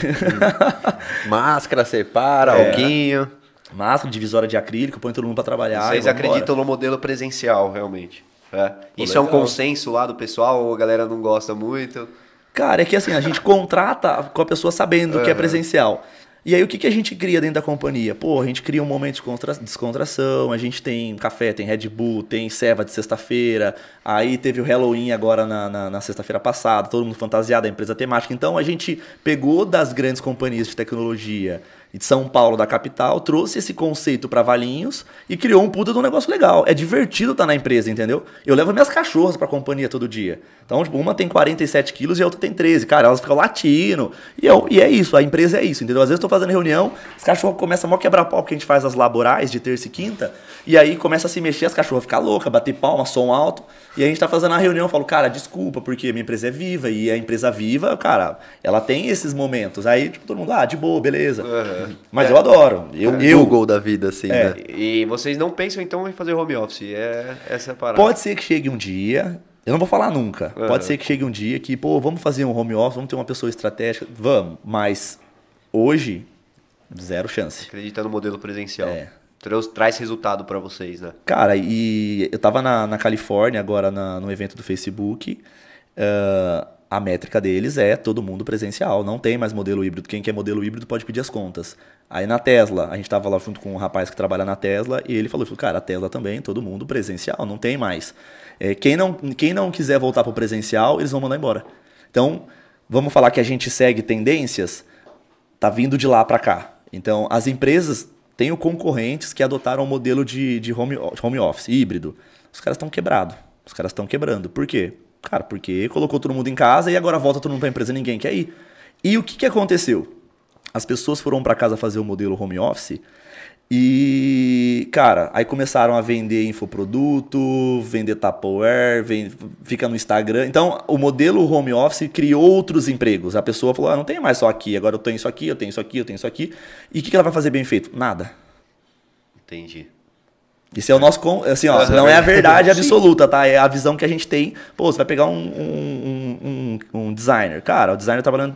Máscara, separa, É. alguinho. máscara, divisória de acrílico, põe todo mundo pra trabalhar. Vocês acreditam embora. no modelo presencial, realmente? É. Pô, Isso é um legal. consenso lá do pessoal ou a galera não gosta muito? Cara, é que assim, a gente contrata com a pessoa sabendo que é presencial. E aí o que, que a gente cria dentro da companhia? Pô, a gente cria um momento de contra- descontração, a gente tem café, tem Red Bull, tem ceva de sexta-feira, aí teve o Halloween agora na, na, na sexta-feira passada, todo mundo fantasiado, a empresa temática. Então a gente pegou das grandes companhias de tecnologia de São Paulo, da capital, trouxe esse conceito para Valinhos e criou um puta de um negócio legal. É divertido estar na empresa, entendeu? Eu levo minhas cachorras pra companhia todo dia. Então, tipo, uma tem 47 quilos e a outra tem 13. Cara, elas ficam latindo. E, eu, e é isso, a empresa é isso, entendeu? Às vezes eu tô fazendo reunião, os cachorros começam a quebrar pau, porque a gente faz as laborais de terça e quinta, e aí começa a se mexer, as cachorras ficam loucas, bater palma, som alto. E a gente tá fazendo a reunião, eu falo, cara, desculpa, porque minha empresa é viva, e a empresa viva, cara, ela tem esses momentos. Aí, tipo, todo mundo, ah, de boa, beleza. Aham. Mas eu adoro. Eu, eu Google da vida, assim, É. né? E vocês não pensam então em fazer home office? É essa é a parada. Pode ser que chegue um dia, eu não vou falar nunca. Aham. Pode ser que chegue um dia que, pô, vamos fazer um home office, vamos ter uma pessoa estratégica, vamos. Mas hoje, zero chance. Acredita no modelo presencial. É. Traz, traz resultado pra vocês, né? Cara, e eu tava na, na Califórnia agora na- no evento do Facebook. ah, a métrica deles é todo mundo presencial, não tem mais modelo híbrido. Quem quer modelo híbrido pode pedir as contas. Aí na Tesla, a gente tava lá junto com um rapaz que trabalha na Tesla e ele falou, cara, a Tesla também, todo mundo presencial, não tem mais. É, quem, não, quem não quiser voltar pro presencial, eles vão mandar embora. Então, vamos falar que a gente segue tendências, tá vindo de lá para cá. Então, as empresas têm o concorrentes que adotaram o modelo de, de home, home office, híbrido. Os caras estão quebrados. Os caras estão quebrando. Por quê? Cara, porque colocou todo mundo em casa e agora volta todo mundo para a empresa ninguém quer ir. E o que, que aconteceu? As pessoas foram para casa fazer o modelo home office e, cara, aí começaram a vender infoproduto, vender Tupperware, vende, fica no Instagram. Então, o modelo home office criou outros empregos. A pessoa falou, ah, não tem mais só aqui, agora eu tenho isso aqui, eu tenho isso aqui, eu tenho isso aqui. E o que, que ela vai fazer bem feito? Nada. Entendi. Esse é o nosso, assim, ó, não é a verdade absoluta, tá? É a visão que a gente tem. Pô, você vai pegar um, um, um, um- um designer. Cara, o designer trabalhando...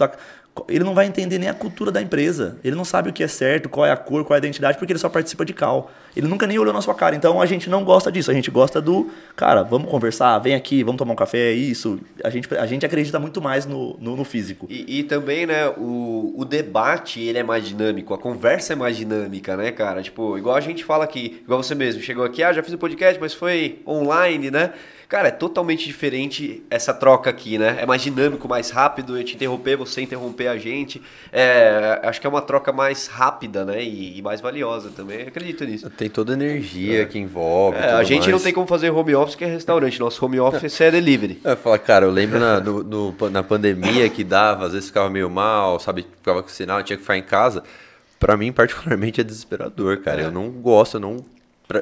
Ele não vai entender nem a cultura da empresa. Ele não sabe o que é certo, qual é a cor, qual é a identidade, porque ele só participa de cal. Ele nunca nem olhou na sua cara. Então a gente não gosta disso. A gente gosta do, cara, vamos conversar, vem aqui, vamos tomar um café, é isso. A gente, a gente acredita muito mais no, no, no físico. E, e também, né, o, o debate, ele é mais dinâmico, a conversa é mais dinâmica, né, cara? Tipo, igual a gente fala aqui, igual você mesmo, chegou aqui, ah, já fiz o podcast, mas foi online, né? Cara, é totalmente diferente essa troca aqui, né? É mais dinâmico, mais rápido, eu te interromper, você interromper a gente. É, acho que é uma troca mais rápida, né? E, e mais valiosa também, acredito nisso. Tem toda a energia que envolve. É, a gente não mais. tem como fazer home office, que é restaurante. Nosso home office é delivery. Eu falo, cara, eu lembro na, no- no- na pandemia que dava, às vezes ficava meio mal, sabe? Ficava com sinal, tinha que ficar em casa. Pra mim, particularmente, é desesperador, cara. É. Eu não gosto, eu não.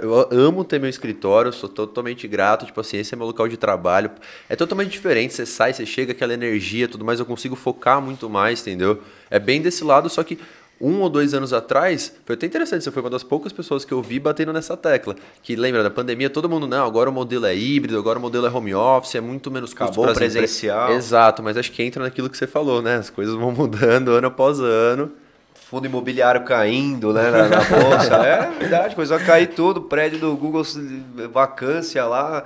Eu amo ter meu escritório, sou totalmente grato. Tipo assim, esse é meu local de trabalho. É totalmente diferente. Você sai, você chega, aquela energia, tudo mais. Eu consigo focar muito mais, entendeu? É bem desse lado, só que um ou dois anos atrás, foi até interessante, você foi uma das poucas pessoas que eu vi batendo nessa tecla. Que lembra da pandemia, todo mundo, não, agora o modelo é híbrido, agora o modelo é home office, é muito menos custo Acabou empre- presencial. Exato, mas acho que entra naquilo que você falou, né? As coisas vão mudando ano após ano. Fundo imobiliário caindo, né, na, na bolsa. É verdade, coisa vai cair tudo, prédio do Google, vacância lá.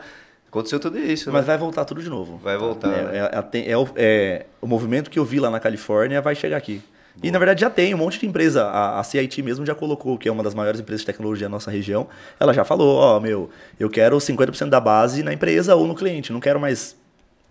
Aconteceu tudo isso, Mas né? vai voltar tudo de novo. Vai voltar, É, né? é- é- o, é o movimento que eu vi lá na Califórnia vai chegar aqui. E na verdade já tem um monte de empresa. A, a CIT mesmo já colocou, que é uma das maiores empresas de tecnologia da nossa região. Ela já falou: Ó, meu, eu quero 50% da base na empresa ou no cliente. Não quero mais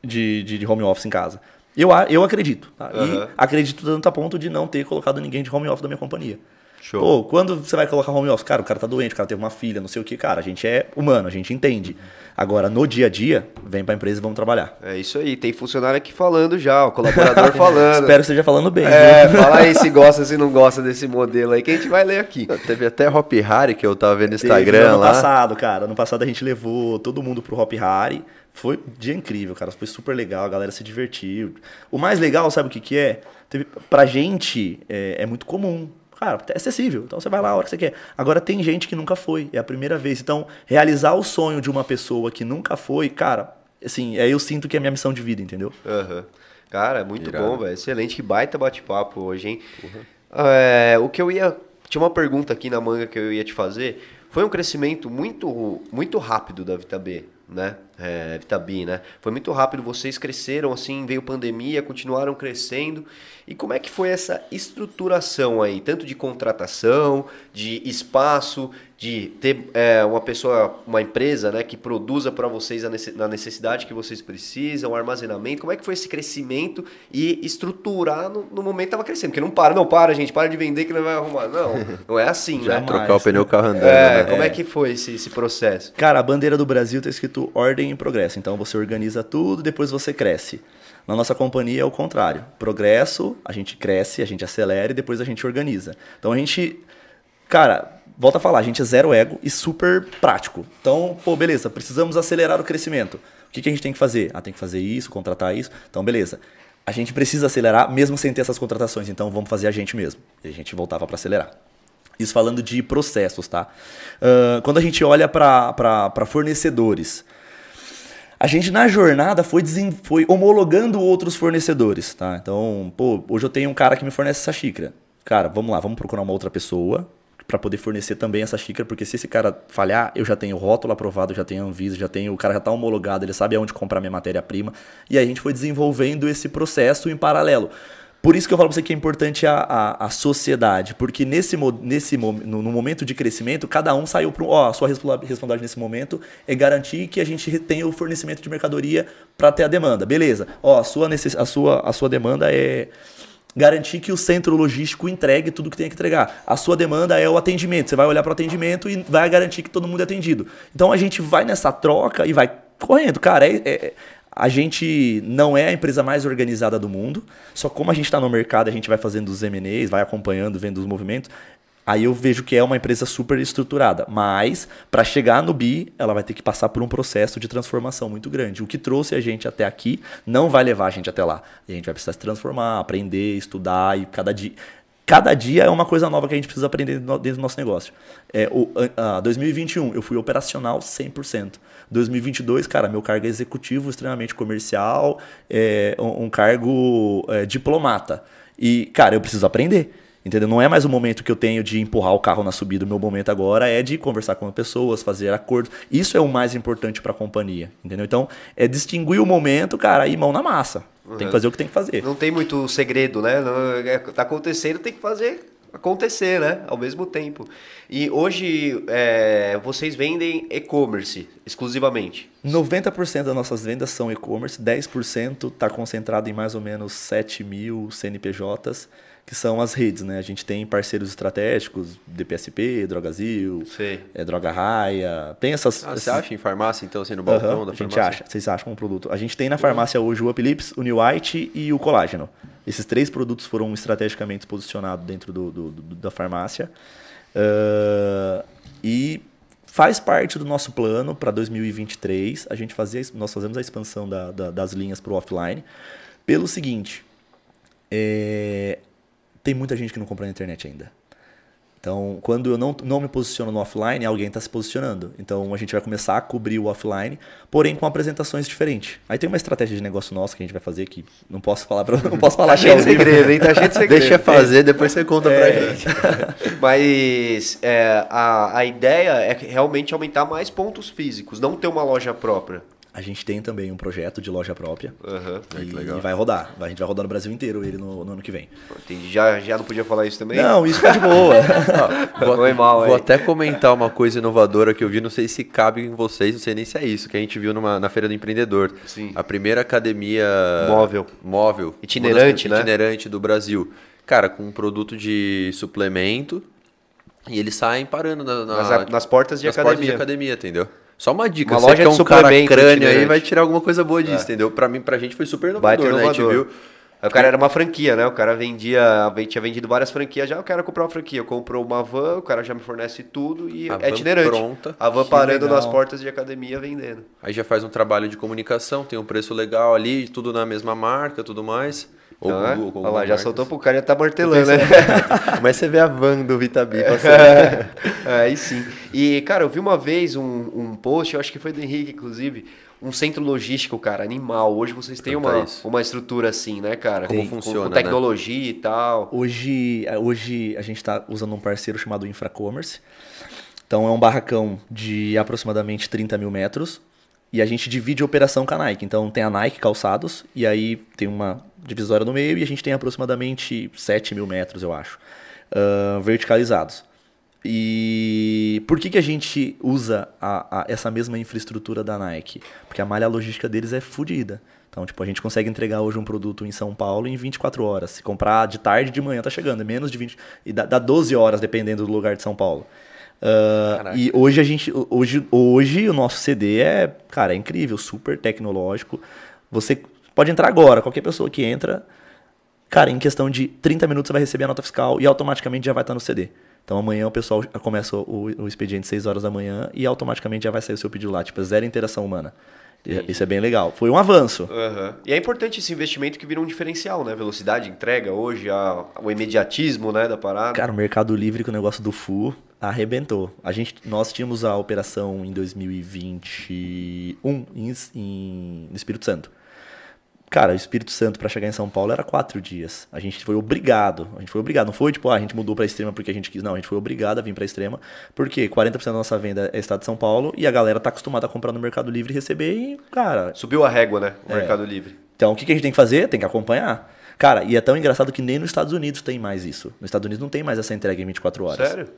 de, de, de home office em casa. Eu, eu acredito. tá? Aham. E acredito tanto a ponto de não ter colocado ninguém de home office da minha companhia. Show. Pô, quando você vai colocar home office, cara, o cara tá doente, o cara teve uma filha, não sei o que, cara, a gente é humano, a gente entende. Agora, no dia a dia, vem pra empresa e vamos trabalhar. É isso aí, tem funcionário aqui falando já, o colaborador falando. Espero que esteja falando bem. É, viu? fala aí se gosta, se não gosta desse modelo aí, que a gente vai ler aqui. Teve até Hop Harry que eu tava vendo no Teve Instagram ano lá. passado, cara. Ano passado a gente levou todo mundo pro Hop Hari. Foi um dia incrível, cara. Foi super legal, a galera se divertiu. O mais legal, sabe o que, que é? Teve, pra gente é, é muito comum. Cara, é acessível. Então você vai lá a hora que você quer. Agora tem gente que nunca foi, é a primeira vez. Então, realizar o sonho de uma pessoa que nunca foi, cara, assim, aí eu sinto que é a minha missão de vida, entendeu? Aham. Cara, é muito Irado. bom, velho. Excelente, que baita bate-papo hoje, hein? É, o que eu ia. Tinha uma pergunta aqui na manga que eu ia te fazer. Foi um crescimento muito, muito rápido da Vita B, né? É, Vita B, né? Foi muito rápido, vocês cresceram assim, veio pandemia, continuaram crescendo. E como é que foi essa estruturação aí? Tanto de contratação, de espaço, de ter é, uma pessoa, uma empresa, né, que produza para vocês a nece- na necessidade que vocês precisam, armazenamento. Como é que foi esse crescimento e estruturar no, no momento que tava crescendo? Porque não para, não para, gente, para de vender que não vai arrumar. Não, não é assim, Já né? Trocar o pneu o carro andando, É, né? como é que foi esse, esse processo? Cara, a bandeira do Brasil tá escrito ordem e progresso. Então você organiza tudo, depois você cresce. Na nossa companhia é o contrário. Progresso, a gente cresce, a gente acelera e depois a gente organiza. Então a gente. Cara, volta a falar, a gente é zero ego e super prático. Então, pô, beleza, precisamos acelerar o crescimento. O que, que a gente tem que fazer? Ah, tem que fazer isso, contratar isso. Então, beleza. A gente precisa acelerar mesmo sem ter essas contratações, então vamos fazer a gente mesmo. E a gente voltava para acelerar. Isso falando de processos, tá? Ah, quando a gente olha para fornecedores, a gente na jornada foi, foi homologando outros fornecedores, tá? Então, pô, hoje eu tenho um cara que me fornece essa xícara. Cara, vamos lá, vamos procurar uma outra pessoa para poder fornecer também essa xícara, porque se esse cara falhar, eu já tenho rótulo aprovado, já tenho Anvisa, já tenho, o cara já tá homologado, ele sabe aonde comprar minha matéria-prima. E aí a gente foi desenvolvendo esse processo em paralelo. Por isso que eu falo pra você que é importante a, a, a sociedade, porque nesse, nesse no, no momento de crescimento, cada um saiu para ó, a sua responsa- responsabilidade nesse momento é garantir que a gente tenha o fornecimento de mercadoria para ter a demanda. Beleza. Ó, a sua, necess, a sua, a sua demanda é garantir que o centro logístico entregue tudo que tem que entregar. A sua demanda é o atendimento. Você vai olhar para o atendimento e vai garantir que todo mundo é atendido. Então a gente vai nessa troca e vai correndo. Cara, é- é- a gente não é a empresa mais organizada do mundo, só como a gente está no mercado, a gente vai fazendo os M&As, vai acompanhando, vendo os movimentos, aí eu vejo que é uma empresa super estruturada. Mas, para chegar no BI, ela vai ter que passar por um processo de transformação muito grande. O que trouxe a gente até aqui não vai levar a gente até lá. A gente vai precisar se transformar, aprender, estudar e cada dia... cada dia é uma coisa nova que a gente precisa aprender dentro do nosso negócio. É, o, a, a 2021, eu fui operacional 100%. 2022, cara, meu cargo é executivo, extremamente comercial, é, um, um cargo é, diplomata. E, cara, eu preciso aprender. Entendeu? Não é mais o momento que eu tenho de empurrar o carro na subida. O meu momento agora é de conversar com as pessoas, fazer acordos. Isso é o mais importante para a companhia. Entendeu? Então, é distinguir o momento, cara, e mão na massa. Uhum. Tem que fazer o que tem que fazer. Não tem muito segredo, né? Não, é, tá acontecendo, tem que fazer acontecer, né? Ao mesmo tempo. E hoje é, vocês vendem e-commerce exclusivamente? 90% das nossas vendas são e-commerce, 10% está concentrado em mais ou menos 7 mil CNPJs que são as redes, né? A gente tem parceiros estratégicos, DPSP, Drogazil, é, Droga Raia, tem essas... Ah, você acha em farmácia, então, assim, no balcão uhum, da farmácia? A gente acha, vocês acham um produto. A gente tem na farmácia hoje o Uplips, o New White e o Colágeno. Esses três produtos foram estrategicamente posicionados dentro do, do, do da farmácia. Uh, e faz parte do nosso plano para 2023. A gente fazia, nós fazemos a expansão da, da, das linhas para o offline. Pelo seguinte, é, tem muita gente que não compra na internet ainda. Então, quando eu não, não me posiciono no offline, alguém está se posicionando. Então, a gente vai começar a cobrir o offline, porém com apresentações diferentes. Aí tem uma estratégia de negócio nossa que a gente vai fazer que não posso falar para não posso falar cheio de segredo, hein? Tá cheio de segredo. Deixa fazer, depois você conta é. pra gente. Mas é, a, a ideia é realmente aumentar mais pontos físicos, não ter uma loja própria. A gente tem também um projeto de loja própria. Uhum. E, e, vai rodar. A gente vai rodar no Brasil inteiro ele no, no ano que vem. Entendi. Já, já não podia falar isso também? Não, isso tá de boa. vou, Foi mal, vou até comentar uma coisa inovadora que eu vi, não sei se cabe em vocês, não sei nem se é isso, que a gente viu numa, na Feira do Empreendedor. Sim. A primeira academia móvel, móvel itinerante, né? Itinerante do Brasil. Cara, com um produto de suplemento e eles saem parando na, na, nas, nas portas de nas academia. Portas de academia, entendeu? Só uma dica, uma loja que é um cara crânio aí, vai tirar alguma coisa boa disso, é. entendeu? Pra mim, pra gente foi super inovador, né? A gente viu... O cara era uma franquia, né? O cara vendia, tinha vendido várias franquias já, eu quero comprar uma franquia. Comprou uma van, o cara já me fornece tudo e a é itinerante. Pronta. A van que parando legal. nas portas de academia vendendo. Aí já faz um trabalho de comunicação, tem um preço legal ali, tudo na mesma marca, tudo mais. Ou ah, Google, Olha lá, já soltou pro cara, já tá martelando, né? Mas você vê a van do Vitabi passando. Aí sim. E, cara, eu vi uma vez um, um post, eu acho que foi do Henrique, inclusive, um centro logístico, cara, animal. Hoje vocês têm uma, uma estrutura assim, né, cara? Como funciona, com, com tecnologia né? e tal. Hoje, hoje a gente está usando um parceiro chamado Infracommerce. Então é um barracão de aproximadamente 30 mil metros. E a gente divide a operação com a Nike. Então tem a Nike Calçados, e aí tem uma divisória no meio, e a gente tem aproximadamente 7 mil metros, eu acho, uh, verticalizados. E por que, que a gente usa a, a, essa mesma infraestrutura da Nike? Porque a malha logística deles é fodida. Então, tipo, a gente consegue entregar hoje um produto em São Paulo em 24 horas. Se comprar de tarde, de manhã tá chegando. É menos de 20. E dá, dá 12 horas, dependendo do lugar de São Paulo. Uh, e hoje a gente. Hoje, hoje o nosso CD é, cara, é incrível, super tecnológico. Você pode entrar agora, qualquer pessoa que entra, cara, em questão de 30 minutos você vai receber a nota fiscal e automaticamente já vai estar no CD. Então amanhã o pessoal começa o, o expediente 6 horas da manhã e automaticamente já vai sair o seu pedido lá. Tipo, é zero interação humana. Isso é bem legal. Foi um avanço. Uhum. E é importante esse investimento que vira um diferencial, né? Velocidade, entrega hoje, a, o imediatismo né, da parada. Cara, o Mercado Livre com o negócio do FU arrebentou. A gente, nós tínhamos a operação em 2021 em, em, no Espírito Santo. Cara, o Espírito Santo para chegar em São Paulo era quatro dias. A gente foi obrigado. A gente foi obrigado. Não foi tipo, ah, a gente mudou para extrema porque a gente quis. Não, a gente foi obrigado a vir para extrema. Porque 40% da nossa venda é estado de São Paulo e a galera tá acostumada a comprar no Mercado Livre e receber e, cara. Subiu a régua, né? O é. Mercado Livre. Então o que, a gente tem que fazer? Tem que acompanhar. Cara, e é tão engraçado que nem nos Estados Unidos tem mais isso. Nos Estados Unidos não tem mais essa entrega em 24 horas. Sério?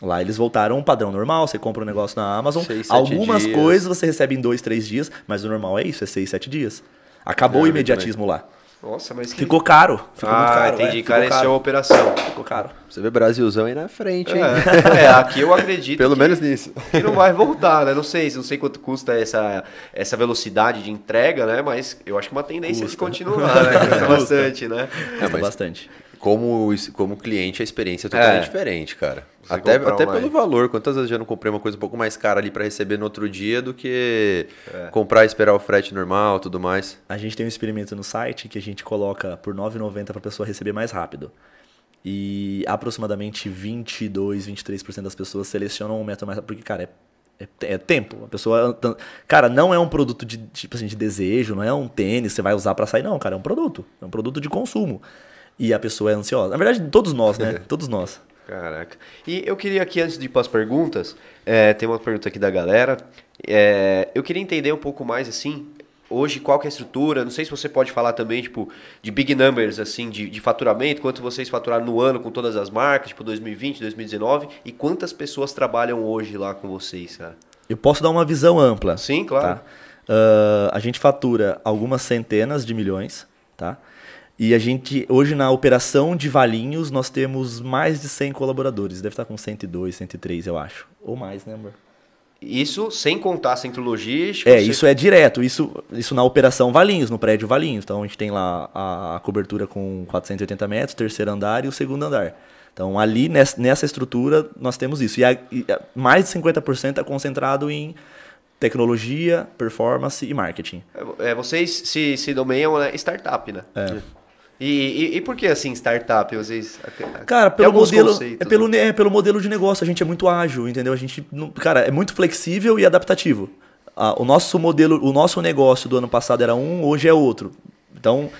Lá eles voltaram um padrão normal, você compra um negócio na Amazon. Seis, Algumas dias. coisas você recebe em dois, três dias, mas o normal é isso, é seis, sete dias. Acabou é, o imediatismo lá. Nossa, mas que... Ficou caro. Ficou ah, muito caro. entendi. É, Careceu a operação. Ficou caro. Você vê Brasilzão aí na frente, hein? É, é aqui eu acredito. Pelo que, menos nisso. Que não vai voltar, né? Não sei, não sei quanto custa essa, essa velocidade de entrega, né? Mas eu acho que uma tendência custa. de continuar, né? Custa bastante, né? É, mas... bastante como, como cliente, a experiência é totalmente é. diferente, cara. Até até pelo valor. Quantas vezes eu já não comprei uma coisa um pouco mais cara ali para receber no outro dia do que é. comprar e esperar o frete normal tudo mais? A gente tem um experimento no site que a gente coloca por R$ 9,90 para a pessoa receber mais rápido. E aproximadamente 22, 23% das pessoas selecionam um método mais porque cara, é é, é, tempo. A pessoa. Cara, não é um produto de, tipo assim, de desejo, não é um tênis que você vai usar para sair, não, cara. É um produto. É um produto de consumo. E a pessoa é ansiosa. Na verdade, todos nós, né? todos nós. Caraca. E eu queria aqui, antes de ir para as perguntas, é, tem uma pergunta aqui da galera. É, eu queria entender um pouco mais, assim, hoje qual que é a estrutura, não sei se você pode falar também, tipo, de big numbers, assim, de, de faturamento, quanto vocês faturaram no ano com todas as marcas, tipo 2020, 2019, e quantas pessoas trabalham hoje lá com vocês, cara? Eu posso dar uma visão ampla. Sim, claro. Tá? Uh, a gente fatura algumas centenas de milhões, tá? E a gente, hoje na operação de Valinhos, nós temos mais de 100 colaboradores. Deve estar com 102, 103, eu acho. Ou mais, né, amor? Isso sem contar centro logístico. É, você... isso é direto. Isso, isso na operação Valinhos, no prédio Valinhos. Então a gente tem lá a, cobertura com 480 metros, terceiro andar e o segundo andar. Então ali nessa, nessa estrutura nós temos isso. E, a, e a, mais de 50% é concentrado em tecnologia, performance e marketing. É, vocês se, se nomeiam né, startup, né? É. E, e, e, por que assim startup? Vocês, cara, pelo modelo é pelo, né? é pelo modelo de negócio. A gente é muito ágil, entendeu? A gente, cara, é muito flexível e adaptativo. Ah, o nosso modelo, o nosso negócio do ano passado era um, hoje é outro. Então,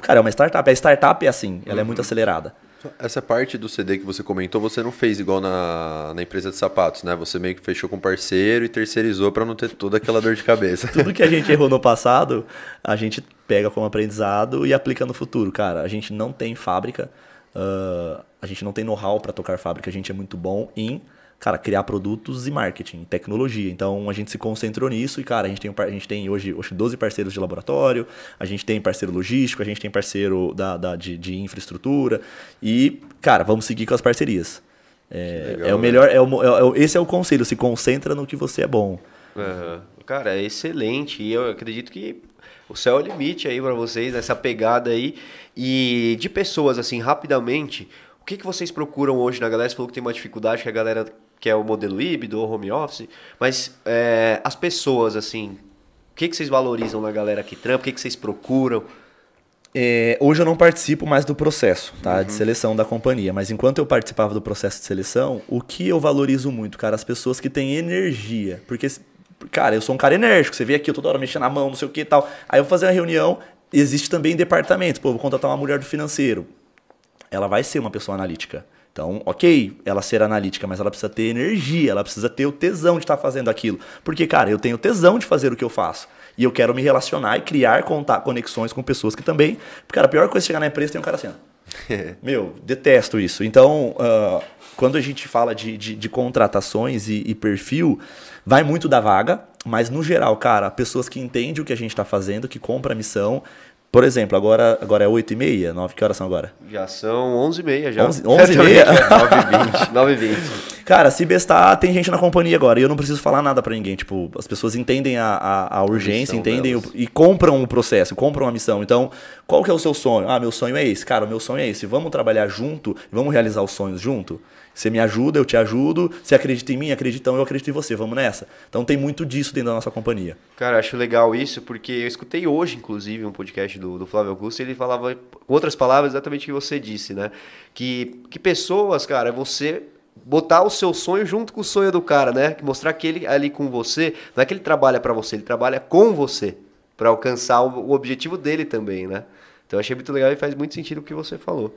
cara, é uma startup. A startup é assim, ela uhum. é muito uhum. acelerada. Essa parte do CD que você comentou, você não fez igual na, na empresa de sapatos, né? Você meio que fechou com parceiro e terceirizou para não ter toda aquela dor de cabeça. Tudo que a gente errou no passado, a gente pega como aprendizado e aplica no futuro. Cara, a gente não tem fábrica, uh, a gente não tem know-how para tocar fábrica, a gente é muito bom em cara, criar produtos e marketing, tecnologia. Então a gente se concentrou nisso e, cara, a gente tem, a gente tem hoje, hoje 12 parceiros de laboratório, a gente tem parceiro logístico, a gente tem parceiro da, da de, de infraestrutura e, cara, vamos seguir com as parcerias. É, legal, é o melhor, é o, é, esse é o conselho, se concentra no que você é bom. Uhum. Cara, é excelente e eu acredito que o céu é o limite aí para vocês, nessa pegada aí. E de pessoas, assim, rapidamente, o que, que vocês procuram hoje na galera? Você falou que tem uma dificuldade que a galera que é o modelo híbrido ou home office, mas é, as pessoas, assim, o que, que vocês valorizam na galera que trampa? O que, que vocês procuram? É, hoje eu não participo mais do processo tá, uhum. de seleção da companhia, mas enquanto eu participava do processo de seleção, o que eu valorizo muito, cara, as pessoas que têm energia. Porque, cara, eu sou um cara enérgico, você vê aqui, eu toda hora mexendo na mão, não sei o que e tal. Aí eu vou fazer uma reunião, existe também departamento, pô, vou contratar uma mulher do financeiro. Ela vai ser uma pessoa analítica. Então, ok, ela ser analítica, mas ela precisa ter energia, ela precisa ter o tesão de estar fazendo aquilo. Porque, cara, eu tenho tesão de fazer o que eu faço. E eu quero me relacionar e criar conexões com pessoas que também. Porque, cara, a pior coisa é chegar na empresa tem um cara assim. Meu, detesto isso. Então, uh, quando a gente fala de, de, de contratações e, e, perfil, vai muito da vaga, mas no geral, cara, pessoas que entendem o que a gente está fazendo, que compram a missão, por exemplo, agora, agora é 8 e meia, 9, que horas são agora? Já são 11 e meia já. 11, 11 e meia? 9 e 20, 9 e 20. Cara, se bestar, tem gente na companhia agora e eu não preciso falar nada para ninguém. Tipo, as pessoas entendem a, a, a urgência, entendem o, e compram o processo, compram a missão. Então, qual que é o seu sonho? Ah, meu sonho é esse. Cara, o meu sonho é esse. Vamos trabalhar junto, vamos realizar os sonhos junto? Você me ajuda, eu te ajudo. Você acredita em mim, acredita, eu acredito em você. Vamos nessa. Então tem muito disso dentro da nossa companhia. Cara, acho legal isso, porque eu escutei hoje, inclusive, um podcast do, do Flávio Augusto, e ele falava, com outras palavras, exatamente o que você disse, né? Que, que pessoas, cara, você botar o seu sonho junto com o sonho do cara, né? Mostrar que ele ali com você, não é que ele trabalha para você, ele trabalha com você para alcançar o, o objetivo dele também, né? Então achei muito legal e faz muito sentido o que você falou.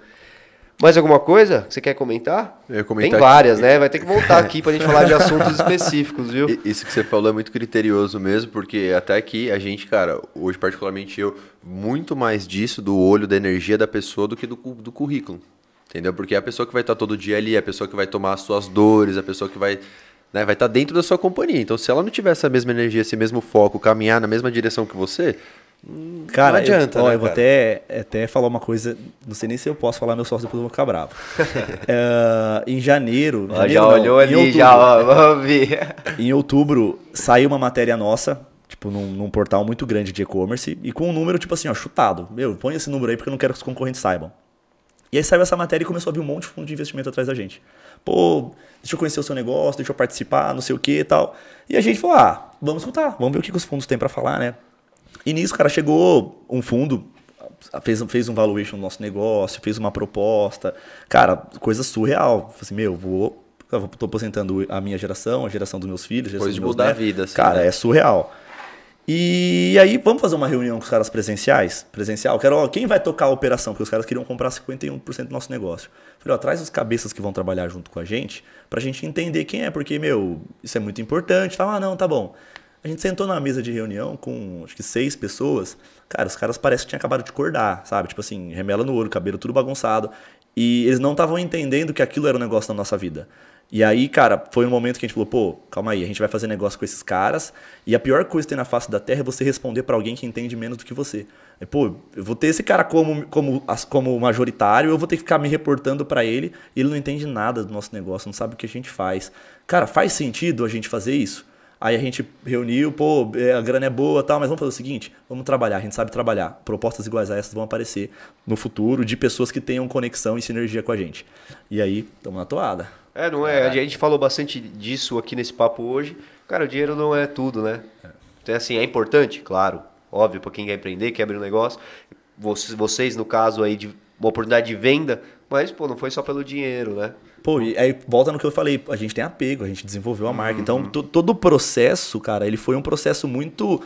Mais alguma coisa que você quer comentar? comentar Tem várias, que... né? Vai ter que voltar aqui para a gente falar de assuntos específicos, viu? Isso que você falou é muito criterioso mesmo, porque até aqui a gente, cara, hoje particularmente eu, muito mais disso do olho da energia da pessoa do que do, do currículo. Entendeu? Porque é a pessoa que vai estar todo dia ali, é a pessoa que vai tomar as suas dores, a pessoa que vai né, vai estar dentro da sua companhia. Então, se ela não tiver essa mesma energia, esse mesmo foco, caminhar na mesma direção que você, Cara, não adianta, eu, ó, né, eu vou até, até falar uma coisa, não sei nem se eu posso falar meu sócio, depois eu vou ficar bravo. uh, em janeiro. Ó, janeiro já não, olhou ali, outubro, já, ó, vamos ver. Em outubro saiu uma matéria nossa, tipo, num, num portal muito grande de e-commerce, e com um número, tipo assim, ó, chutado. Meu, põe esse número aí porque eu não quero que os concorrentes saibam. E aí saiu essa matéria e começou a vir um monte de fundo de investimento atrás da gente. Pô, deixa eu conhecer o seu negócio, deixa eu participar, não sei o que e tal. E a gente falou, ah, vamos escutar, vamos ver o que os fundos têm para falar, né? E nisso, cara, chegou um fundo, fez, fez um valuation no nosso negócio, fez uma proposta. Cara, coisa surreal. Falei Assim, meu, vou. Eu tô aposentando a minha geração, a geração dos meus filhos. a geração Depois de meus mudar a vida, assim, Cara, né? é surreal. E aí, vamos fazer uma reunião com os caras presenciais? Presencial? Quero, ó, quem vai tocar a operação? Porque os caras queriam comprar 51% do nosso negócio. Falei, ó, traz os cabeças que vão trabalhar junto com a gente, pra gente entender quem é, porque, meu, isso é muito importante. Fala, ah, não, tá bom. A gente sentou na mesa de reunião com, acho que seis pessoas. Cara, os caras parecem que tinham acabado de acordar, sabe? Tipo assim, remela no olho, cabelo tudo bagunçado. E eles não estavam entendendo que aquilo era um negócio na nossa vida. E aí, cara, foi um momento que a gente falou, pô, calma aí, a gente vai fazer negócio com esses caras. E a pior coisa que tem na face da Terra é você responder pra alguém que entende menos do que você. E, pô, eu vou ter esse cara como, como, como majoritário, eu vou ter que ficar me reportando pra ele, e ele não entende nada do nosso negócio, não sabe o que a gente faz. Cara, faz sentido a gente fazer isso? Aí a gente reuniu, pô, é, a grana é boa tal, mas vamos fazer o seguinte: vamos trabalhar, a gente sabe trabalhar. Propostas iguais a essas vão aparecer no futuro de pessoas que tenham conexão e sinergia com a gente. E aí, estamos na toada. É, não é? A gente falou bastante disso aqui nesse papo hoje. Cara, o dinheiro não é tudo, né? Então, assim, é importante, claro. Óbvio, para quem quer empreender, quer abrir um negócio. Vocês, vocês, no caso aí, de uma oportunidade de venda, mas, pô, não foi só pelo dinheiro, né? Pô, e aí volta no que eu falei, a gente tem apego, a gente desenvolveu a marca. Então, to- todo o processo, cara, ele foi um processo muito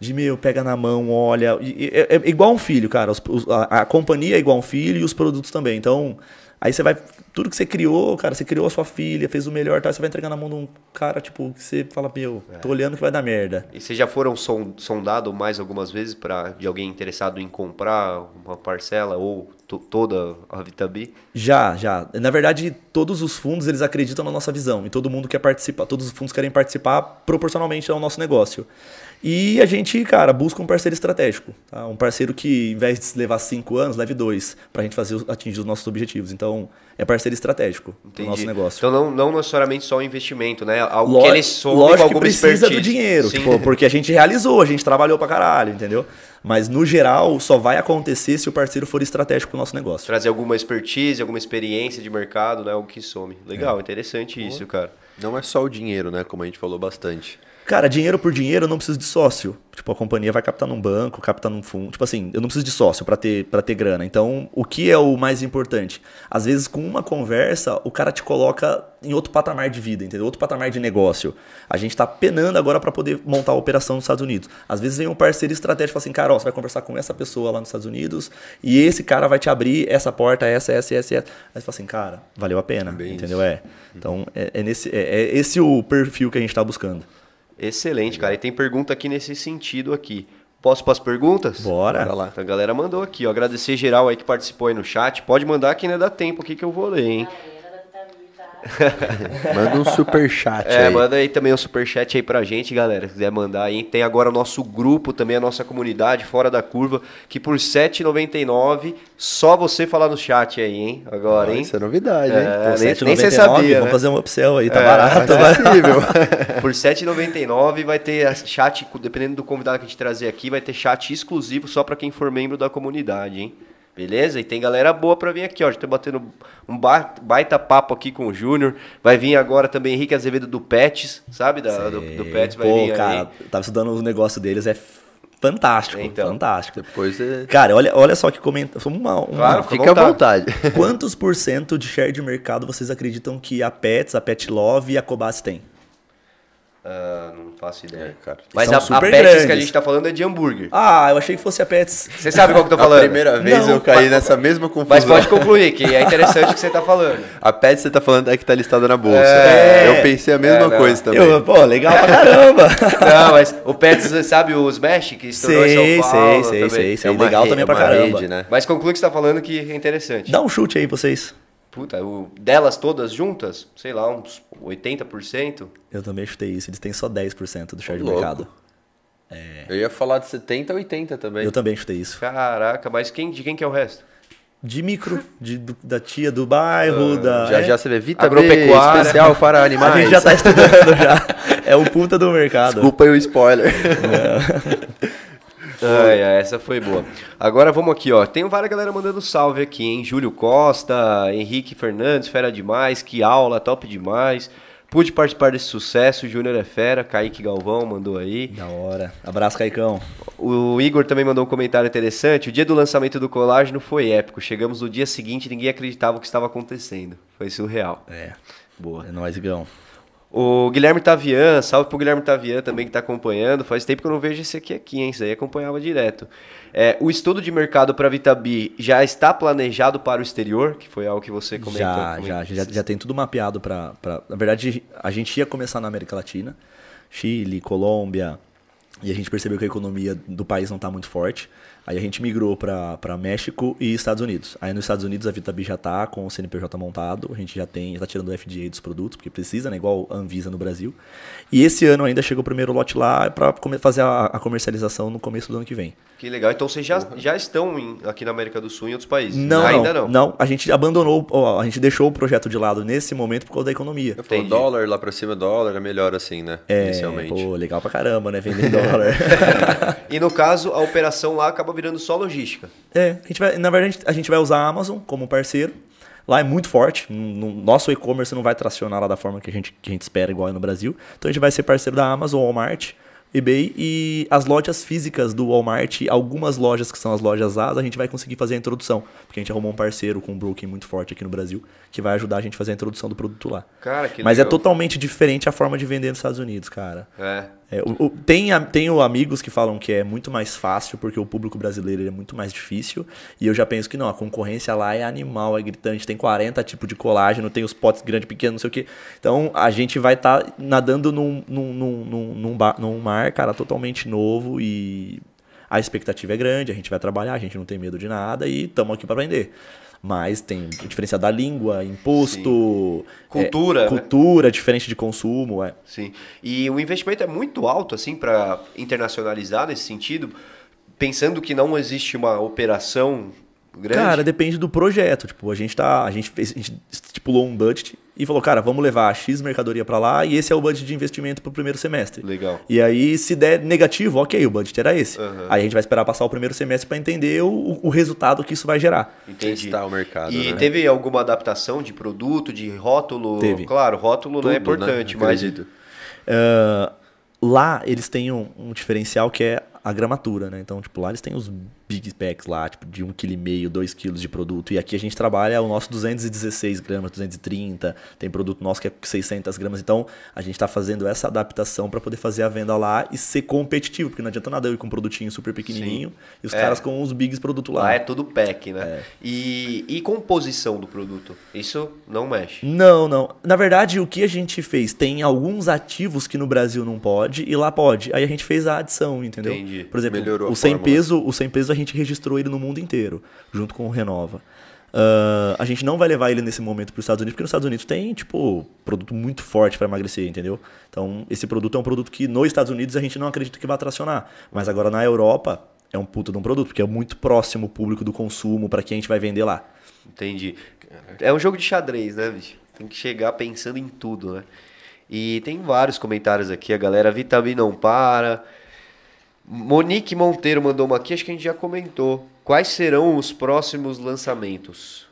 de meu, pega na mão, olha. e- É, é igual um filho, cara. Os- a, a companhia é igual um filho e os produtos também. Então, aí você vai. Tudo que você criou, cara, você criou a sua filha, fez o melhor, tá? Você vai entregar na mão de um cara, tipo, que você fala, meu, tô olhando que vai dar merda. E vocês já foram son- sondados mais algumas vezes para de alguém interessado em comprar uma parcela ou to- toda a Vitabi? Já, já. Na verdade, todos os fundos eles acreditam na nossa visão e todo mundo quer participar, todos os fundos querem participar proporcionalmente ao nosso negócio. E a gente, cara, busca um parceiro estratégico. tá? Um parceiro que, em vez de levar cinco anos, leve dois, pra gente fazer, atingir os nossos objetivos. Então, é parceiro estratégico do nosso negócio. Então não, não necessariamente só o investimento, né? Algo que ele com lógico que alguma precisa expertise. do dinheiro, tipo, porque a gente realizou, a gente trabalhou pra caralho, entendeu? Mas no geral, só vai acontecer se o parceiro for estratégico pro nosso negócio. Trazer alguma expertise, alguma experiência de mercado, né? Algo que some. É. Legal, interessante isso, cara. Não é só o dinheiro, né? Como a gente falou bastante. Cara, dinheiro por dinheiro eu não preciso de sócio. Tipo, a companhia vai captar num banco, captar num fundo. Tipo assim, eu não preciso de sócio pra ter, pra ter grana. Então, o que é o mais importante? Às vezes, com uma conversa, o cara te coloca em outro patamar de vida, entendeu? Outro patamar de negócio. A gente tá penando agora pra poder montar a operação nos Estados Unidos. Às vezes vem um parceiro estratégico e fala assim, cara, ó, você vai conversar com essa pessoa lá nos Estados Unidos e esse cara vai te abrir essa porta, essa, essa, essa, essa. Aí você fala assim, cara, valeu a pena, Bem entendeu? É. Então, é, é nesse, é, é esse o perfil que a gente tá buscando. Excelente, cara. E tem pergunta aqui nesse sentido aqui. Posso para as perguntas? Bora. Bora lá. A galera mandou aqui, ó. Agradecer geral aí que participou aí no chat. Pode mandar que ainda dá tempo aqui que eu vou ler, hein? Manda um super chat É, aí. manda aí também um superchat aí pra gente, galera. Se quiser mandar aí. Tem agora o nosso grupo, também a nossa comunidade, Fora da Curva, que por R$ 7,99, só você falar no chat aí, hein? Agora, hein? Isso é novidade, hein? É, nem, 7,99, nem você sabia, Vamos né? fazer um upsell aí, tá É, barato. É possível. Por R$ 7,99 vai ter chat, dependendo do convidado que a gente trazer aqui, vai ter chat exclusivo só pra quem for membro da comunidade, hein? Beleza? E tem galera boa pra vir aqui, ó. Já tô batendo um ba- baita papo aqui com o Júnior. Vai vir agora também Henrique Azevedo do Pets, sabe? Da, do, do Pets vai Pô, vir cara, aí. tava estudando o negócio deles, é fantástico, Então. fantástico. Depois é... Cara, olha, olha só que comenta. Uma, uma- Claro, Fica à vontade. Quantos por cento de share de mercado vocês acreditam que a Pets, a Pet Love e a Cobas têm? Ah, não faço ideia. cara. Mas a, a Pets que a grandes. gente tá falando é de hambúrguer. Ah, eu achei que fosse a Pets. Você sabe qual que eu tô A falando? primeira vez Não, eu caí mas- nessa mesma confusão. Mas pode concluir, que é interessante o que você tá falando. A Pet você tá falando é que tá listada na bolsa. É. Eu pensei a mesma É, coisa também. Eu, pô, legal pra caramba. Não, mas o Pets, você sabe o Smash que estourou sei, em São Paulo sei, sei, também? sei, sei. É legal re- também pra é uma caramba. rede, né? Mas conclui que você tá falando que é interessante. Dá um chute aí, vocês. Puta, o, delas todas juntas, sei lá, uns 80%. Eu também chutei isso. Eles têm só 10% do share de mercado. Eu ia falar de 70 a 80 também. Eu também chutei isso. Caraca, mas quem, de quem que é o resto? De micro, de, do- da tia do bairro, da. Já é. já você vê Vita B, Agropecuária. especial para animais. A gente já tá estudando já. É o puta do mercado. Desculpa aí o spoiler. Ai, ai, essa foi boa. Agora vamos aqui, ó. Tem várias galera mandando salve aqui, hein? Júlio Costa, Henrique Fernandes, fera demais, que aula, top demais. pude participar desse sucesso. Júnior é fera, Kaique Galvão mandou aí. Da hora. Abraço, Caicão. O Igor também mandou um comentário interessante. O dia do lançamento do colágeno foi épico. Chegamos no dia seguinte, ninguém acreditava o que estava acontecendo. Foi surreal. É, Boa. é nóis, Igão. O Guilherme Tavian, salve pro Guilherme Tavian também que tá acompanhando. Faz tempo que eu não vejo esse aqui aqui, hein? Isso aí acompanhava direto. É, o estudo de mercado para Vitabi já está planejado para o exterior, que foi algo que você comentou. Já, já, já, já tem tudo mapeado para. Na verdade, a gente ia começar na América Latina, Chile, Colômbia, e a gente percebeu que a economia do país não está muito forte. Aí a gente migrou para México e Estados Unidos. Aí nos Estados Unidos a Vitabi já está com o CNPJ montado, a gente já tem, está tirando o FDA dos produtos, porque precisa, né? Igual a Anvisa no Brasil. E esse ano ainda chegou o primeiro lote lá para fazer a, a comercialização no começo do ano que vem. Que legal. Então vocês já, já estão em- aqui na América do Sul e em outros países? Não, Ainda não, não. a gente abandonou, ó, a gente deixou o projeto de lado nesse momento por causa da economia. Eu falo, dólar lá pra cima, dólar é melhor assim, né? É, Inicialmente. pô, legal pra caramba, né? Vender dólar. E no caso, a operação lá acaba virando só logística. é, a gente vai, na verdade, a gente vai usar a Amazon como parceiro. Lá é muito forte. No nosso e-commerce não vai tracionar lá da forma que a, gente, que a gente espera, igual é no Brasil. Então a gente vai ser parceiro da Amazon, Walmart, eBay e as lojas físicas do Walmart, algumas lojas que são as lojas A, a gente vai conseguir fazer a introdução. Porque a gente arrumou um parceiro com um broker muito forte aqui no Brasil que vai ajudar a gente a fazer a introdução do produto lá. Cara, que Mas é legal. totalmente diferente a forma de vender nos Estados Unidos, cara. É. É, o- o- tem, tenho amigos que falam que é muito mais fácil porque o público brasileiro é muito mais difícil. E eu já penso que não, a concorrência lá é animal, é gritante. Tem 40 tipos de colágeno, tem os potes grande, pequeno, não sei o quê. Então a gente vai estar nadando num, num, num, num, num mar, cara, totalmente novo e a expectativa é grande. A gente vai trabalhar, a gente não tem medo de nada e estamos aqui para aprender. Mas tem a diferença da língua, imposto, Cultura, é, né? cultura, diferente de consumo, é. Sim. E o investimento é muito alto, assim, para internacionalizar nesse sentido, pensando que não existe uma operação grande. Cara, depende do projeto. Tipo, a gente tá. A gente, fez, a gente estipulou um budget e falou, cara, vamos levar X mercadoria para lá e esse é o budget de investimento pro primeiro semestre. Legal. E aí, se der negativo, ok, o budget era esse. Aham. Aí a gente vai esperar passar o primeiro semestre para entender o, o resultado que isso vai gerar. Entendi. Testar o mercado, E né? teve alguma adaptação de produto, de rótulo? Teve. Claro, rótulo não é Tudo, né? importante, mas Acredito. Ah, lá eles têm um, um diferencial que é a gramatura, né? Então, tipo, lá eles têm os big packs lá, tipo, de 1,5 kg, 2 kg de produto. E aqui a gente trabalha o nosso 216 gramas, 230. Tem produto nosso que é 600 gramas. Então, a gente tá fazendo essa adaptação para poder fazer a venda lá e ser competitivo. Porque não adianta nada eu ir com um produtinho super pequenininho e os É. caras com os bigs produto lá. lá é tudo pack, né? E, e composição do produto? Isso não mexe. Não, não. Na verdade, o que a gente fez? Tem alguns ativos que no Brasil não pode e lá pode. Aí a gente fez a adição, entendeu? Entendi. Por exemplo, Melhorou o sem fórmula. peso, o sem peso a gente registrou ele no mundo inteiro, junto com o Renova. Ah, a gente não vai levar ele nesse momento para os Estados Unidos, porque nos Estados Unidos tem, tipo, produto muito forte para emagrecer, entendeu? Então, esse produto é um produto que nos Estados Unidos a gente não acredita que vai tracionar. Mas agora na Europa é um puta de um produto, porque é muito próximo o público do consumo para quem a gente vai vender lá. Entendi. É um jogo de xadrez, né, bicho? Tem que chegar pensando em tudo, né? E tem vários comentários aqui, a galera Vitamin não para. Monique Monteiro mandou uma aqui, acho que a gente já comentou. Quais serão os próximos lançamentos?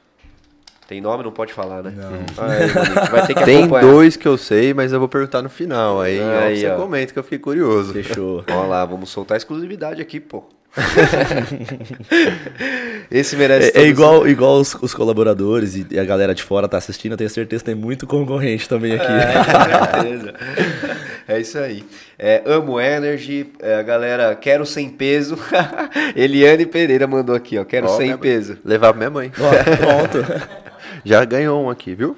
Tem nome? Não pode falar, né? Não. Monique, vai ter que Tem acompanhar. dois que eu sei, mas eu vou perguntar no final. Aí, Aí, você ó. comenta que eu fiquei curioso. Fechou. Olha lá, vamos soltar a exclusividade aqui, pô. Esse merece É, é igual, igual os, os colaboradores e, e a galera de fora tá assistindo, eu tenho certeza que tem muito concorrente também aqui. É, com certeza. É isso aí. É, amo Energy, é, a galera, quero sem peso. Eliane Pereira mandou aqui, ó, quero Ó, sem peso. Levar pra minha mãe. Ó, pronto. Já ganhou um aqui, viu?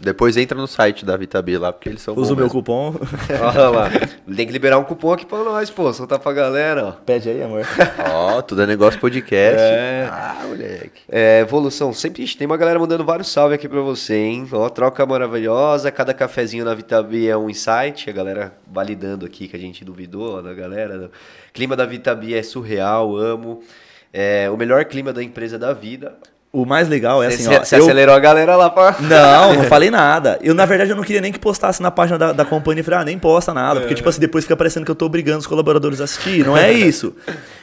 Depois entra no site da Vitabi lá, porque eles são Usa o meu mesmo. cupom. Olha lá. Tem que liberar um cupom aqui pra nós, pô. Soltar pra galera, ó. Pede aí, amor. Ó, tudo é negócio podcast. É. Ah, moleque. É, evolução, sempre tem uma galera mandando vários salve aqui pra você, hein? Ó, troca maravilhosa, cada cafezinho na Vitabi é um insight, a galera validando aqui que a gente duvidou, ó, da galera. Clima da Vitabi é surreal, amo. É, o melhor clima da empresa da vida. O mais legal é assim, Você ó. você eu- acelerou a galera lá pra. Não, não falei nada. Eu, na verdade, eu não queria nem que postasse na página da, da companhia. Falei, ah, nem posta nada. Porque, tipo assim, depois fica parecendo que eu tô obrigando os colaboradores a assistir. Não é isso.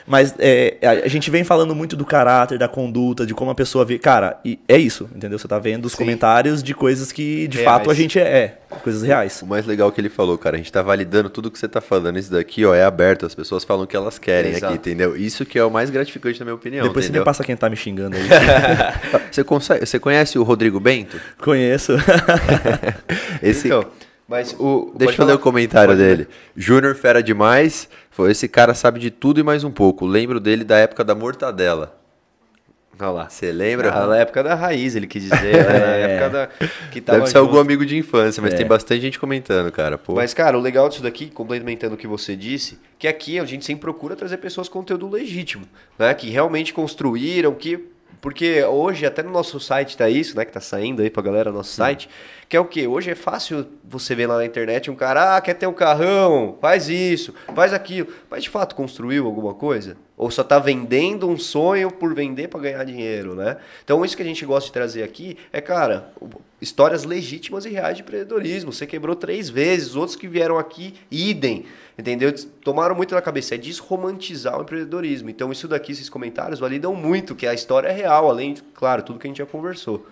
Mas é, a, gente vem falando muito do caráter, da conduta, de como a pessoa vê. Cara, e é isso, entendeu? Você tá vendo os Sim. comentários de coisas que, de Reais. fato, a gente é. é coisas reais. O mais legal que ele falou, cara, a gente tá validando tudo que você tá falando. Isso daqui, ó, é aberto. As pessoas falam o que elas querem Exato. aqui, entendeu? Isso que é o mais gratificante na minha opinião. depois você entendeu? me passa quem tá me xingando aí. Você, consegue, você conhece o Rodrigo Bento? Conheço. Esse, Então, mas o. Deixa eu ler o comentário Pode dele. Júnior fera demais. Foi esse cara sabe de tudo e mais um pouco. Lembro dele da época da mortadela. Olha lá. Você lembra? Ah, na época da raiz, ele quis dizer. né? Na época da. Que tava Deve ser algum junto. amigo de infância, mas É. tem bastante gente comentando, cara. Pô. Mas, cara, o legal disso daqui, complementando o que você disse, que aqui a gente sempre procura trazer pessoas com conteúdo legítimo, né? Que realmente construíram, que. Porque hoje, até no nosso site tá isso, né? Que tá saindo aí pra galera no nosso site. Que é o quê? Hoje é fácil você ver lá na internet um cara, ah, quer ter um carrão, faz isso, faz aquilo. Mas de fato construiu alguma coisa? Ou só tá vendendo um sonho por vender para ganhar dinheiro, né? Então isso que a gente gosta de trazer aqui é, cara, histórias legítimas e reais de empreendedorismo. Você quebrou três vezes, outros que vieram aqui, idem. Entendeu? Tomaram muito na cabeça. É desromantizar o empreendedorismo. Então, isso daqui, esses comentários, validam muito que a história é real, além de, claro, tudo que a gente já conversou.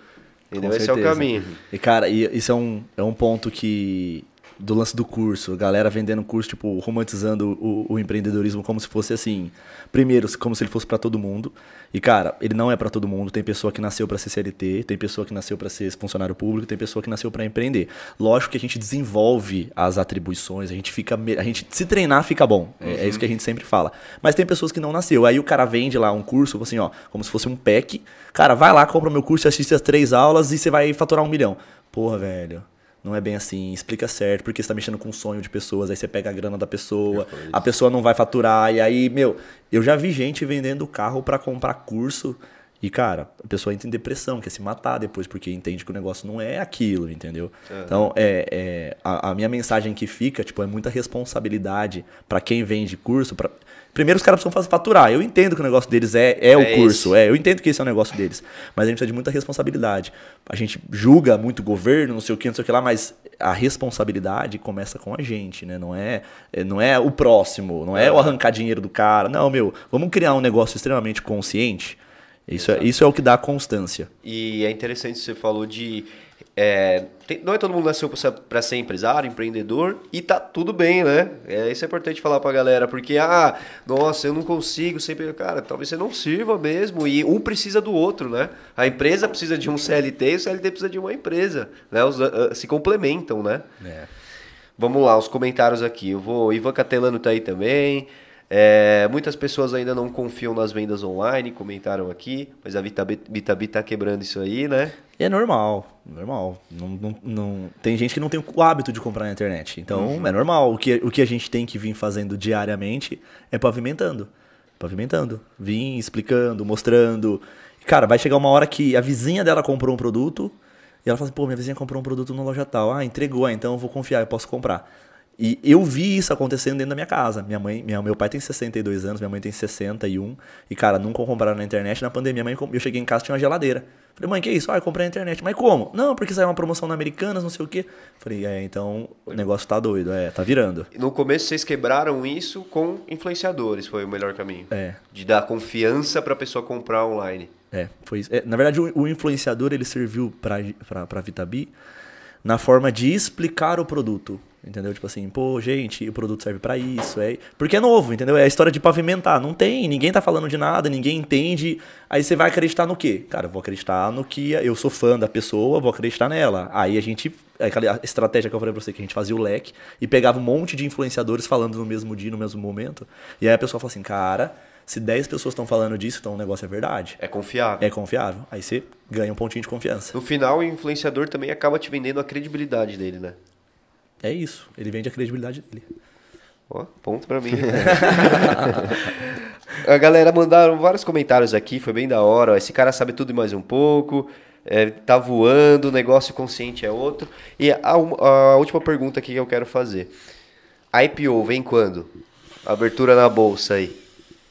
Entendeu? Com Esse é o certeza. caminho. E, cara, isso é um, é um ponto que. Do lance do curso, a galera vendendo curso, tipo, romantizando o, o empreendedorismo como se fosse assim. Primeiro, como se ele fosse pra todo mundo. E, cara, ele não é pra todo mundo. Tem pessoa que nasceu pra ser CLT, tem pessoa que nasceu pra ser funcionário público, tem pessoa que nasceu pra empreender. Lógico que a gente desenvolve as atribuições, a gente fica. A gente, se treinar, fica bom. É, é isso que a gente sempre fala. Mas tem pessoas que não nasceu. Aí o cara vende lá um curso, assim, ó, como se fosse um pack. Cara, vai lá, compra o meu curso, assiste as três aulas e você vai faturar um milhão. Porra, velho. Não é bem assim, explica certo, porque você tá mexendo com o sonho de pessoas, aí você pega a grana da pessoa, a pessoa não vai faturar, e aí, meu, eu já vi gente vendendo carro pra comprar curso, e cara, a pessoa entra em depressão, quer se matar depois, porque entende que o negócio não é aquilo, entendeu? Então, é, é, a, a minha mensagem que fica, tipo, é muita responsabilidade pra quem vende curso, pra... Primeiro os caras precisam faturar. Eu entendo que o negócio deles é, é, o É curso, é, eu entendo que esse é o negócio deles. Mas a gente precisa de muita responsabilidade. A gente julga muito o governo, não sei o que, não sei o que lá, mas a responsabilidade começa com a gente, né? Não é, é- não é o próximo, não é o arrancar dinheiro do cara. Não, meu, vamos criar um negócio extremamente consciente. Isso é, isso é o que dá constância. E é interessante você falou de. É, tem- não é todo mundo nasceu para ser empresário, empreendedor, e tá tudo bem, né? É, isso é importante falar pra galera, porque, ah, nossa, eu não consigo sempre. Cara, talvez você não sirva mesmo, e um precisa do outro, né? A empresa precisa de um CLT e o CLT precisa de uma empresa, né? Os, ah, se complementam, né? Vamos lá, os comentários aqui. Eu vou. Ivan Catelano tá aí também. É, muitas pessoas ainda não confiam nas vendas online, comentaram aqui, mas a Vitabi, Vitabi tá quebrando isso aí, né? É normal, normal. Não, não, não- tem gente que não tem o hábito de comprar na internet. Então é normal. O que, o que a gente tem que vir fazendo diariamente é pavimentando. Pavimentando. Vim explicando, mostrando. Cara, vai chegar uma hora que a vizinha dela comprou um produto e ela fala assim, pô, minha vizinha comprou um produto na loja tal. Ah, entregou, ah, então eu vou confiar, eu posso comprar. E eu vi isso acontecendo dentro da minha casa. Minha mãe, minha, meu pai tem 62 anos, minha mãe tem 61. E, cara, nunca compraram na internet. Na pandemia, mãe, eu cheguei em casa e tinha uma geladeira. Falei, mãe, que isso? Ah, eu comprei na internet. Mas como? Não, porque saiu uma promoção na Americanas, não sei o quê. Falei, é, então o negócio tá doido, é, tá virando. No começo vocês quebraram isso com influenciadores, foi o melhor caminho. É. De dar confiança pra pessoa comprar online. É, foi isso. É, na verdade, o, o influenciador ele serviu para para Vitabi na forma de explicar o produto, entendeu? Tipo assim, pô, gente, o produto serve para isso, é, porque é novo, entendeu? É a história de pavimentar, não tem, ninguém tá falando de nada, ninguém entende. Aí você vai acreditar no quê? Cara, eu vou acreditar no que eu sou fã da pessoa, vou acreditar nela. Aí a gente é aquela estratégia que eu falei pra você, que a gente fazia o leque e pegava um monte de influenciadores falando no mesmo dia, no mesmo momento. E aí a pessoa fala assim, cara, se 10 pessoas estão falando disso, então o negócio é verdade. É confiável. É confiável. Aí você ganha um pontinho de confiança. No final, o influenciador também acaba te vendendo a credibilidade dele, né? É isso. Ele vende a credibilidade dele. Ó, ponto pra mim. a galera mandaram vários comentários aqui, foi bem da hora. ó, Esse cara sabe tudo e mais um pouco. é, tá voando, negócio consciente é outro. E a, um- a última pergunta aqui que eu quero fazer. A IPO vem quando? Abertura na bolsa aí.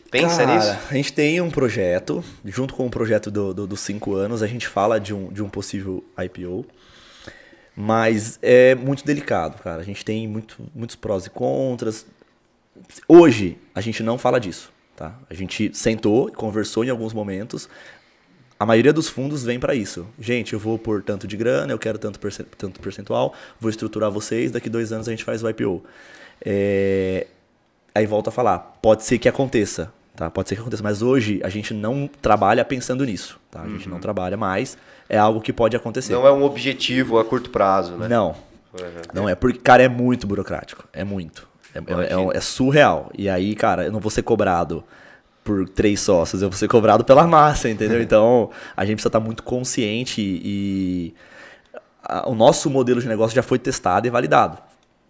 pensa Cara, nisso? A gente tem um projeto, junto com o projeto do, do- dos cinco anos, a gente fala de um, de um possível IPO. Mas é muito delicado, cara. A gente tem muito, muitos prós e contras. Hoje, a gente não fala disso, tá? A gente sentou e conversou em alguns momentos. A maioria dos fundos vem para isso. Gente, eu vou por tanto de grana, eu quero tanto, tanto percentual, vou estruturar vocês, daqui dois anos a gente faz o IPO. É, Aí volta a falar, pode ser que aconteça, tá? Pode ser que aconteça, mas hoje a gente não trabalha pensando nisso, tá? A gente não trabalha mais, é algo que pode acontecer. Não é um objetivo a curto prazo, né? Não. Não é porque, cara, é muito burocrático. É muito. É, é- é é surreal. E aí, cara, eu não vou ser cobrado por três sócios, eu vou ser cobrado pela massa, entendeu? Então, a gente precisa estar muito consciente e a- o nosso modelo de negócio já foi testado e validado.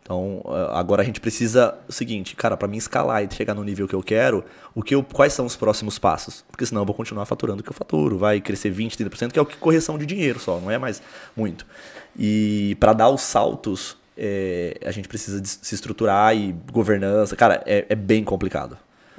Então, a- agora a gente precisa o seguinte, cara, para mim escalar e chegar no nível que eu quero, o que eu, quais são os próximos passos? Porque senão eu vou continuar faturando o que eu faturo, vai crescer 20, 30%, que é o que correção de dinheiro só, não é mais muito. E para dar os saltos, é, a gente precisa se estruturar e governança, cara, é, é bem complicado.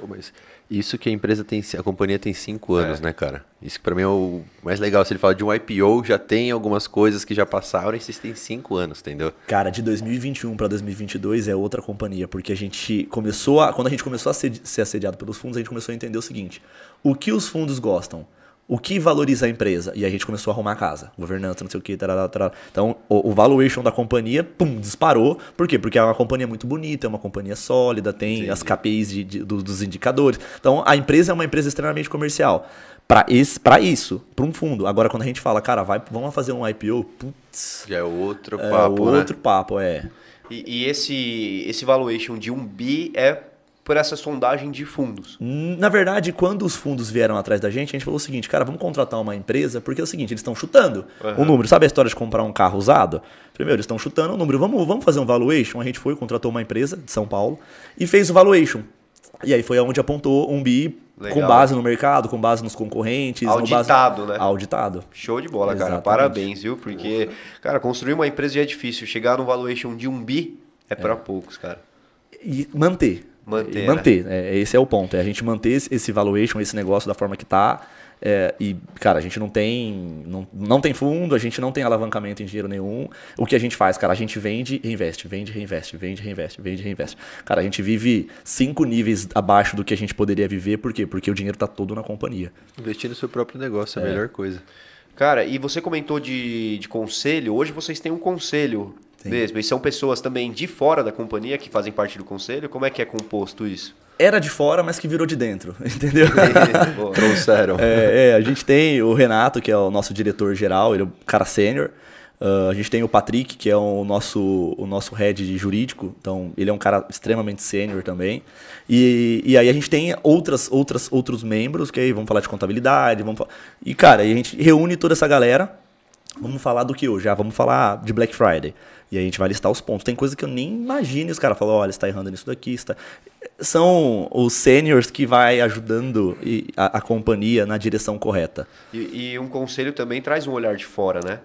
Mas isso que a empresa tem, a companhia tem cinco É. anos, né, cara? Isso que pra mim é o mais legal. Se ele fala de um IPO, já tem algumas coisas que já passaram e vocês têm cinco anos, entendeu? Cara, de 2021 para 2022 é outra companhia, porque a gente começou a, quando a gente começou a ser, ser assediado pelos fundos, a gente começou a entender o seguinte: o que os fundos gostam? O que valoriza a empresa? E a gente começou a arrumar a casa, governança, não sei o que, tarará, tarará. Então, o, o valuation da companhia, pum, disparou. Por quê? Porque é uma companhia muito bonita, é uma companhia sólida, tem as KPIs de- de- do- dos indicadores. Então, a empresa é uma empresa extremamente comercial. Para isso, para um fundo. Agora, quando a gente fala, cara, vai, vamos fazer um IPO, putz, Já é outro é papo, né? outro papo, é. E, e esse, esse valuation de 1 bi é por essa sondagem de fundos. Na verdade, quando os fundos vieram atrás da gente, a gente falou o seguinte, cara, vamos contratar uma empresa, porque é o seguinte, eles estão chutando o número. Sabe a história de comprar um carro usado? Primeiro, eles estão chutando o número. Vamos, vamos fazer um valuation? A gente foi, contratou uma empresa de São Paulo e fez o valuation. E aí foi onde apontou um bi Legal. com base no mercado, com base nos concorrentes. no Auditado, base... né? Auditado. Show de bola, cara. Exatamente. Parabéns, viu? Porque, cara, construir uma empresa já é difícil. Chegar no valuation de 1 bi é pra poucos, cara. E manter. Manter, E manter. É, esse é o ponto. É a gente manter esse, valuation, esse negócio da forma que tá. É, e, cara, a gente não tem, não, não tem fundo, a gente não tem alavancamento em dinheiro nenhum. O que a gente faz, cara? A gente vende, reinveste, vende, reinveste, vende, reinveste, vende, reinveste. Cara, a gente vive cinco níveis abaixo do que a gente poderia viver. Por quê? Porque o dinheiro tá todo na companhia. Investir no seu próprio negócio é a melhor coisa. Cara, e você comentou de, de conselho. Hoje vocês têm um conselho mesmo. E são pessoas também de fora da companhia que fazem parte do conselho. Como é que é composto isso? Era de fora, mas que virou de dentro, entendeu? Trouxeram. É, é, a gente tem o Renato, que é o nosso diretor geral, ele é o cara sênior. Ah, a gente tem o Patrick, que é o nosso, o nosso head de jurídico, então ele é um cara extremamente sênior também. E, e aí a gente tem outras, outras, outros membros, que aí vamos falar de contabilidade, vamos E cara, a gente reúne toda essa galera, vamos falar do que hoje? Já vamos falar de Black Friday. E aí a gente vai listar os pontos. Tem coisa que eu nem imagino, e os caras falam, olha, você está errando nisso daqui, você tá... São os seniors que vai ajudando a, a companhia na direção correta. E, e um conselho também traz um olhar de fora, né?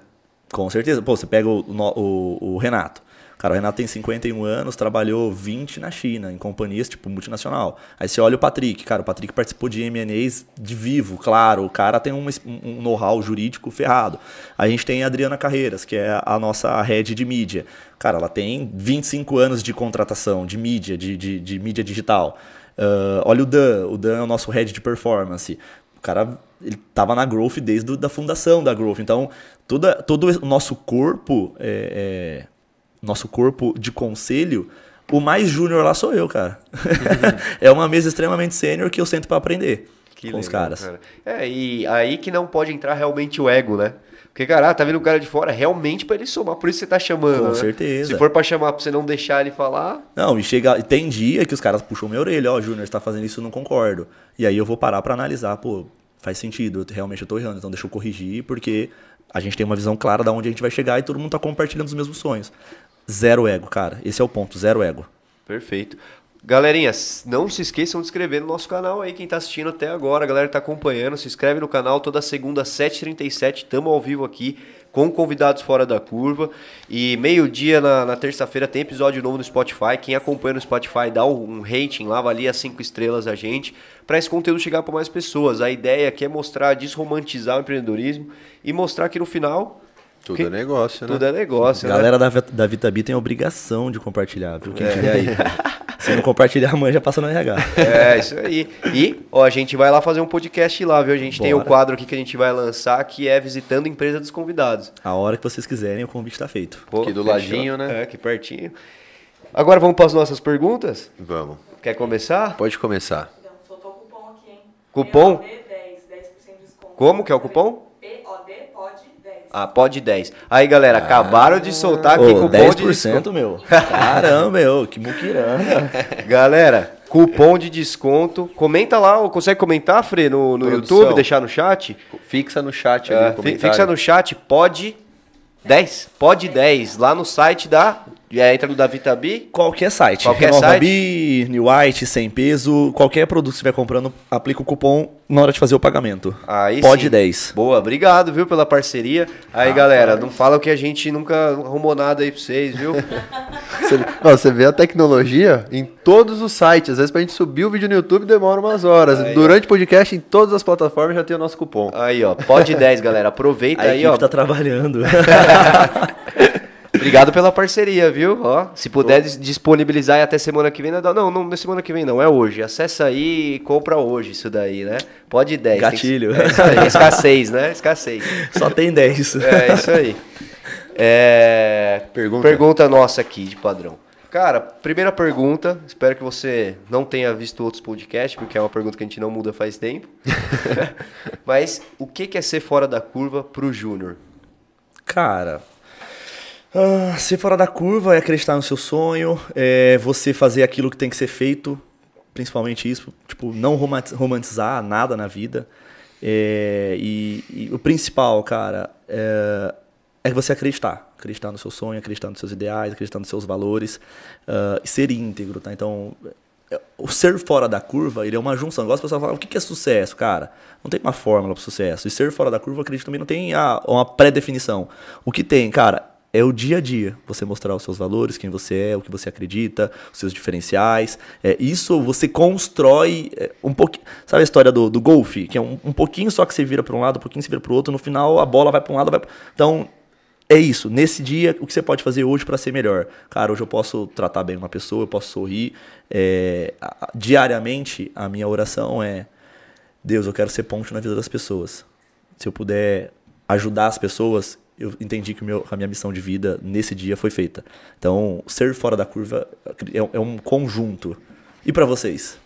Com certeza. Pô, você pega o, o, o Renato. Cara, o Renato tem 51 anos, trabalhou 20 na China, em companhias tipo multinacional. Aí você olha o Patrick, cara, o Patrick participou de M&As de vivo, claro, o cara tem um, um know-how jurídico ferrado. A gente tem a Adriana Carreiras, que é a nossa head de mídia. Cara, ela tem 25 anos de contratação, de mídia, de, de, de mídia digital. Ah, olha o Dan, o Dan é o nosso head de performance. O cara, ele tava na Growth desde a fundação da Growth. Então, toda, todo o nosso corpo, é, é, nosso corpo de conselho, o mais júnior lá sou eu, cara. é uma mesa extremamente sênior que eu sento para aprender com os legal, caras. cara. É, e aí que não pode entrar realmente o ego, né? Porque, cara, ah, tá vendo o cara de fora realmente pra ele somar. Por isso você tá chamando. Com né? certeza. Se for pra chamar pra você não deixar ele falar. Não, e chega, e tem dia que os caras puxam minha orelha, ó, Júnior, você tá fazendo isso, eu não concordo. E aí eu vou parar para analisar, pô, faz sentido, realmente eu tô errando, então deixa eu corrigir, porque a gente tem uma visão clara de onde a gente vai chegar e todo mundo tá compartilhando os mesmos sonhos. Zero ego, cara. Esse é o ponto, zero ego. Perfeito. Galerinha, não se esqueçam de inscrever no nosso canal aí, quem tá assistindo até agora, a galera que tá acompanhando, se inscreve no canal toda segunda, 7h37, tamo ao vivo aqui. com convidados fora da curva. E meio-dia na, na terça-feira tem episódio novo no Spotify. Quem acompanha no Spotify dá um rating lá, avalia cinco estrelas a gente, para esse conteúdo chegar para mais pessoas. A ideia aqui é mostrar, desromantizar o empreendedorismo e mostrar que no final Tudo Que- é negócio, né? tudo é negócio. né? Galera da, da Vitabi tem a obrigação de compartilhar, viu? Quem tiver aí. Se não compartilhar, amanhã já passa no RH. É, isso aí. E, ó, a gente vai lá fazer um podcast lá, viu? A gente tem o Bora. quadro aqui que a gente vai lançar, que é Visitando a Empresa dos Convidados. A hora que vocês quiserem, o convite tá feito. Pô, Aqui do ladinho, né? É, aqui pertinho. Agora vamos para as nossas perguntas? Vamos. Quer começar? Pode começar. Então, soltou o cupom aqui, hein? Cupom? POD 10, 10% de desconto. Como que é o cupom? POD pode 10. Ah, pode 10. Aí, galera, acabaram de soltar aqui cupom 10%, de desconto. meu. Caramba, meu. Que muquirana. Galera, cupom de desconto. Comenta lá, ou consegue comentar, Fre, no, no Produção. YouTube, deixar no chat? Fixa no chat ali É, fixa no chat, pode 10. Pode 10. Lá no site da. É, entra no da Vitabi. Qualquer site. Qualquer Renova site. Bi, New White, sem peso. Qualquer produto que você estiver comprando, aplica o cupom na hora de fazer o pagamento. Aí Pode sim. 10. Boa, obrigado, viu, pela parceria. Aí, galera, não fala que a gente nunca arrumou nada aí pra vocês, viu? Você, não, você vê a tecnologia em todos os sites. Às vezes pra gente subir o vídeo no YouTube demora umas horas. Aí, Durante o podcast, em todas as plataformas já tem o nosso cupom. Aí, ó, pode 10, galera. Aproveita A aí, ó. tá trabalhando. Obrigado pela parceria, viu? Ó, se puder dis- disponibilizar até semana que vem, não, não, não, é semana que vem, não, é hoje. Acessa aí e compra hoje isso daí, né? Pode 10. tem que- Gatilho. É isso aí, escassez, né? Escassez. Só tem 10. É isso aí. É, Pergunta. Pergunta nossa aqui de padrão. Cara, primeira pergunta. Espero que você não tenha visto outros podcasts, porque é uma pergunta que a gente não muda faz tempo. Mas o que que é ser fora da curva pro Júnior? Cara, ah, ser fora da curva é acreditar no seu sonho, é você fazer aquilo que tem que ser feito, principalmente isso, tipo, não romanti- romantizar nada na vida. É, e, e o principal, cara, é, é você acreditar. Acreditar no seu sonho, acreditar nos seus ideais, acreditar nos seus valores ah, e ser íntegro, tá? Então, é, o ser fora da curva, ele é uma junção. Igual as pessoas falam, o que é sucesso, cara? Não tem uma fórmula para sucesso. E ser fora da curva, acredito também não tem ah, uma pré-definição. O que tem, cara, é o dia a dia. Você mostrar os seus valores, quem você é, o que você acredita, os seus diferenciais. É, isso você constrói é, um pouquinho. Sabe a história do, do golfe? Que é um, um pouquinho só que você vira para um lado, um pouquinho você vira para o outro. No final, a bola vai para um lado, vai. Então, é isso. Nesse dia, o que você pode fazer hoje para ser melhor? Cara, hoje eu posso tratar bem uma pessoa, eu posso sorrir. É, diariamente, a minha oração é: Deus, eu quero ser ponte na vida das pessoas. Se eu puder ajudar as pessoas, eu entendi que meu- a minha missão de vida nesse dia foi feita. Então, ser fora da curva é, um- é um conjunto. E para vocês?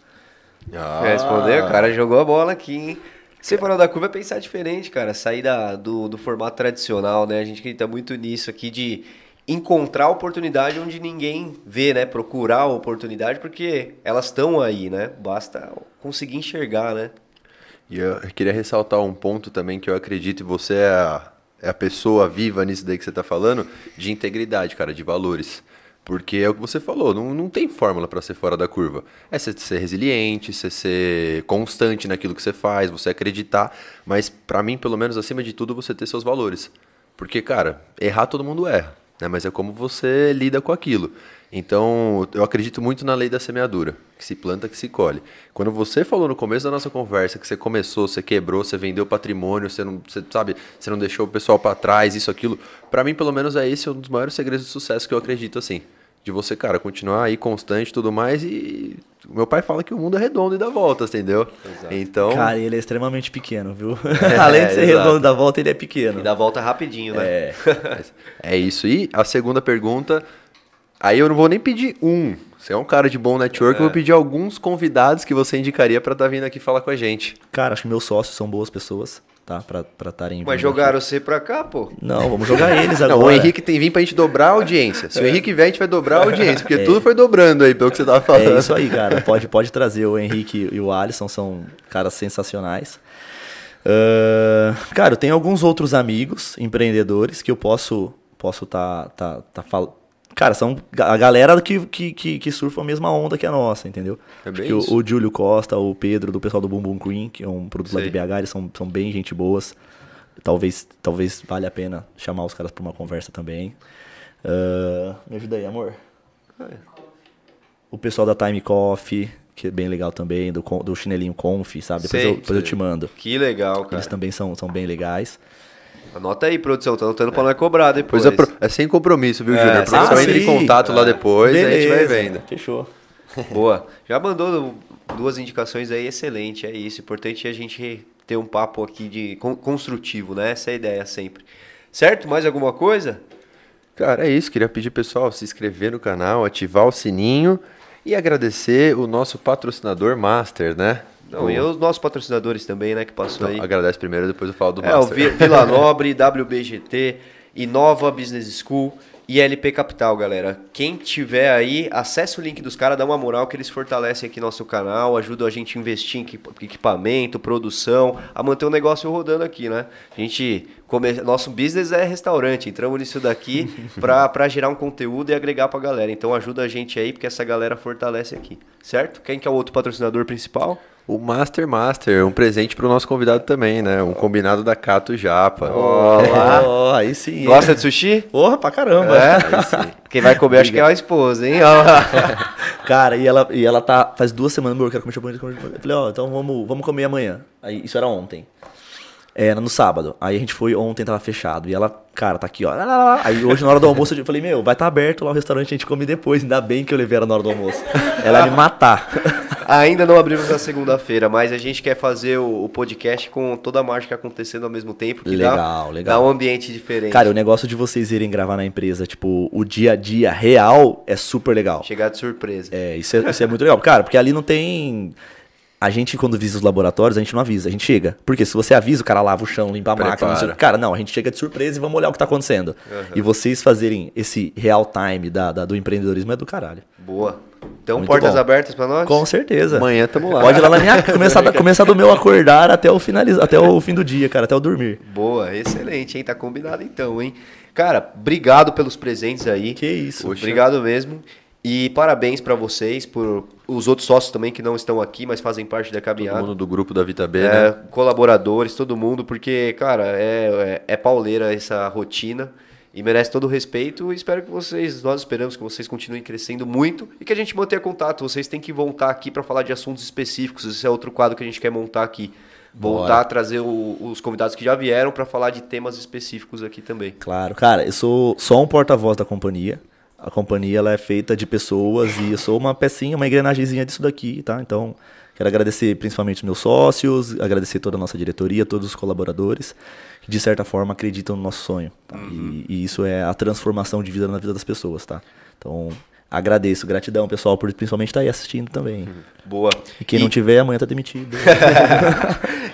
Ah, Respondeu, o cara jogou a bola aqui, hein? Ser fora da curva é pensar diferente, cara. Sair da, do, do formato tradicional, né? A gente acredita muito nisso aqui de encontrar oportunidade onde ninguém vê, né? Procurar a oportunidade, porque elas estão aí, né? Basta conseguir enxergar, né? E eu queria ressaltar um ponto também que eu acredito, e você é a, é a pessoa viva nisso daí que você está falando, de integridade, cara, de valores. Porque é o que você falou, não, não tem fórmula para ser fora da curva. É você ser resiliente, você ser constante naquilo que você faz, você acreditar, mas para mim, pelo menos acima de tudo, você ter seus valores. Porque, cara, errar todo mundo erra, né? mas é como você lida com aquilo. Então, eu acredito muito na lei da semeadura, que se planta, que se colhe. Quando você falou no começo da nossa conversa que você começou, você quebrou, você vendeu patrimônio, você não, você, sabe, você não deixou o pessoal para trás, isso, aquilo. Para mim, pelo menos, é esse um dos maiores segredos de sucesso que eu acredito, assim. De você, cara, continuar aí constante e tudo mais. E meu pai fala que o mundo é redondo e dá voltas, entendeu? Então, Cara, ele é extremamente pequeno, viu? Além de ser exato. redondo da volta, ele é pequeno. E dá volta rapidinho, né? É. é isso. E a segunda pergunta, aí eu não vou nem pedir um. Você é um cara de bom network, eu vou pedir alguns convidados que você indicaria para estar vindo aqui falar com a gente. Cara, acho que meus sócios são boas pessoas, tá? Pra estar estarem Mas vindo jogaram você pra cá, pô. aqui. Não, vamos jogar eles agora. Não, o Henrique tem vir pra gente dobrar a audiência. Se o Henrique vier, a gente vai dobrar a audiência, porque tudo foi dobrando aí, pelo que você tava falando. É isso aí, cara. Pode, pode trazer o Henrique e o Alisson, são caras sensacionais. Ah, cara, eu tenho alguns outros amigos empreendedores que eu posso posso tá tá, tá fal... Cara, são a galera que, que, que, que surfa a mesma onda que a nossa, entendeu? É Acho bem que o, o Júlio Costa, o Pedro, do pessoal do Boom Queen, que é um produto lá de. BH, eles são, são bem gente boas. talvez, talvez valha a pena chamar os caras pra uma conversa também. Ah, me ajuda aí, amor. O pessoal da Time Coffee, que é bem legal também, do, do chinelinho Conf, sabe? Depois, Sei, eu, depois eu te mando. Que legal, cara. Eles também são, são bem legais. Anota aí, produção. Tá anotando pra não é cobrar depois. Pois é, pro- é sem compromisso, viu, É, Júnior? A produção ah, entra em contato lá depois, aí a gente vai Beleza, vendo. Fechou. Boa. Já mandou duas indicações aí, excelente. É isso. Importante é a gente ter um papo aqui de con- construtivo, né? Essa é a ideia sempre. Certo? Mais alguma coisa? Cara, é isso. Queria pedir pessoal se inscrever no canal, ativar o sininho e agradecer o nosso patrocinador Master, né? Não, e os nossos patrocinadores também, né? Que passou aí. Então, agradece primeiro, depois eu falo do É, o Master. Vi- Vila Nobre, WBGT, Inova Business School e LP Capital, galera. Quem tiver aí, acessa o link dos caras, dá uma moral que eles fortalecem aqui nosso canal, ajudam a gente a investir em equipa- equipamento, produção, a manter o negócio rodando aqui, né? A gente, come... nosso business é restaurante, entramos nisso daqui pra gerar um conteúdo e agregar pra galera. Então ajuda a gente aí, porque essa galera fortalece aqui, certo? Quem que é o outro patrocinador principal? O Master Master, um presente pro nosso convidado também, né? Um combinado da Cato Japa. Ó, aí sim. Gosta de sushi? Porra, pra caramba. É? Quem vai comer acho que é a esposa, hein? Cara, e ela, e ela tá. Faz duas semanas, amor, eu quero comer japonês. comer japonês. Eu falei, ó, então vamos, vamos comer amanhã. Aí, isso era ontem. Era no sábado. Aí a gente foi, ontem tava fechado. E ela, cara, tá aqui, ó. lá, lá, lá. Aí hoje, na hora do almoço, eu falei, meu, vai estar tá aberto lá o restaurante, a gente come depois. Ainda bem que eu levei ela na hora do almoço. Ela ia me matar. Ainda não abrimos na segunda-feira, mas a gente quer fazer o, podcast com toda a mágica acontecendo ao mesmo tempo. Que dá, Legal, legal. Dá um ambiente diferente. Cara, o negócio de vocês irem gravar na empresa, tipo, o dia a dia real é super legal. Chegar de surpresa. É, isso é, isso é muito legal. Cara, porque ali não tem. A gente, quando visa os laboratórios, a gente não avisa, a gente chega. Porque se você avisa, o cara lava o chão, limpa a máquina. Não sei... Cara, não, a gente chega de surpresa e vamos olhar o que tá acontecendo. E vocês fazerem esse real time da, da- do empreendedorismo é do caralho. Boa. Então, Muito portas bom. abertas pra nós? Com certeza. Amanhã tamo lá. Pode ir lá na minha começar, da- começar do meu acordar até o finaliza, até o fim do dia, cara, até o dormir. Boa, excelente, hein? Tá combinado então, hein? Cara, obrigado pelos presentes aí. Que isso. Obrigado mesmo. E parabéns pra vocês, por os outros sócios também que não estão aqui, mas fazem parte da Todo caminhada. mundo do grupo da Vita B, É, né? colaboradores, todo mundo, porque, cara, é, é, é pauleira essa rotina e merece todo o respeito. E espero que vocês, nós esperamos que vocês continuem crescendo muito e que a gente mantenha contato. Vocês têm que voltar aqui para falar de assuntos específicos. Esse é outro quadro que a gente quer montar aqui. Voltar Bora. a trazer o- os convidados que já vieram para falar de temas específicos aqui também. Claro, cara, eu sou só um porta-voz da companhia. A companhia ela é feita de pessoas e eu sou uma pecinha, uma engrenagemzinha disso daqui, tá? Então, quero agradecer principalmente os meus sócios, agradecer toda a nossa diretoria, todos os colaboradores, que de certa forma acreditam no nosso sonho. tá? E, e isso é a transformação de vida na vida das pessoas, tá? Então, agradeço, gratidão, pessoal, por principalmente estar aí assistindo também. Boa. E quem não tiver, amanhã tá demitido.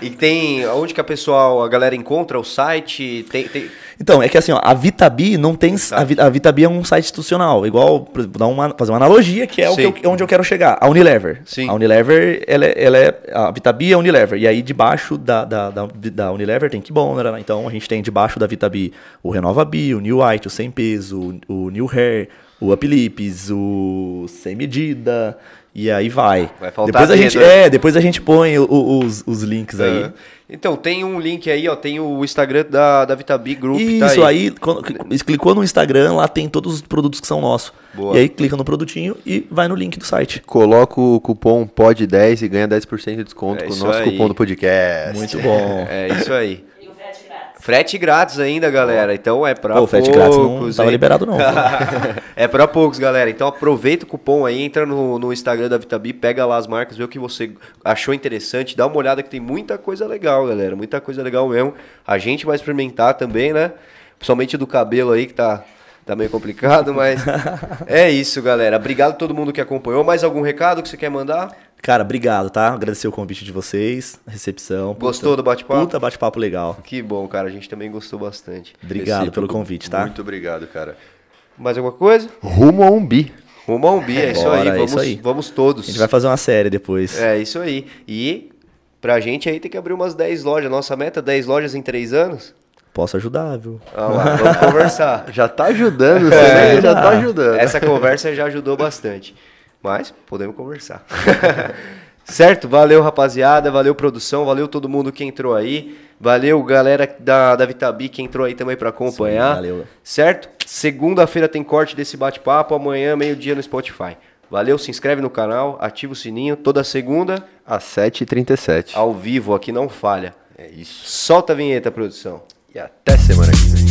E tem onde que a pessoal, a galera encontra o site? Tem, tem- Então, é que assim, ó, a Vitabi não tem. A, a Vitabi é um site institucional. Igual, por exemplo, dar uma, fazer uma analogia, que é o que eu- onde eu quero chegar. A Unilever. Sim. A Unilever, ela é, ela é- A Vitabi é a Unilever. E aí, debaixo da, da, da, da Unilever tem que bom, né? Então, a gente tem debaixo da Vitabi o Renova Bi, o New White, o Sem Peso, o, o New Hair, o Up Lips, o Sem Medida. E aí vai. Vai faltar depois a gente? É, depois a gente põe o- o- os, os links aí. Aham. Então, tem um link aí, ó. Tem o Instagram da, da Vitabi Group. Isso tá aí, quando, cl- clicou no Instagram, lá tem todos os produtos que são nossos. Boa. E aí clica no produtinho e vai no link do site. Coloca o cupom POD10 e ganha 10% de desconto É com o nosso aí. cupom do podcast. Muito bom. É isso aí. Frete grátis. Ainda, galera. Então é pra Pô, poucos. frete grátis não tava hein? liberado não. é pra poucos, galera. Então aproveita o cupom aí, entra no, no Instagram da Vitabi, pega lá as marcas, vê o que você achou interessante, dá uma olhada que tem muita coisa legal, galera. Muita coisa legal mesmo. A gente vai experimentar também, né? Principalmente do cabelo aí, que tá, tá meio complicado, mas é isso, galera. Obrigado a todo mundo que acompanhou. Mais algum recado que você quer mandar? Cara, obrigado, tá? Agradecer o convite de vocês, a recepção. Puta- Gostou do bate-papo? Puta bate-papo legal. Que bom, cara. A gente também gostou bastante. Obrigado pelo convite, tá? Muito obrigado, cara. Mais alguma coisa? Rumo a um bi. Rumo a um bi, é isso Bora, aí. é Vamos, isso aí. vamos todos. A gente vai fazer uma série depois. É isso aí. E pra gente aí tem que abrir umas 10 lojas. Nossa meta é 10 lojas em 3 anos? Posso ajudar, viu? Vamos lá, vamos conversar. Já tá ajudando, você É. já tá ajudando. Essa conversa já ajudou bastante. Mas podemos conversar. Certo? Valeu, rapaziada. Valeu, produção. Valeu todo mundo que entrou aí. Valeu, galera da, da Vitabi que entrou aí também pra acompanhar. Sim, valeu. Certo? Segunda-feira tem corte desse bate-papo. Amanhã, meio-dia no Spotify. Valeu, se inscreve no canal, ativa o sininho. Toda segunda, Às 7h37. ao vivo aqui, não falha. É isso. Solta a vinheta, produção. E até semana que vem.